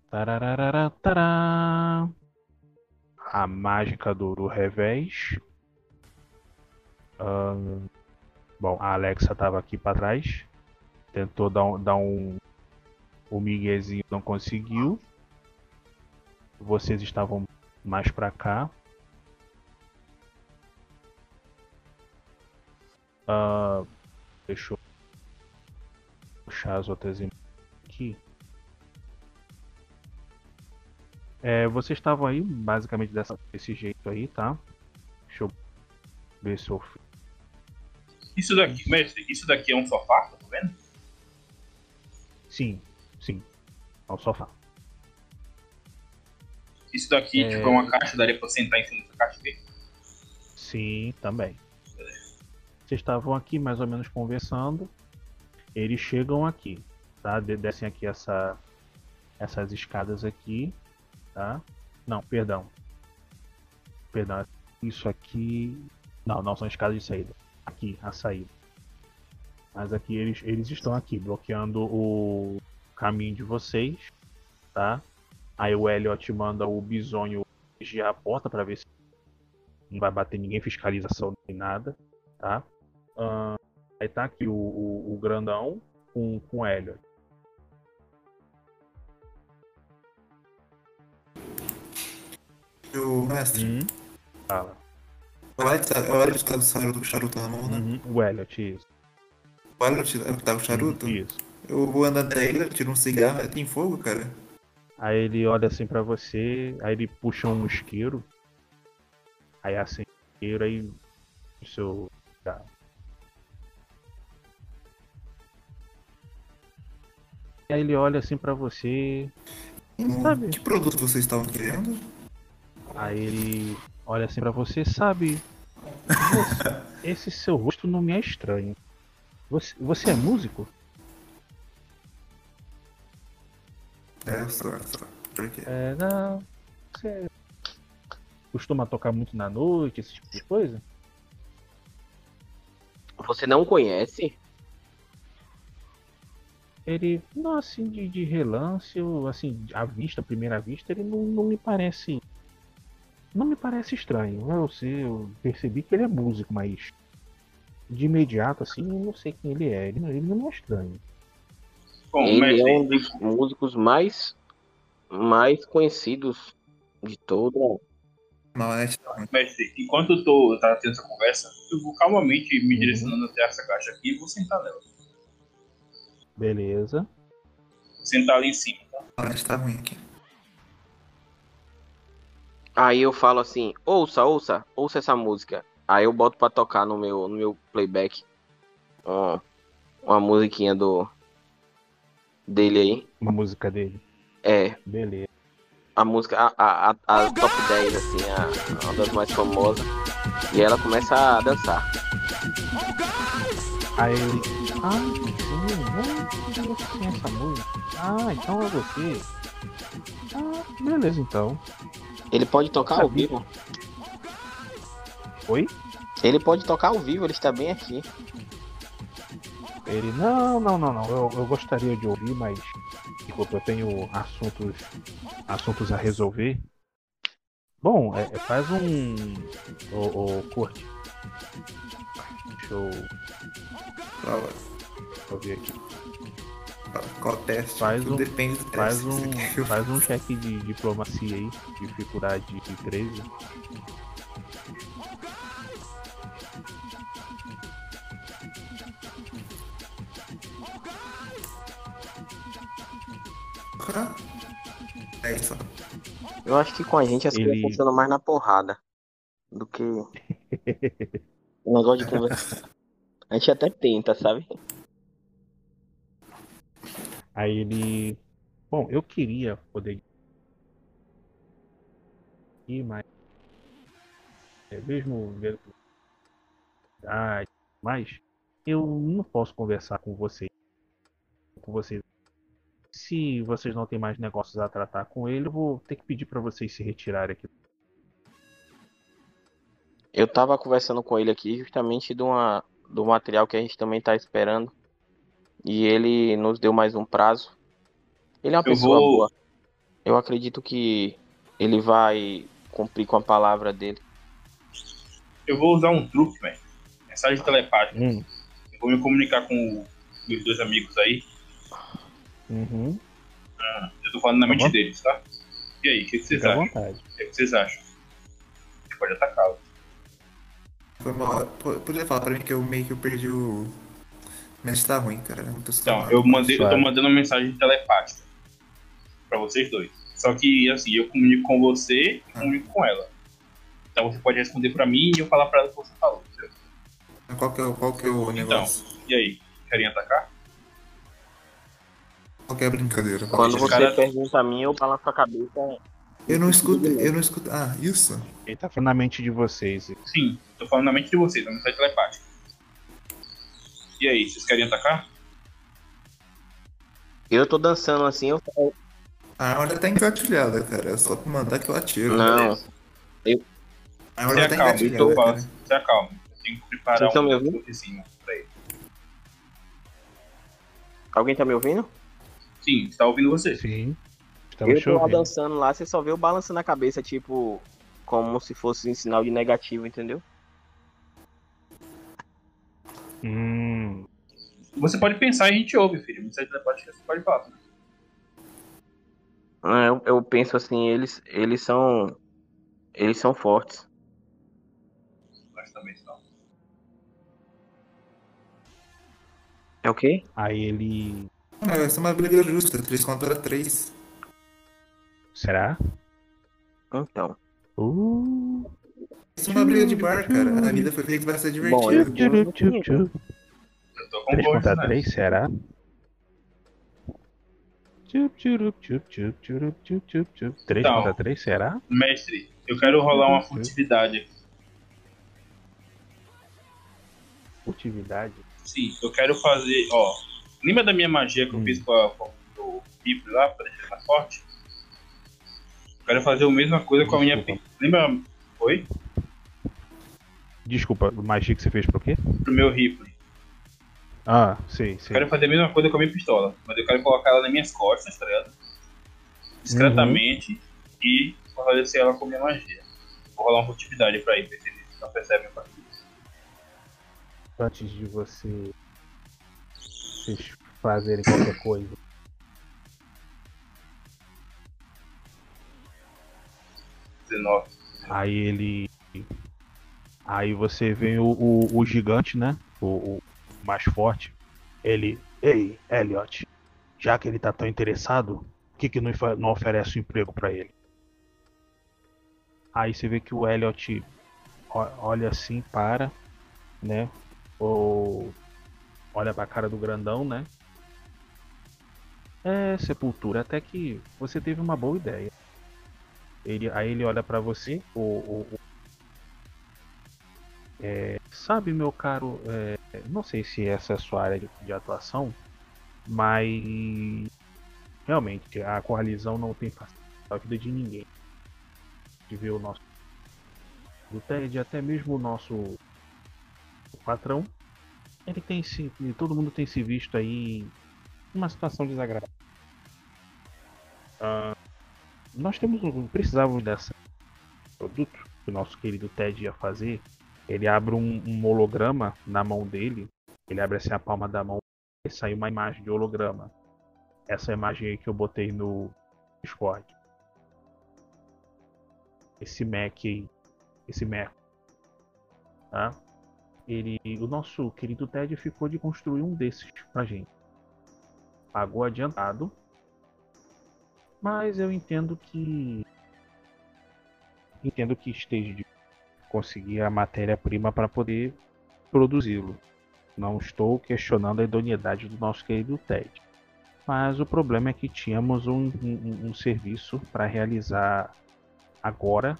[SPEAKER 4] Tarararatará. A mágica do Revés. Um, bom, a Alexa estava aqui para trás. Tentou dar um, dar um. O Miguezinho não conseguiu. Vocês estavam mais para cá. Uh, deixa eu puxar as outras aqui. É, vocês estavam aí basicamente dessa, desse jeito aí, tá? Deixa eu ver se eu.
[SPEAKER 5] Isso daqui, mestre, isso daqui é um sofá, tá vendo?
[SPEAKER 4] Sim, sim. Ao sofá.
[SPEAKER 5] Isso daqui,
[SPEAKER 4] É.
[SPEAKER 5] tipo, é uma caixa, daria pra sentar em cima dessa caixa aqui.
[SPEAKER 4] Sim, também. Vocês estavam aqui mais ou menos conversando. Eles chegam aqui, tá? De- Descem aqui essa, essas escadas aqui, tá? Não, perdão. Perdão. Isso aqui. Não, não são escadas de saída. Aqui, a saída. Mas aqui eles, eles estão aqui, bloqueando o caminho de vocês, tá? Aí o Elliot manda o bisonho vigiar a porta para ver se não vai bater ninguém, fiscalização nem nada, tá? Ahn, aí tá aqui o, o, o grandão com, com o Elliot.
[SPEAKER 6] O mestre.
[SPEAKER 4] Hum, fala.
[SPEAKER 6] O Elliot tá- o Elliot tá com o charuto, charuto na mão, né?
[SPEAKER 4] Uhum, o Elliot, isso.
[SPEAKER 6] O Elliot tá com o charuto?
[SPEAKER 4] Isso.
[SPEAKER 6] Eu vou andando até ele, tiro um cigarro. Tem fogo, cara?
[SPEAKER 4] Aí ele olha assim pra você, aí ele puxa um isqueiro. Aí o isqueiro, aí o seu. Tá. E aí ele olha assim pra você. Sabe?
[SPEAKER 6] Que produto vocês estavam querendo?
[SPEAKER 4] Aí ele olha assim pra você, sabe? Você- esse seu rosto não me é estranho. Você, você é músico?
[SPEAKER 6] É, só, só. Por quê?
[SPEAKER 4] É, não. Você costuma tocar muito na noite, esse tipo de coisa?
[SPEAKER 7] Você não conhece?
[SPEAKER 4] Ele, não, assim, de, de relance, eu, assim, à vista, à primeira vista, ele não, não me parece. Não me parece estranho. Eu, sei, eu percebi que ele é músico, mas de imediato, assim, eu não sei quem ele é. Ele, não- ele não é estranho.
[SPEAKER 5] Bom,
[SPEAKER 7] Ele
[SPEAKER 5] mestre,
[SPEAKER 7] é um dos músicos mais, mais conhecidos de todo.
[SPEAKER 5] mestre, enquanto eu tô eu tava tendo essa conversa, eu vou calmamente
[SPEAKER 4] Uhum.
[SPEAKER 5] me direcionando até essa caixa aqui e vou sentar nela.
[SPEAKER 4] Beleza.
[SPEAKER 5] Vou sentar ali em cima, tá?
[SPEAKER 6] A net tá ruim aqui.
[SPEAKER 7] Aí eu falo assim, ouça, ouça, ouça essa música. Aí eu boto pra tocar no meu, no meu playback uma, uma musiquinha do dele aí.
[SPEAKER 4] Uma música dele.
[SPEAKER 7] É,
[SPEAKER 4] Beleza.
[SPEAKER 7] a música, a, a, a, top 10, assim, a, uma das mais famosas. E ela começa a dançar.
[SPEAKER 4] Aí ele. Ah, sim, você conhece essa música? Ah, então é você. Ah, beleza então.
[SPEAKER 7] Ele pode tocar ao vivo.
[SPEAKER 4] Oi?
[SPEAKER 7] Ele pode tocar ao vivo, ele está bem aqui.
[SPEAKER 4] Ele, não, não, não, não. Eu, eu gostaria de ouvir, mas. Desculpa, eu tenho assuntos. assuntos a resolver. Bom, é, é, faz um. Ô, ô. Deixa eu.
[SPEAKER 6] Fala.
[SPEAKER 4] Deixa eu ver aqui.
[SPEAKER 6] Qual teste?
[SPEAKER 4] Faz
[SPEAKER 6] Tudo
[SPEAKER 4] um,
[SPEAKER 6] depende do teste.
[SPEAKER 4] faz um, faz um cheque de diplomacia aí, dificuldade de 13.
[SPEAKER 6] faça. É isso.
[SPEAKER 7] Eu acho que com a gente as coisas
[SPEAKER 4] Ele-
[SPEAKER 7] funcionam mais na porrada do que o negócio de conversa. A gente até tenta, sabe?
[SPEAKER 4] Aí ele. Bom, eu queria poder. ir, mas. É, mesmo vendo que. Mas eu não posso conversar com vocês. Com vocês. Se vocês não têm mais negócios a tratar com ele, eu vou ter que pedir pra vocês se retirarem aqui.
[SPEAKER 7] Eu tava conversando com ele aqui justamente de uma, do material que a gente também tá esperando. E ele nos deu mais um prazo. Ele é uma
[SPEAKER 5] Eu
[SPEAKER 7] pessoa
[SPEAKER 5] vou-
[SPEAKER 7] boa. Eu acredito que ele vai cumprir com a palavra dele.
[SPEAKER 5] Eu vou usar um truque, velho. Mensagem telepática.
[SPEAKER 4] Hum.
[SPEAKER 5] Eu vou me comunicar com o- meus dois amigos aí.
[SPEAKER 4] Uhum.
[SPEAKER 5] Ah, eu tô falando na mente
[SPEAKER 4] bom.
[SPEAKER 5] deles, tá? E aí, o que, que vocês
[SPEAKER 4] Fica
[SPEAKER 5] acham?
[SPEAKER 4] vontade.
[SPEAKER 5] O que, que vocês acham? A gente pode atacá-lo.
[SPEAKER 6] Foi mal. Falar pra mim que eu meio que eu perdi o. Mas tá ruim, cara. eu Não tô
[SPEAKER 5] Então, eu mandei, eu tô mandando uma mensagem telepática pra vocês dois. Só que, assim, eu comunico com você e comunico com ela. Então você pode responder pra mim e eu falar pra ela o que você falou?
[SPEAKER 6] Qual que é, o- qual que é o
[SPEAKER 5] Então,
[SPEAKER 6] negócio?
[SPEAKER 5] e aí? Querem atacar?
[SPEAKER 6] Qual que é a brincadeira?
[SPEAKER 7] Quando você
[SPEAKER 5] cara-
[SPEAKER 7] pergunta a mim, eu balanço a cabeça.
[SPEAKER 6] Eu não escuto, eu não escuto. Ah, isso?
[SPEAKER 4] Ele tá falando na mente de vocês.
[SPEAKER 5] Sim, tô falando na mente de vocês, na mensagem telepática. E aí, vocês querem atacar?
[SPEAKER 7] Eu tô dançando assim, eu falo,
[SPEAKER 6] A arma tá engatilhada, cara. É só pra mandar que eu atiro.
[SPEAKER 7] Não. Eu...
[SPEAKER 6] A arma tá
[SPEAKER 5] acalma, então
[SPEAKER 6] engatilhada,
[SPEAKER 5] fala,
[SPEAKER 6] cara.
[SPEAKER 5] se acalma. Eu tenho que preparar
[SPEAKER 7] Vocês tão me
[SPEAKER 5] um
[SPEAKER 7] ouvindo?
[SPEAKER 5] pra ele.
[SPEAKER 7] Alguém tá me ouvindo?
[SPEAKER 5] Sim, está ouvindo você.
[SPEAKER 4] Sim. Estamos
[SPEAKER 7] eu tô lá dançando lá, você só vê eu balançando a cabeça, tipo, como se fosse um sinal de negativo, entendeu?
[SPEAKER 4] Hum.
[SPEAKER 5] Você pode pensar e a gente ouve, filho. Mensagem telepática você pode falar.
[SPEAKER 7] Ah, Eu, eu penso assim, eles, eles são. Eles são fortes.
[SPEAKER 5] Nós também estamos.
[SPEAKER 7] É o quê?
[SPEAKER 4] Aí ele.
[SPEAKER 6] Não, vai ser uma briga justa. 3 contra 3.
[SPEAKER 4] Será?
[SPEAKER 7] Então.
[SPEAKER 4] Uh.
[SPEAKER 6] Isso é uma briga de bar, cara. A vida foi feita pra ser
[SPEAKER 7] Bom, eu,
[SPEAKER 6] divertida.
[SPEAKER 7] eu,
[SPEAKER 5] tô com
[SPEAKER 4] 3 contra
[SPEAKER 5] né?
[SPEAKER 4] 3, será? Tchup, tchurup, tchup, tchup, tchurup, tchup, tchup, tchup. 3
[SPEAKER 5] Então.
[SPEAKER 4] contra 3, será?
[SPEAKER 5] Mestre, eu quero rolar uma furtividade aqui.
[SPEAKER 4] Furtividade.
[SPEAKER 5] Sim, eu quero fazer, ó. Lembra da minha magia que eu
[SPEAKER 4] Hum.
[SPEAKER 5] fiz com, a, com o Ripple lá, pra deixar mais forte? Eu quero fazer a mesma coisa com a minha. Lembra? Oi?
[SPEAKER 4] Desculpa, magia que você fez pro quê?
[SPEAKER 5] Pro meu Ripple.
[SPEAKER 4] Ah, sei,
[SPEAKER 5] Eu
[SPEAKER 4] sei.
[SPEAKER 5] quero fazer a mesma coisa com a minha pistola, mas eu quero colocar ela nas minhas costas, tá ligado? Discretamente e fortalecer ela com minha magia. Vou rolar uma furtividade pra ele, eles não percebem a partir disso.
[SPEAKER 4] Antes de você. Vocês fazerem qualquer coisa. Aí ele. Aí você vê o, o, o gigante, né? O, o mais forte. Ele. Ei, Elliot. Já que ele tá tão interessado, por que, que não, não oferece um emprego pra ele? Aí você vê que o Elliot o- olha assim, para, né? Ou olha pra cara do grandão, né? É, Sepultura, até que você teve uma boa ideia. Ele, aí ele olha pra você, o, o- o- é, sabe, meu caro, é, não sei se essa é a sua área de, de atuação, mas realmente a coalizão não tem facilitado a vida de ninguém. De ver o nosso do TED, até mesmo o nosso o patrão, ele tem se, todo mundo tem se visto aí numa situação desagradável. Ah, nós temos precisávamos dessa produto que o nosso querido Ted ia fazer. Ele abre um, um holograma na mão dele. Ele abre assim a palma da mão e sai uma imagem de holograma. Essa imagem aí que eu botei no Discord. Esse Mac aí. Esse Mac. Tá? Ele, o nosso querido Ted ficou de construir um desses pra gente. Pagou adiantado. Mas eu entendo que. Entendo que esteja de conseguir a matéria-prima para poder produzi-lo. Não estou questionando a idoneidade do nosso querido Ted. Mas o problema é que tínhamos um, um, um serviço para realizar agora,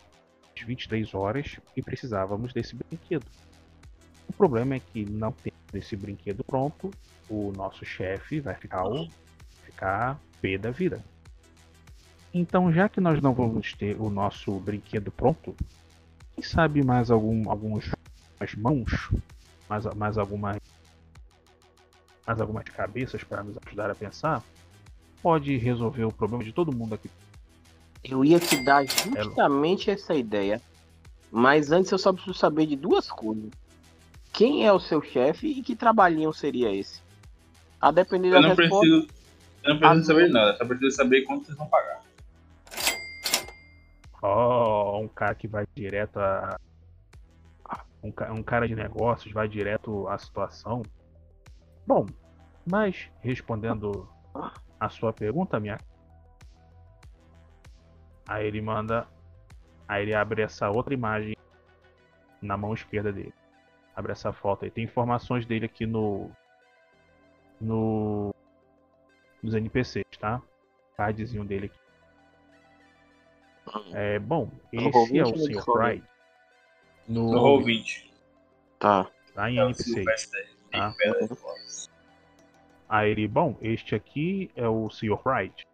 [SPEAKER 4] às 23 horas, e precisávamos desse brinquedo. O problema é que não tendo esse brinquedo pronto, o nosso chefe vai ficar, ficar pé da vida. Então, já que nós não vamos ter o nosso brinquedo pronto, quem sabe mais algum, alguns mais mãos, mais, mais algumas mais algumas cabeças para nos ajudar a pensar, pode resolver o problema de todo mundo aqui.
[SPEAKER 7] Eu ia te dar justamente essa ideia. Mas antes eu só preciso saber de duas coisas. Quem é o seu chefe e que trabalhinho seria esse? A depender
[SPEAKER 5] Eu
[SPEAKER 7] da
[SPEAKER 5] não
[SPEAKER 7] resposta.
[SPEAKER 5] preciso, eu não preciso saber de nada, só preciso saber quanto vocês vão pagar.
[SPEAKER 4] Ó, um cara que vai direto a. Um, um cara de negócios vai direto à situação. Bom, mas respondendo a sua pergunta, minha. Aí ele manda. Aí ele abre essa outra imagem na mão esquerda dele. Abre essa foto aí. Tem informações dele aqui no. No. Nos NPCs, tá? Cardzinho dele aqui. É, bom,
[SPEAKER 7] No
[SPEAKER 4] esse é
[SPEAKER 7] Roll20
[SPEAKER 4] o
[SPEAKER 7] no
[SPEAKER 4] Sr. Pride. No,
[SPEAKER 5] No roll 20.
[SPEAKER 7] Tá.
[SPEAKER 4] Lá em
[SPEAKER 5] É
[SPEAKER 4] NPC. Tá? Aí ele, bom, este aqui é o Sr. Pride.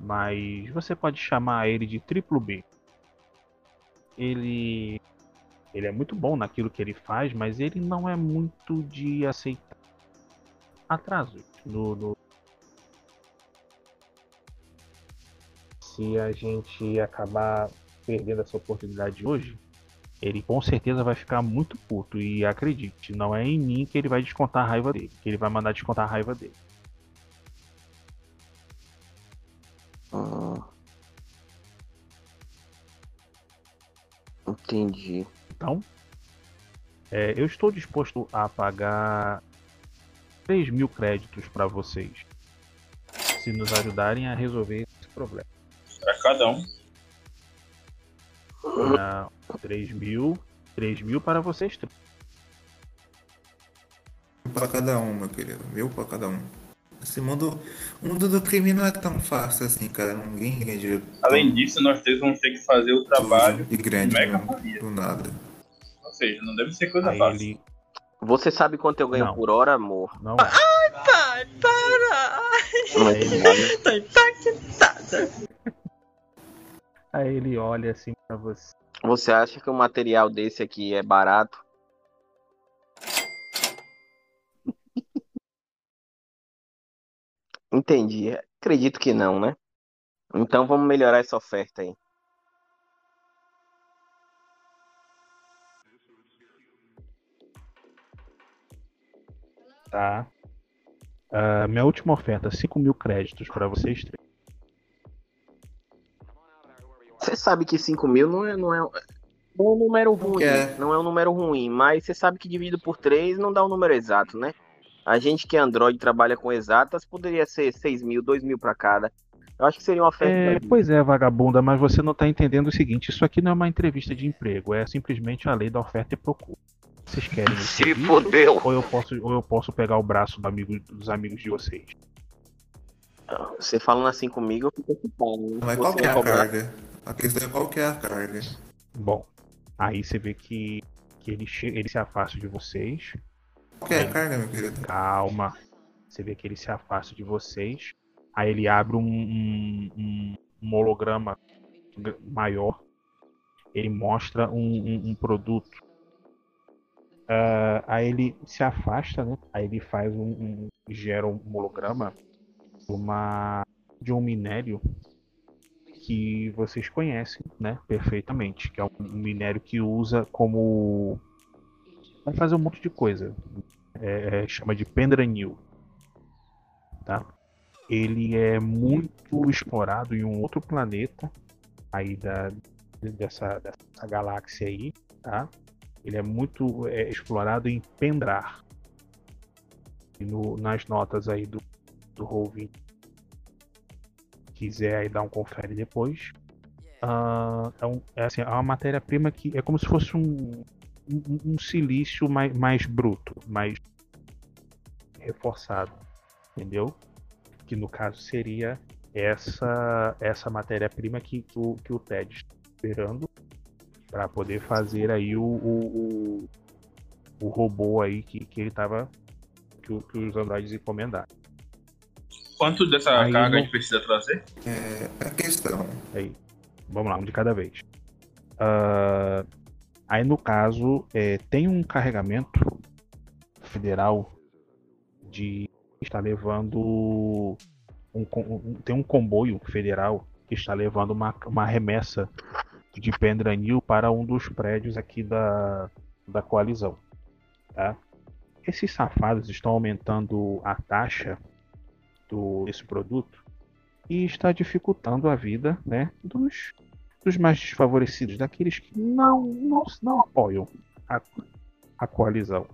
[SPEAKER 4] Mas você pode chamar ele de Triplo B. Ele. Ele é muito bom naquilo que ele faz, mas ele não é muito de aceitar atrasos no, no- Se a gente acabar perdendo essa oportunidade hoje, ele com certeza vai ficar muito puto. E acredite, não é em mim que ele vai descontar a raiva dele. Que ele vai mandar descontar a raiva dele.
[SPEAKER 7] Ah. Entendi.
[SPEAKER 4] Então, é, eu estou disposto a pagar 3 mil créditos para vocês. Se nos ajudarem a resolver esse problema.
[SPEAKER 5] Pra cada um.
[SPEAKER 4] Não, 3 mil. 3 mil para vocês três.
[SPEAKER 6] Um pra cada um, meu querido. Mil pra cada um. Esse mundo, o mundo do crime não é tão fácil assim, cara. Ninguém dinheiro
[SPEAKER 5] Além disso, nós três vamos ter que fazer o trabalho
[SPEAKER 6] e grande
[SPEAKER 5] mega
[SPEAKER 6] do,
[SPEAKER 5] família.
[SPEAKER 6] do nada.
[SPEAKER 5] Ou seja, não deve ser coisa
[SPEAKER 4] Aí
[SPEAKER 5] fácil.
[SPEAKER 4] ele.
[SPEAKER 7] Você sabe quanto eu ganho
[SPEAKER 4] Não.
[SPEAKER 7] por hora, amor?
[SPEAKER 4] Não.
[SPEAKER 9] Ai, pai, para!
[SPEAKER 7] Aí ele olha.
[SPEAKER 9] Tô impactada.
[SPEAKER 4] Aí ele olha assim para você.
[SPEAKER 7] Você acha que um material desse aqui é barato? Entendi. Acredito que não, né? Então vamos melhorar essa oferta aí.
[SPEAKER 4] Tá. Ah, minha última oferta, 5 mil créditos para vocês três.
[SPEAKER 7] Você sabe que 5 mil não é, não é, não é um número ruim,
[SPEAKER 6] É.
[SPEAKER 7] não é um número ruim, mas você sabe que dividido por 3 não dá um número exato, né? A gente que é Android trabalha com exatas, poderia ser 6 mil, 2 mil pra cada. Eu acho que seria uma oferta.
[SPEAKER 4] É, pois é, vagabunda, mas você não tá entendendo o seguinte: isso aqui não é uma entrevista de emprego, é simplesmente a lei da oferta e procura. Vocês querem
[SPEAKER 10] Se fodeu.
[SPEAKER 4] Ou eu posso, ou eu posso pegar o braço do amigo, dos amigos de vocês?
[SPEAKER 7] Você falando assim comigo, eu fico ocupado. né?
[SPEAKER 6] Mas qual que é a
[SPEAKER 7] cobrar-
[SPEAKER 6] carga? A questão é qual que é a carga.
[SPEAKER 4] Bom, aí você vê que, que ele, che- ele se afasta de vocês.
[SPEAKER 6] Qual que é a carga, meu querido?
[SPEAKER 4] Calma. Você vê que ele se afasta de vocês. Aí ele abre um, um- um- um holograma gr- maior. Ele mostra um, um- um produto. Ah, aí ele se afasta, né? Aí ele faz um, um- gera um holograma uma de um minério que vocês conhecem, né? Perfeitamente, que é um minério que usa como vai fazer um monte de coisa. É, é, chama de Pendranil, tá? Ele é muito explorado em um outro planeta aí da dessa, dessa galáxia aí, tá? Ele é muito é, explorado em Pendrar. E no, nas notas aí do, do Roll20. Quiser aí dar um confere depois. Ah, é, um- é assim, é uma matéria-prima que é como se fosse um, um, um silício mais, mais bruto, mais reforçado. Entendeu? que no caso seria essa essa matéria-prima que, que, o, que o Ted está esperando para poder fazer aí o, o, o, o robô aí que, que ele tava que, que os androides encomendaram.
[SPEAKER 5] Quanto dessa
[SPEAKER 4] Aí
[SPEAKER 5] carga
[SPEAKER 4] não-
[SPEAKER 5] a gente precisa trazer?
[SPEAKER 6] É a questão.
[SPEAKER 4] Aí, vamos lá, um de cada vez. Ah, aí no caso, é, tem um carregamento federal de está levando um, um- tem um comboio federal que está levando uma, uma remessa de Pendranil para um dos prédios aqui da, da coalizão. Tá? Esses safados estão aumentando a taxa do, desse produto e está dificultando a vida né, dos, dos mais desfavorecidos, daqueles que não, não, não apoiam a, a coalizão.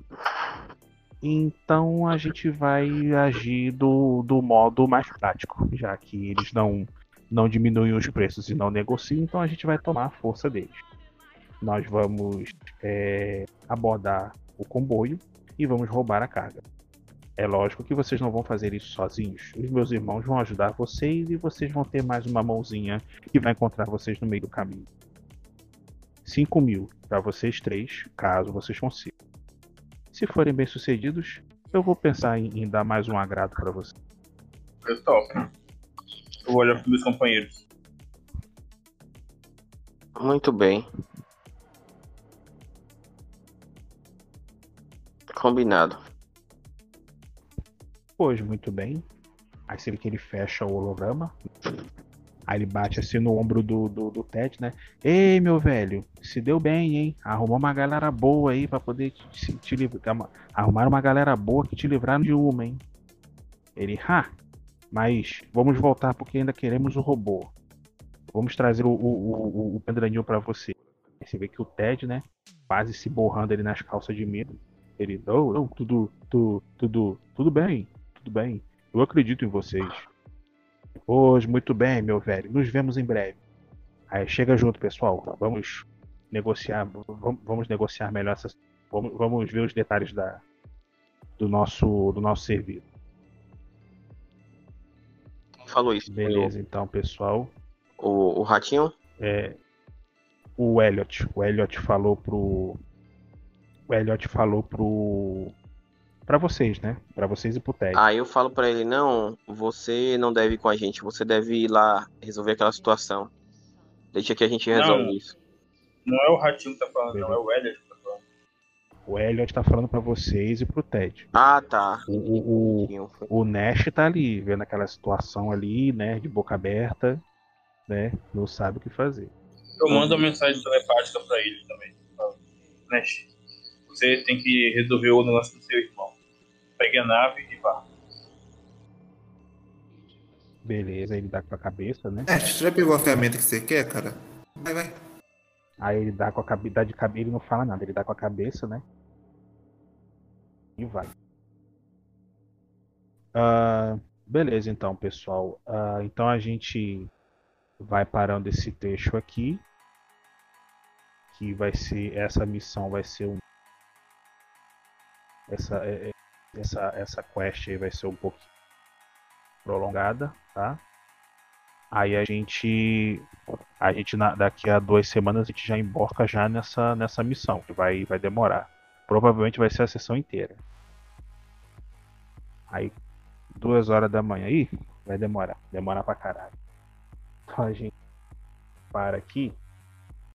[SPEAKER 4] Então a gente vai agir do, do modo mais prático, já que eles não, não diminuem os preços e não negociam, então a gente vai tomar a força deles. Nós vamos é, abordar o comboio e vamos roubar a carga. É lógico que vocês não vão fazer isso sozinhos. Os meus irmãos vão ajudar vocês e vocês vão ter mais uma mãozinha que vai encontrar vocês no meio do caminho. 5 mil para vocês três, caso vocês consigam. Se forem bem sucedidos, eu vou pensar em, em dar mais um agrado para vocês.
[SPEAKER 5] Eu topo. Eu vou olhar pros meus companheiros.
[SPEAKER 7] Muito bem. Combinado.
[SPEAKER 4] Pois, muito bem. Aí você vê que ele fecha o holograma. Aí ele bate assim no ombro do, do, do Ted, né? Ei, meu velho, se deu bem, hein? Arrumou uma galera boa aí pra poder te, te livrar. Arrumaram uma galera boa que te livraram de uma, hein? Ele, ha! Mas vamos voltar porque ainda queremos o robô. Vamos trazer o, o, o, o Pendranil pra você. Aí você vê que o Ted, né? Quase se borrando ali nas calças de medo. Ele, não, não, tudo, tudo, tudo, tudo bem, tudo bem. Eu acredito em vocês. Pois, muito bem, meu velho. Nos vemos em breve. Aí chega junto, pessoal. Vamos negociar, vamos, negociar melhor essas. Vamos, vamos ver os detalhes da, do nosso do nosso serviço.
[SPEAKER 7] Falou isso?
[SPEAKER 4] Beleza, então, pessoal.
[SPEAKER 7] O, o ratinho?
[SPEAKER 4] É, o Elliot. O Elliot falou pro. O Elliot falou pro. Pra vocês, né? Pra vocês e pro Ted.
[SPEAKER 7] Aí eu falo pra ele, não, você não deve ir com a gente, você deve ir lá resolver aquela situação. Deixa que a gente resolve
[SPEAKER 5] Não.
[SPEAKER 7] isso.
[SPEAKER 5] Não é o Ratinho que tá falando, não, é o Elliot que tá falando.
[SPEAKER 4] O Elliot tá falando pra vocês e pro Ted.
[SPEAKER 7] Ah, tá.
[SPEAKER 4] O, o, o, o Nash tá ali, vendo aquela situação ali, né? De boca aberta, né? Não sabe o que fazer.
[SPEAKER 5] Eu mando uma mensagem telepática pra ele também. Nash, você tem que resolver o negócio do seu irmão. Pegue a nave e vá.
[SPEAKER 4] Beleza, ele dá com a cabeça, né?
[SPEAKER 6] É, você já pegou a ferramenta que você quer, cara? Vai, vai.
[SPEAKER 4] Aí ele dá com a cabeça, dá de cabeça, ele não fala nada, ele dá com a cabeça, né? E vai. Ah, beleza, então, pessoal. Ah, então a gente vai parando esse trecho aqui. Que vai ser. Essa missão vai ser um. Essa, é- é- essa, essa quest aí vai ser um pouco prolongada, tá? Aí a gente. A gente na- daqui a duas semanas a gente já emborca já nessa, nessa missão, que vai, vai demorar. Provavelmente vai ser a sessão inteira. Aí, duas horas da manhã aí, vai demorar. Demorar pra caralho. Então a gente para aqui.